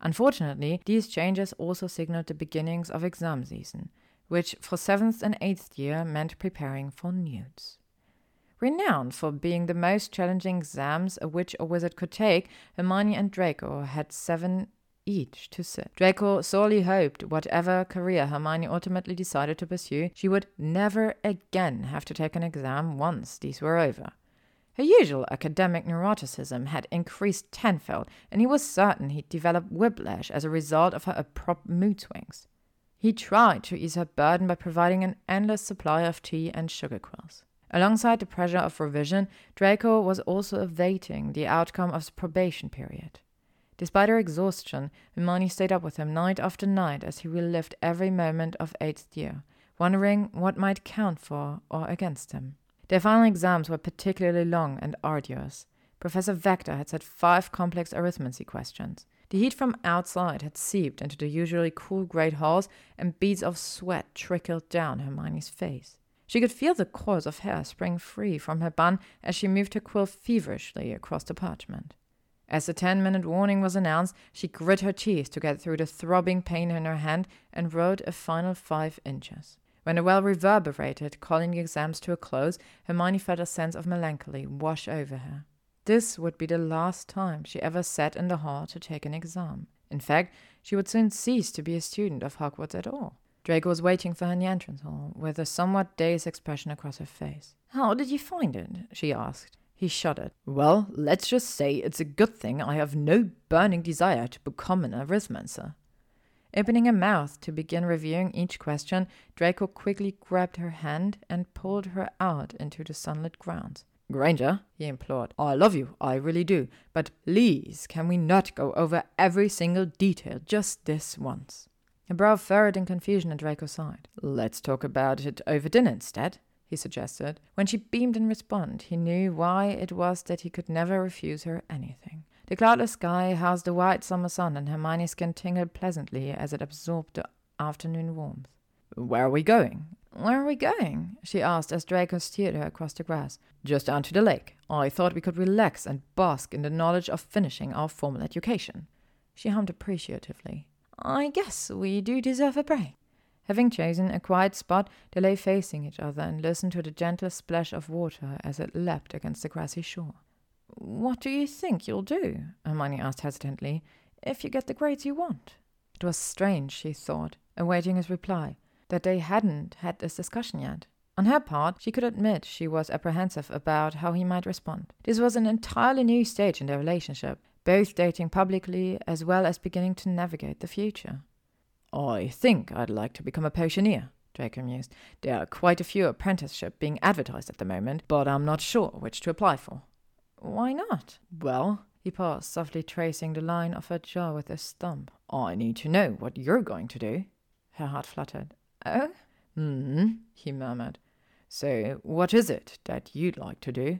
Unfortunately, these changes also signaled the beginnings of exam season, which for seventh and eighth year meant preparing for NEWTs. Renowned for being the most challenging exams a witch or wizard could take, Hermione and Draco had seven each to sit. Draco sorely hoped whatever career Hermione ultimately decided to pursue, she would never again have to take an exam once these were over. Her usual academic neuroticism had increased tenfold, and he was certain he'd develop whiplash as a result of her abrupt mood swings. He tried to ease her burden by providing an endless supply of tea and sugar quills. Alongside the pressure of revision, Draco was also awaiting the outcome of the probation period. Despite her exhaustion, Hermione stayed up with him night after night as he relived every moment of eighth year, wondering what might count for or against him. Their final exams were particularly long and arduous. Professor Vector had set five complex arithmancy questions. The heat from outside had seeped into the usually cool great halls, and beads of sweat trickled down Hermione's face. She could feel the coils of hair spring free from her bun as she moved her quill feverishly across the parchment. As the ten minute warning was announced, she grit her teeth to get through the throbbing pain in her hand and wrote a final five inches. When the well reverberated, calling the exams to a close, Hermione felt a sense of melancholy wash over her. This would be the last time she ever sat in the hall to take an exam. In fact, she would soon cease to be a student of Hogwarts at all. Draco was waiting for her in the entrance hall, with a somewhat dazed expression across her face. How did you find it? she asked. He shuddered. Well, let's just say it's a good thing I have no burning desire to become an arithmancer. Opening her mouth to begin reviewing each question, Draco quickly grabbed her hand and pulled her out into the sunlit grounds. Granger, he implored, I love you, I really do, but please can we not go over every single detail just this once? Her brow furrowed in confusion at Draco's side. Let's talk about it over dinner instead he suggested. When she beamed in response, he knew why it was that he could never refuse her anything. The cloudless sky housed the white summer sun, and Hermione's skin tingled pleasantly as it absorbed the afternoon warmth. Where are we going? Where are we going? she asked as Draco steered her across the grass. Just down to the lake. I thought we could relax and bask in the knowledge of finishing our formal education. She hummed appreciatively. I guess we do deserve a break. Having chosen a quiet spot, they lay facing each other and listened to the gentle splash of water as it lapped against the grassy shore. What do you think you'll do? Hermione asked hesitantly, if you get the grades you want. It was strange, she thought, awaiting his reply, that they hadn't had this discussion yet. On her part, she could admit she was apprehensive about how he might respond. This was an entirely new stage in their relationship, both dating publicly as well as beginning to navigate the future. I think I'd like to become a potioneer, Draco mused. There are quite a few apprenticeships being advertised at the moment, but I'm not sure which to apply for. Why not? Well, he paused, softly tracing the line of her jaw with his thumb. I need to know what you're going to do. Her heart fluttered. Oh? Hmm, he murmured. So, what is it that you'd like to do?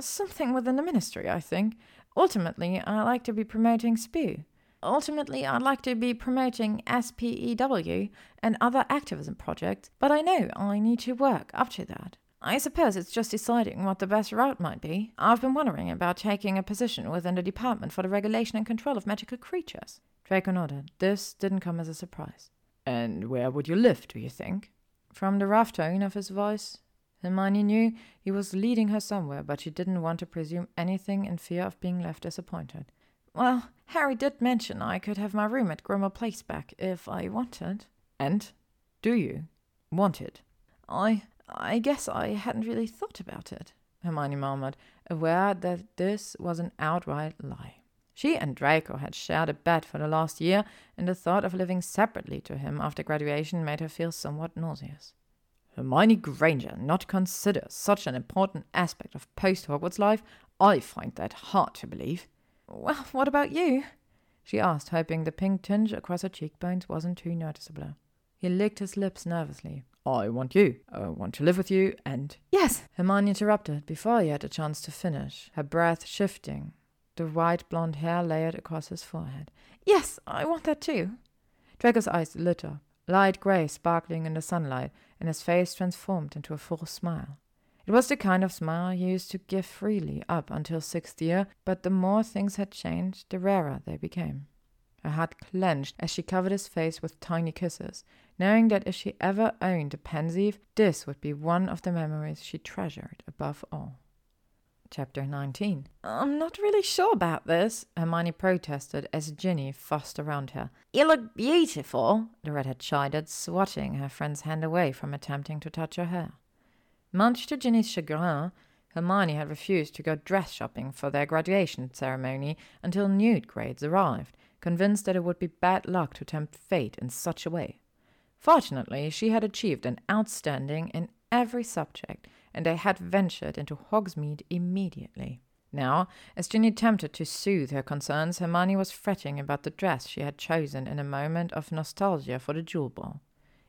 Something within the ministry, I think. Ultimately, I'd like to be promoting SPEW. Ultimately, I'd like to be promoting SPEW and other activism projects, but I know I need to work up to that. I suppose it's just deciding what the best route might be. I've been wondering about taking a position within the Department for the Regulation and Control of Magical Creatures. Draco nodded. This didn't come as a surprise. And where would you live, do you think? From the rough tone of his voice, Hermione knew he was leading her somewhere, but she didn't want to presume anything in fear of being left disappointed. Well, Harry did mention I could have my room at Grimmauld Place back if I wanted. And? Do you? Want it? I. I guess I hadn't really thought about it, Hermione murmured, aware that this was an outright lie. She and Draco had shared a bed for the last year, and the thought of living separately to him after graduation made her feel somewhat nauseous. Hermione Granger not consider such an important aspect of post Hogwarts life? I find that hard to believe. Well, what about you? she asked, hoping the pink tinge across her cheekbones wasn't too noticeable. He licked his lips nervously. I want you. I want to live with you, and. Yes! Hermione interrupted before he had a chance to finish, her breath shifting, the white blonde hair layered across his forehead. Yes, I want that too. Draco's eyes lit up, light grey sparkling in the sunlight, and his face transformed into a full smile. It was the kind of smile he used to give freely up until sixth year, but the more things had changed, the rarer they became. Her heart clenched as she covered his face with tiny kisses, knowing that if she ever owned a Pensieve, this would be one of the memories she treasured above all. Chapter 19 I'm not really sure about this, Hermione protested as Ginny fussed around her. You look beautiful, the redhead chided, swatting her friend's hand away from attempting to touch her hair. Much to Ginny's chagrin, Hermione had refused to go dress shopping for their graduation ceremony until NEWT grades arrived, convinced that it would be bad luck to tempt fate in such a way. Fortunately, she had achieved an outstanding in every subject, and they had ventured into Hogsmeade immediately. Now, as Ginny attempted to soothe her concerns, Hermione was fretting about the dress she had chosen in a moment of nostalgia for the Yule Ball.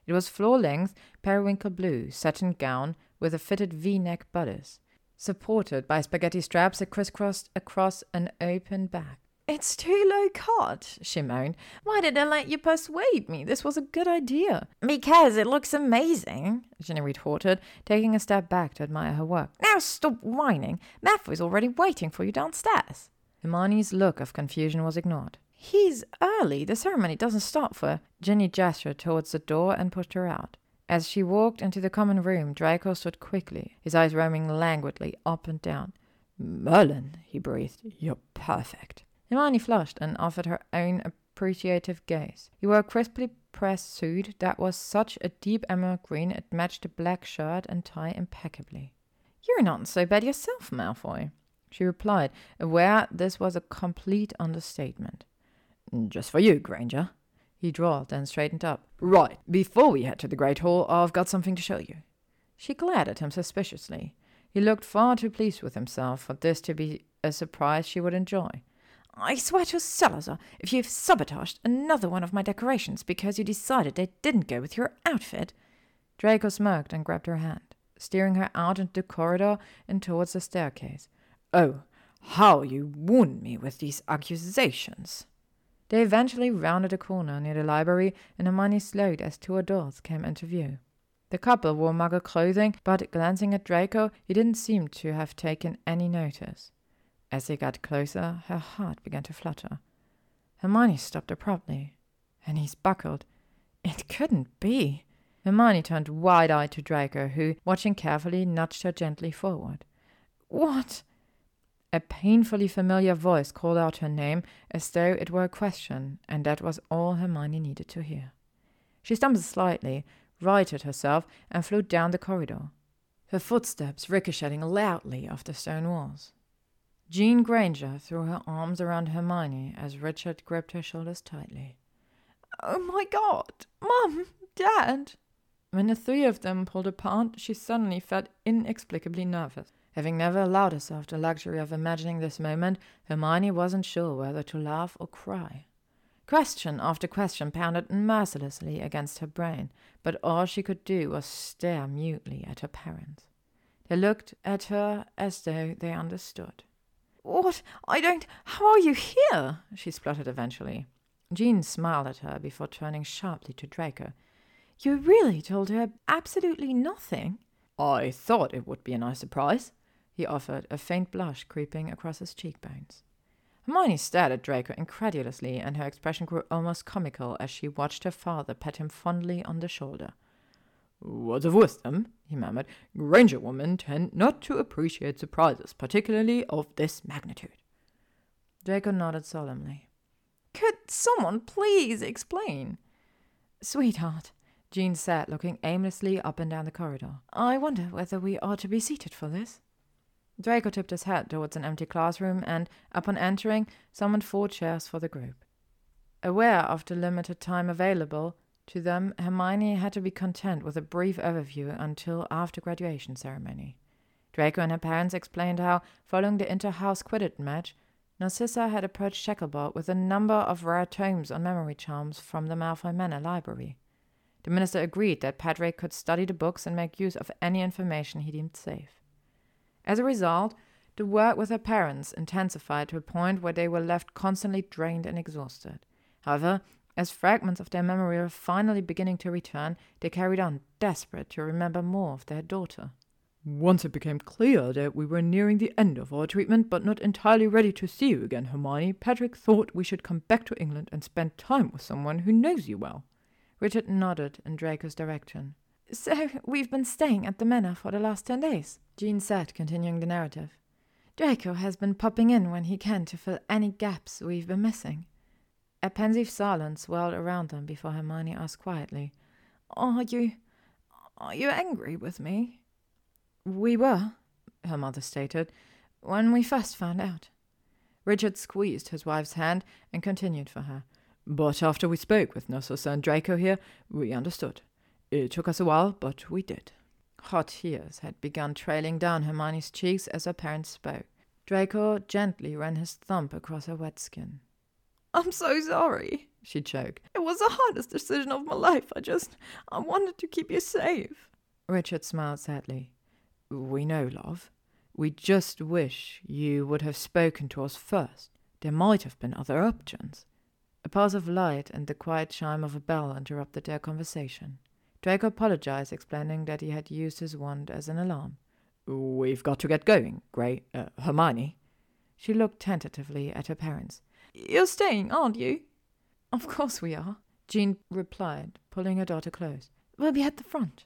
It was floor length, periwinkle blue satin gown with a fitted V neck bodice, supported by spaghetti straps that crisscrossed across an open back. It's too low cut, she moaned. Why did I let you persuade me? This was a good idea. Because it looks amazing, Ginny retorted, taking a step back to admire her work. Now stop whining. Malfoy's already waiting for you downstairs. Hermione's look of confusion was ignored. He's early. The ceremony doesn't start for. Ginny gestured towards the door and pushed her out. As she walked into the common room, Draco stood quickly, his eyes roaming languidly up and down. Merlin, he breathed, you're perfect. Hermione flushed and offered her own appreciative gaze. He wore a crisply pressed suit that was such a deep emerald green it matched the black shirt and tie impeccably. You're not so bad yourself, Malfoy, she replied, aware this was a complete understatement. Just for you, Granger. He drawled, and straightened up. Right, before we head to the Great Hall, I've got something to show you. She glared at him suspiciously. He looked far too pleased with himself for this to be a surprise she would enjoy. I swear to Salazar, if you've sabotaged another one of my decorations because you decided they didn't go with your outfit. Draco smirked and grabbed her hand, steering her out into the corridor and towards the staircase. Oh, how you wound me with these accusations! They eventually rounded a corner near the library, and Hermione slowed as two adults came into view. The couple wore muggle clothing, but glancing at Draco, he didn't seem to have taken any notice. As they got closer, her heart began to flutter. Hermione stopped abruptly, and he's buckled. It couldn't be. Hermione turned wide eyed to Draco, who, watching carefully, nudged her gently forward. What? A painfully familiar voice called out her name as though it were a question, and that was all Hermione needed to hear. She stumbled slightly, righted herself, and flew down the corridor, her footsteps ricocheting loudly off the stone walls. Jean Granger threw her arms around Hermione as Richard gripped her shoulders tightly. Oh my god! Mum! Dad! When the three of them pulled apart, she suddenly felt inexplicably nervous. Having never allowed herself the luxury of imagining this moment, Hermione wasn't sure whether to laugh or cry. Question after question pounded mercilessly against her brain, but all she could do was stare mutely at her parents. They looked at her as though they understood. What? I don't. How are you here? she spluttered eventually. Jean smiled at her before turning sharply to Draco. You really told her absolutely nothing? I thought it would be a nice surprise, he offered, a faint blush creeping across his cheekbones. Hermione stared at Draco incredulously, and her expression grew almost comical as she watched her father pat him fondly on the shoulder. Words of wisdom, he murmured. Granger women tend not to appreciate surprises, particularly of this magnitude. Draco nodded solemnly. Could someone please explain? Sweetheart, Jean said, looking aimlessly up and down the corridor. I wonder whether we ought to be seated for this. Draco tipped his head towards an empty classroom and, upon entering, summoned four chairs for the group. Aware of the limited time available, to them, Hermione had to be content with a brief overview until after graduation ceremony. Draco and her parents explained how, following the inter-house Quidditch match, Narcissa had approached Shacklebolt with a number of rare tomes on memory charms from the Malfoy Manor library. The minister agreed that Patrick could study the books and make use of any information he deemed safe. As a result, the work with her parents intensified to a point where they were left constantly drained and exhausted. However, as fragments of their memory were finally beginning to return, they carried on, desperate to remember more of their daughter. Once it became clear that we were nearing the end of our treatment, but not entirely ready to see you again, Hermione, Patrick thought we should come back to England and spend time with someone who knows you well. Richard nodded in Draco's direction. So we've been staying at the manor for the last ten days, Jean said, continuing the narrative. Draco has been popping in when he can to fill any gaps we've been missing. A pensive silence swirled around them before Hermione asked quietly, Are you. are you angry with me? We were, her mother stated, when we first found out. Richard squeezed his wife's hand and continued for her. But after we spoke with Narcissa and Draco here, we understood. It took us a while, but we did. Hot tears had begun trailing down Hermione's cheeks as her parents spoke. Draco gently ran his thumb across her wet skin. I'm so sorry, she choked. It was the hardest decision of my life. I just. I wanted to keep you safe. Richard smiled sadly. We know, love. We just wish you would have spoken to us first. There might have been other options. A pause of light and the quiet chime of a bell interrupted their conversation. Draco apologized, explaining that he had used his wand as an alarm. We've got to get going, Gray. Uh, Hermione. She looked tentatively at her parents. You're staying, aren't you? Of course we are, Jean replied, pulling her daughter close. We'll be at the front.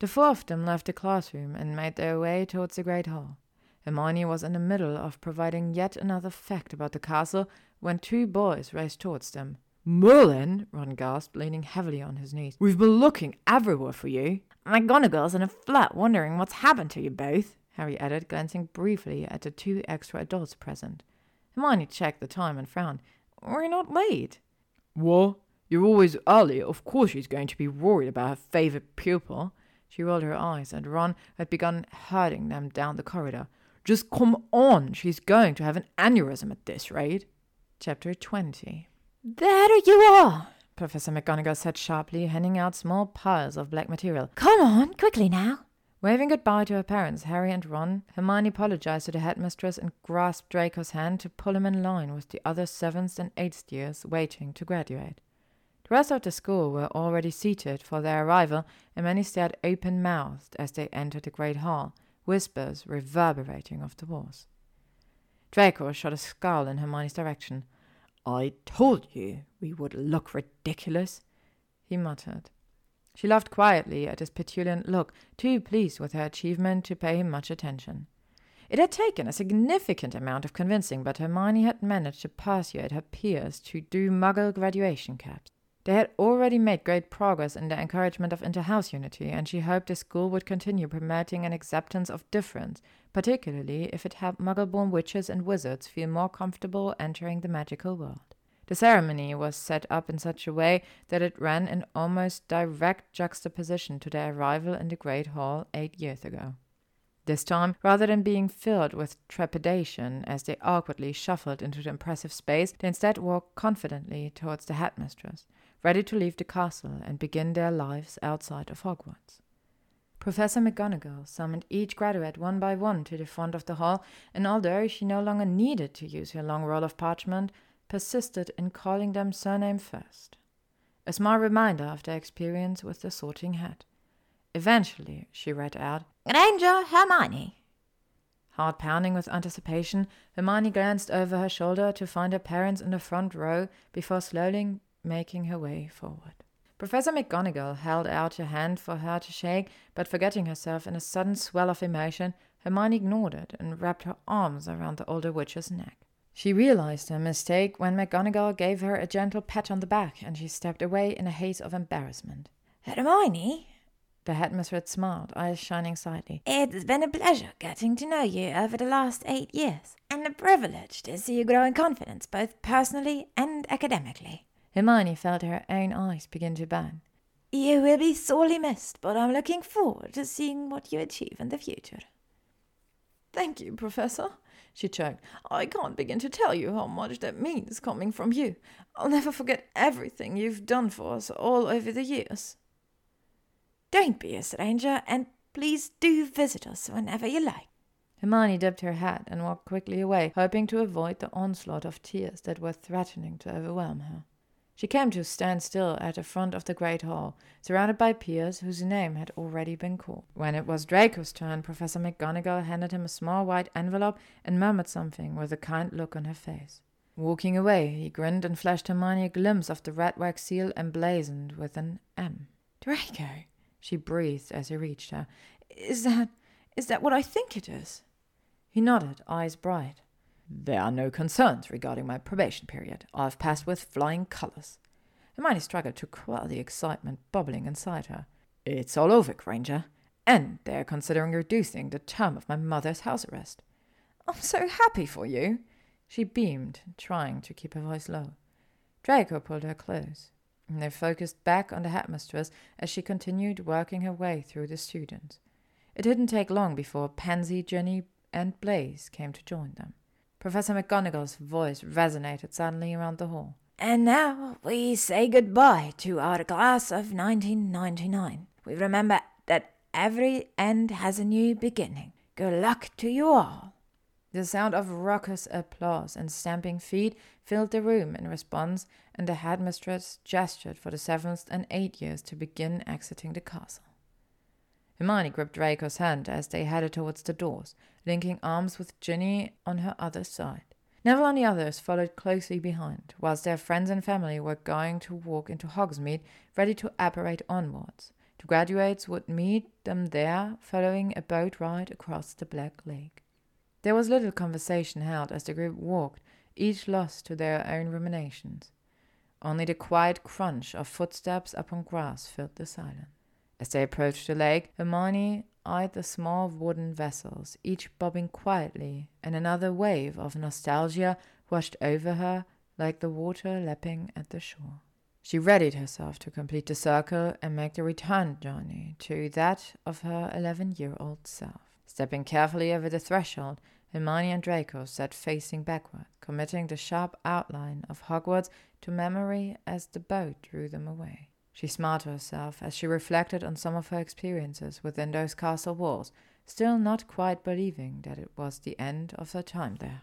The four of them left the classroom and made their way towards the great hall. Hermione was in the middle of providing yet another fact about the castle when two boys raced towards them. Merlin, Ron gasped, leaning heavily on his knees. We've been looking everywhere for you. McGonagall's in a flat, wondering what's happened to you both, Harry added, glancing briefly at the two extra adults present. Hermione checked the time and frowned. We're not late. What? You're always early. Of course she's going to be worried about her favorite pupil. She rolled her eyes and Ron, had begun herding them down the corridor. Just come on. She's going to have an aneurysm at this rate. Chapter 20 There you are, Professor McGonagall said sharply, handing out small piles of black material. Come on, quickly now. Waving goodbye to her parents, Harry and Ron, Hermione apologized to the headmistress and grasped Draco's hand to pull him in line with the other seventh and eighth years waiting to graduate. The rest of the school were already seated for their arrival, and many stared open mouthed as they entered the great hall, whispers reverberating off the walls. Draco shot a scowl in Hermione's direction. I told you we would look ridiculous, he muttered. She laughed quietly at his petulant look, too pleased with her achievement to pay him much attention. It had taken a significant amount of convincing, but Hermione had managed to persuade her peers to do Muggle graduation caps. They had already made great progress in the encouragement of inter-house unity, and she hoped the school would continue promoting an acceptance of difference, particularly if it helped Muggle born witches and wizards feel more comfortable entering the magical world. The ceremony was set up in such a way that it ran in almost direct juxtaposition to their arrival in the Great Hall eight years ago. This time, rather than being filled with trepidation as they awkwardly shuffled into the impressive space, they instead walked confidently towards the headmistress, ready to leave the castle and begin their lives outside of Hogwarts. Professor McGonagall summoned each graduate one by one to the front of the hall, and although she no longer needed to use her long roll of parchment, persisted in calling them surname first. A small reminder of their experience with the sorting hat. Eventually, she read out, Granger Hermione. Heart pounding with anticipation, Hermione glanced over her shoulder to find her parents in the front row before slowly making her way forward. Professor McGonagall held out her hand for her to shake, but forgetting herself in a sudden swell of emotion, Hermione ignored it and wrapped her arms around the older witch's neck. She realized her mistake when McGonagall gave her a gentle pat on the back, and she stepped away in a haze of embarrassment. Hermione, the headmistress smiled, eyes shining slightly. It's been a pleasure getting to know you over the last eight years, and a privilege to see you grow in confidence both personally and academically. Hermione felt her own eyes begin to burn. You will be sorely missed, but I'm looking forward to seeing what you achieve in the future. Thank you, Professor, she choked. I can't begin to tell you how much that means coming from you. I'll never forget everything you've done for us all over the years. Don't be a stranger, and please do visit us whenever you like. Hermione dipped her hat and walked quickly away, hoping to avoid the onslaught of tears that were threatening to overwhelm her. She came to stand still at the front of the great hall, surrounded by peers whose name had already been called. When it was Draco's turn, Professor McGonagall handed him a small white envelope and murmured something with a kind look on her face. Walking away, he grinned and flashed Hermione a glimpse of the red wax seal emblazoned with an M. Draco, she breathed as he reached her. Is that is that what I think it is? He nodded, eyes bright. There are no concerns regarding my probation period. I've passed with flying colors. Hermione struggled to quell the excitement bubbling inside her. It's all over, Granger. And they're considering reducing the term of my mother's house arrest. I'm so happy for you. She beamed, trying to keep her voice low. Draco pulled her close, and they focused back on the headmistress as she continued working her way through the students. It didn't take long before Pansy, Ginny, and Blaise came to join them. Professor McGonagall's voice resonated suddenly around the hall. And now we say goodbye to our class of 1999. We remember that every end has a new beginning. Good luck to you all. The sound of raucous applause and stamping feet filled the room in response, and the headmistress gestured for the seventh and eighth years to begin exiting the castle. Hermione gripped Draco's hand as they headed towards the doors, linking arms with Ginny on her other side. Neville and the others followed closely behind, whilst their friends and family were going to walk into Hogsmeade, ready to apparate onwards. The graduates would meet them there, following a boat ride across the Black Lake. There was little conversation held as the group walked, each lost to their own ruminations. Only the quiet crunch of footsteps upon grass filled the silence. As they approached the lake, Hermione eyed the small wooden vessels, each bobbing quietly, and another wave of nostalgia washed over her like the water lapping at the shore. She readied herself to complete the circle and make the return journey to that of her eleven year old self. Stepping carefully over the threshold, Hermione and Draco sat facing backward, committing the sharp outline of Hogwarts to memory as the boat drew them away. She smiled to herself as she reflected on some of her experiences within those castle walls, still not quite believing that it was the end of her time there.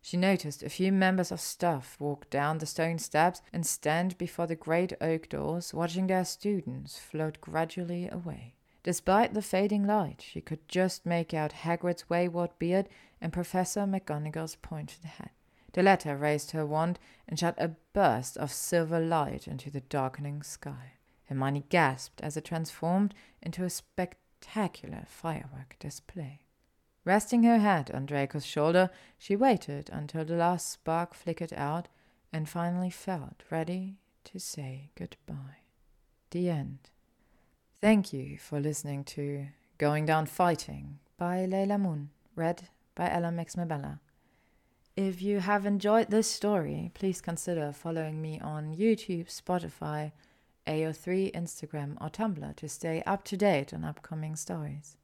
She noticed a few members of staff walk down the stone steps and stand before the great oak doors, watching their students float gradually away. Despite the fading light, she could just make out Hagrid's wayward beard and Professor McGonagall's pointed head. The latter raised her wand and shot a burst of silver light into the darkening sky. Hermione gasped as it transformed into a spectacular firework display. Resting her head on Draco's shoulder, she waited until the last spark flickered out and finally felt ready to say goodbye. The end. Thank you for listening to Going Down Fighting by LeilahMoon, read by Ella Mabella. If you have enjoyed this story, please consider following me on YouTube, Spotify, AO3, Instagram, or Tumblr to stay up to date on upcoming stories.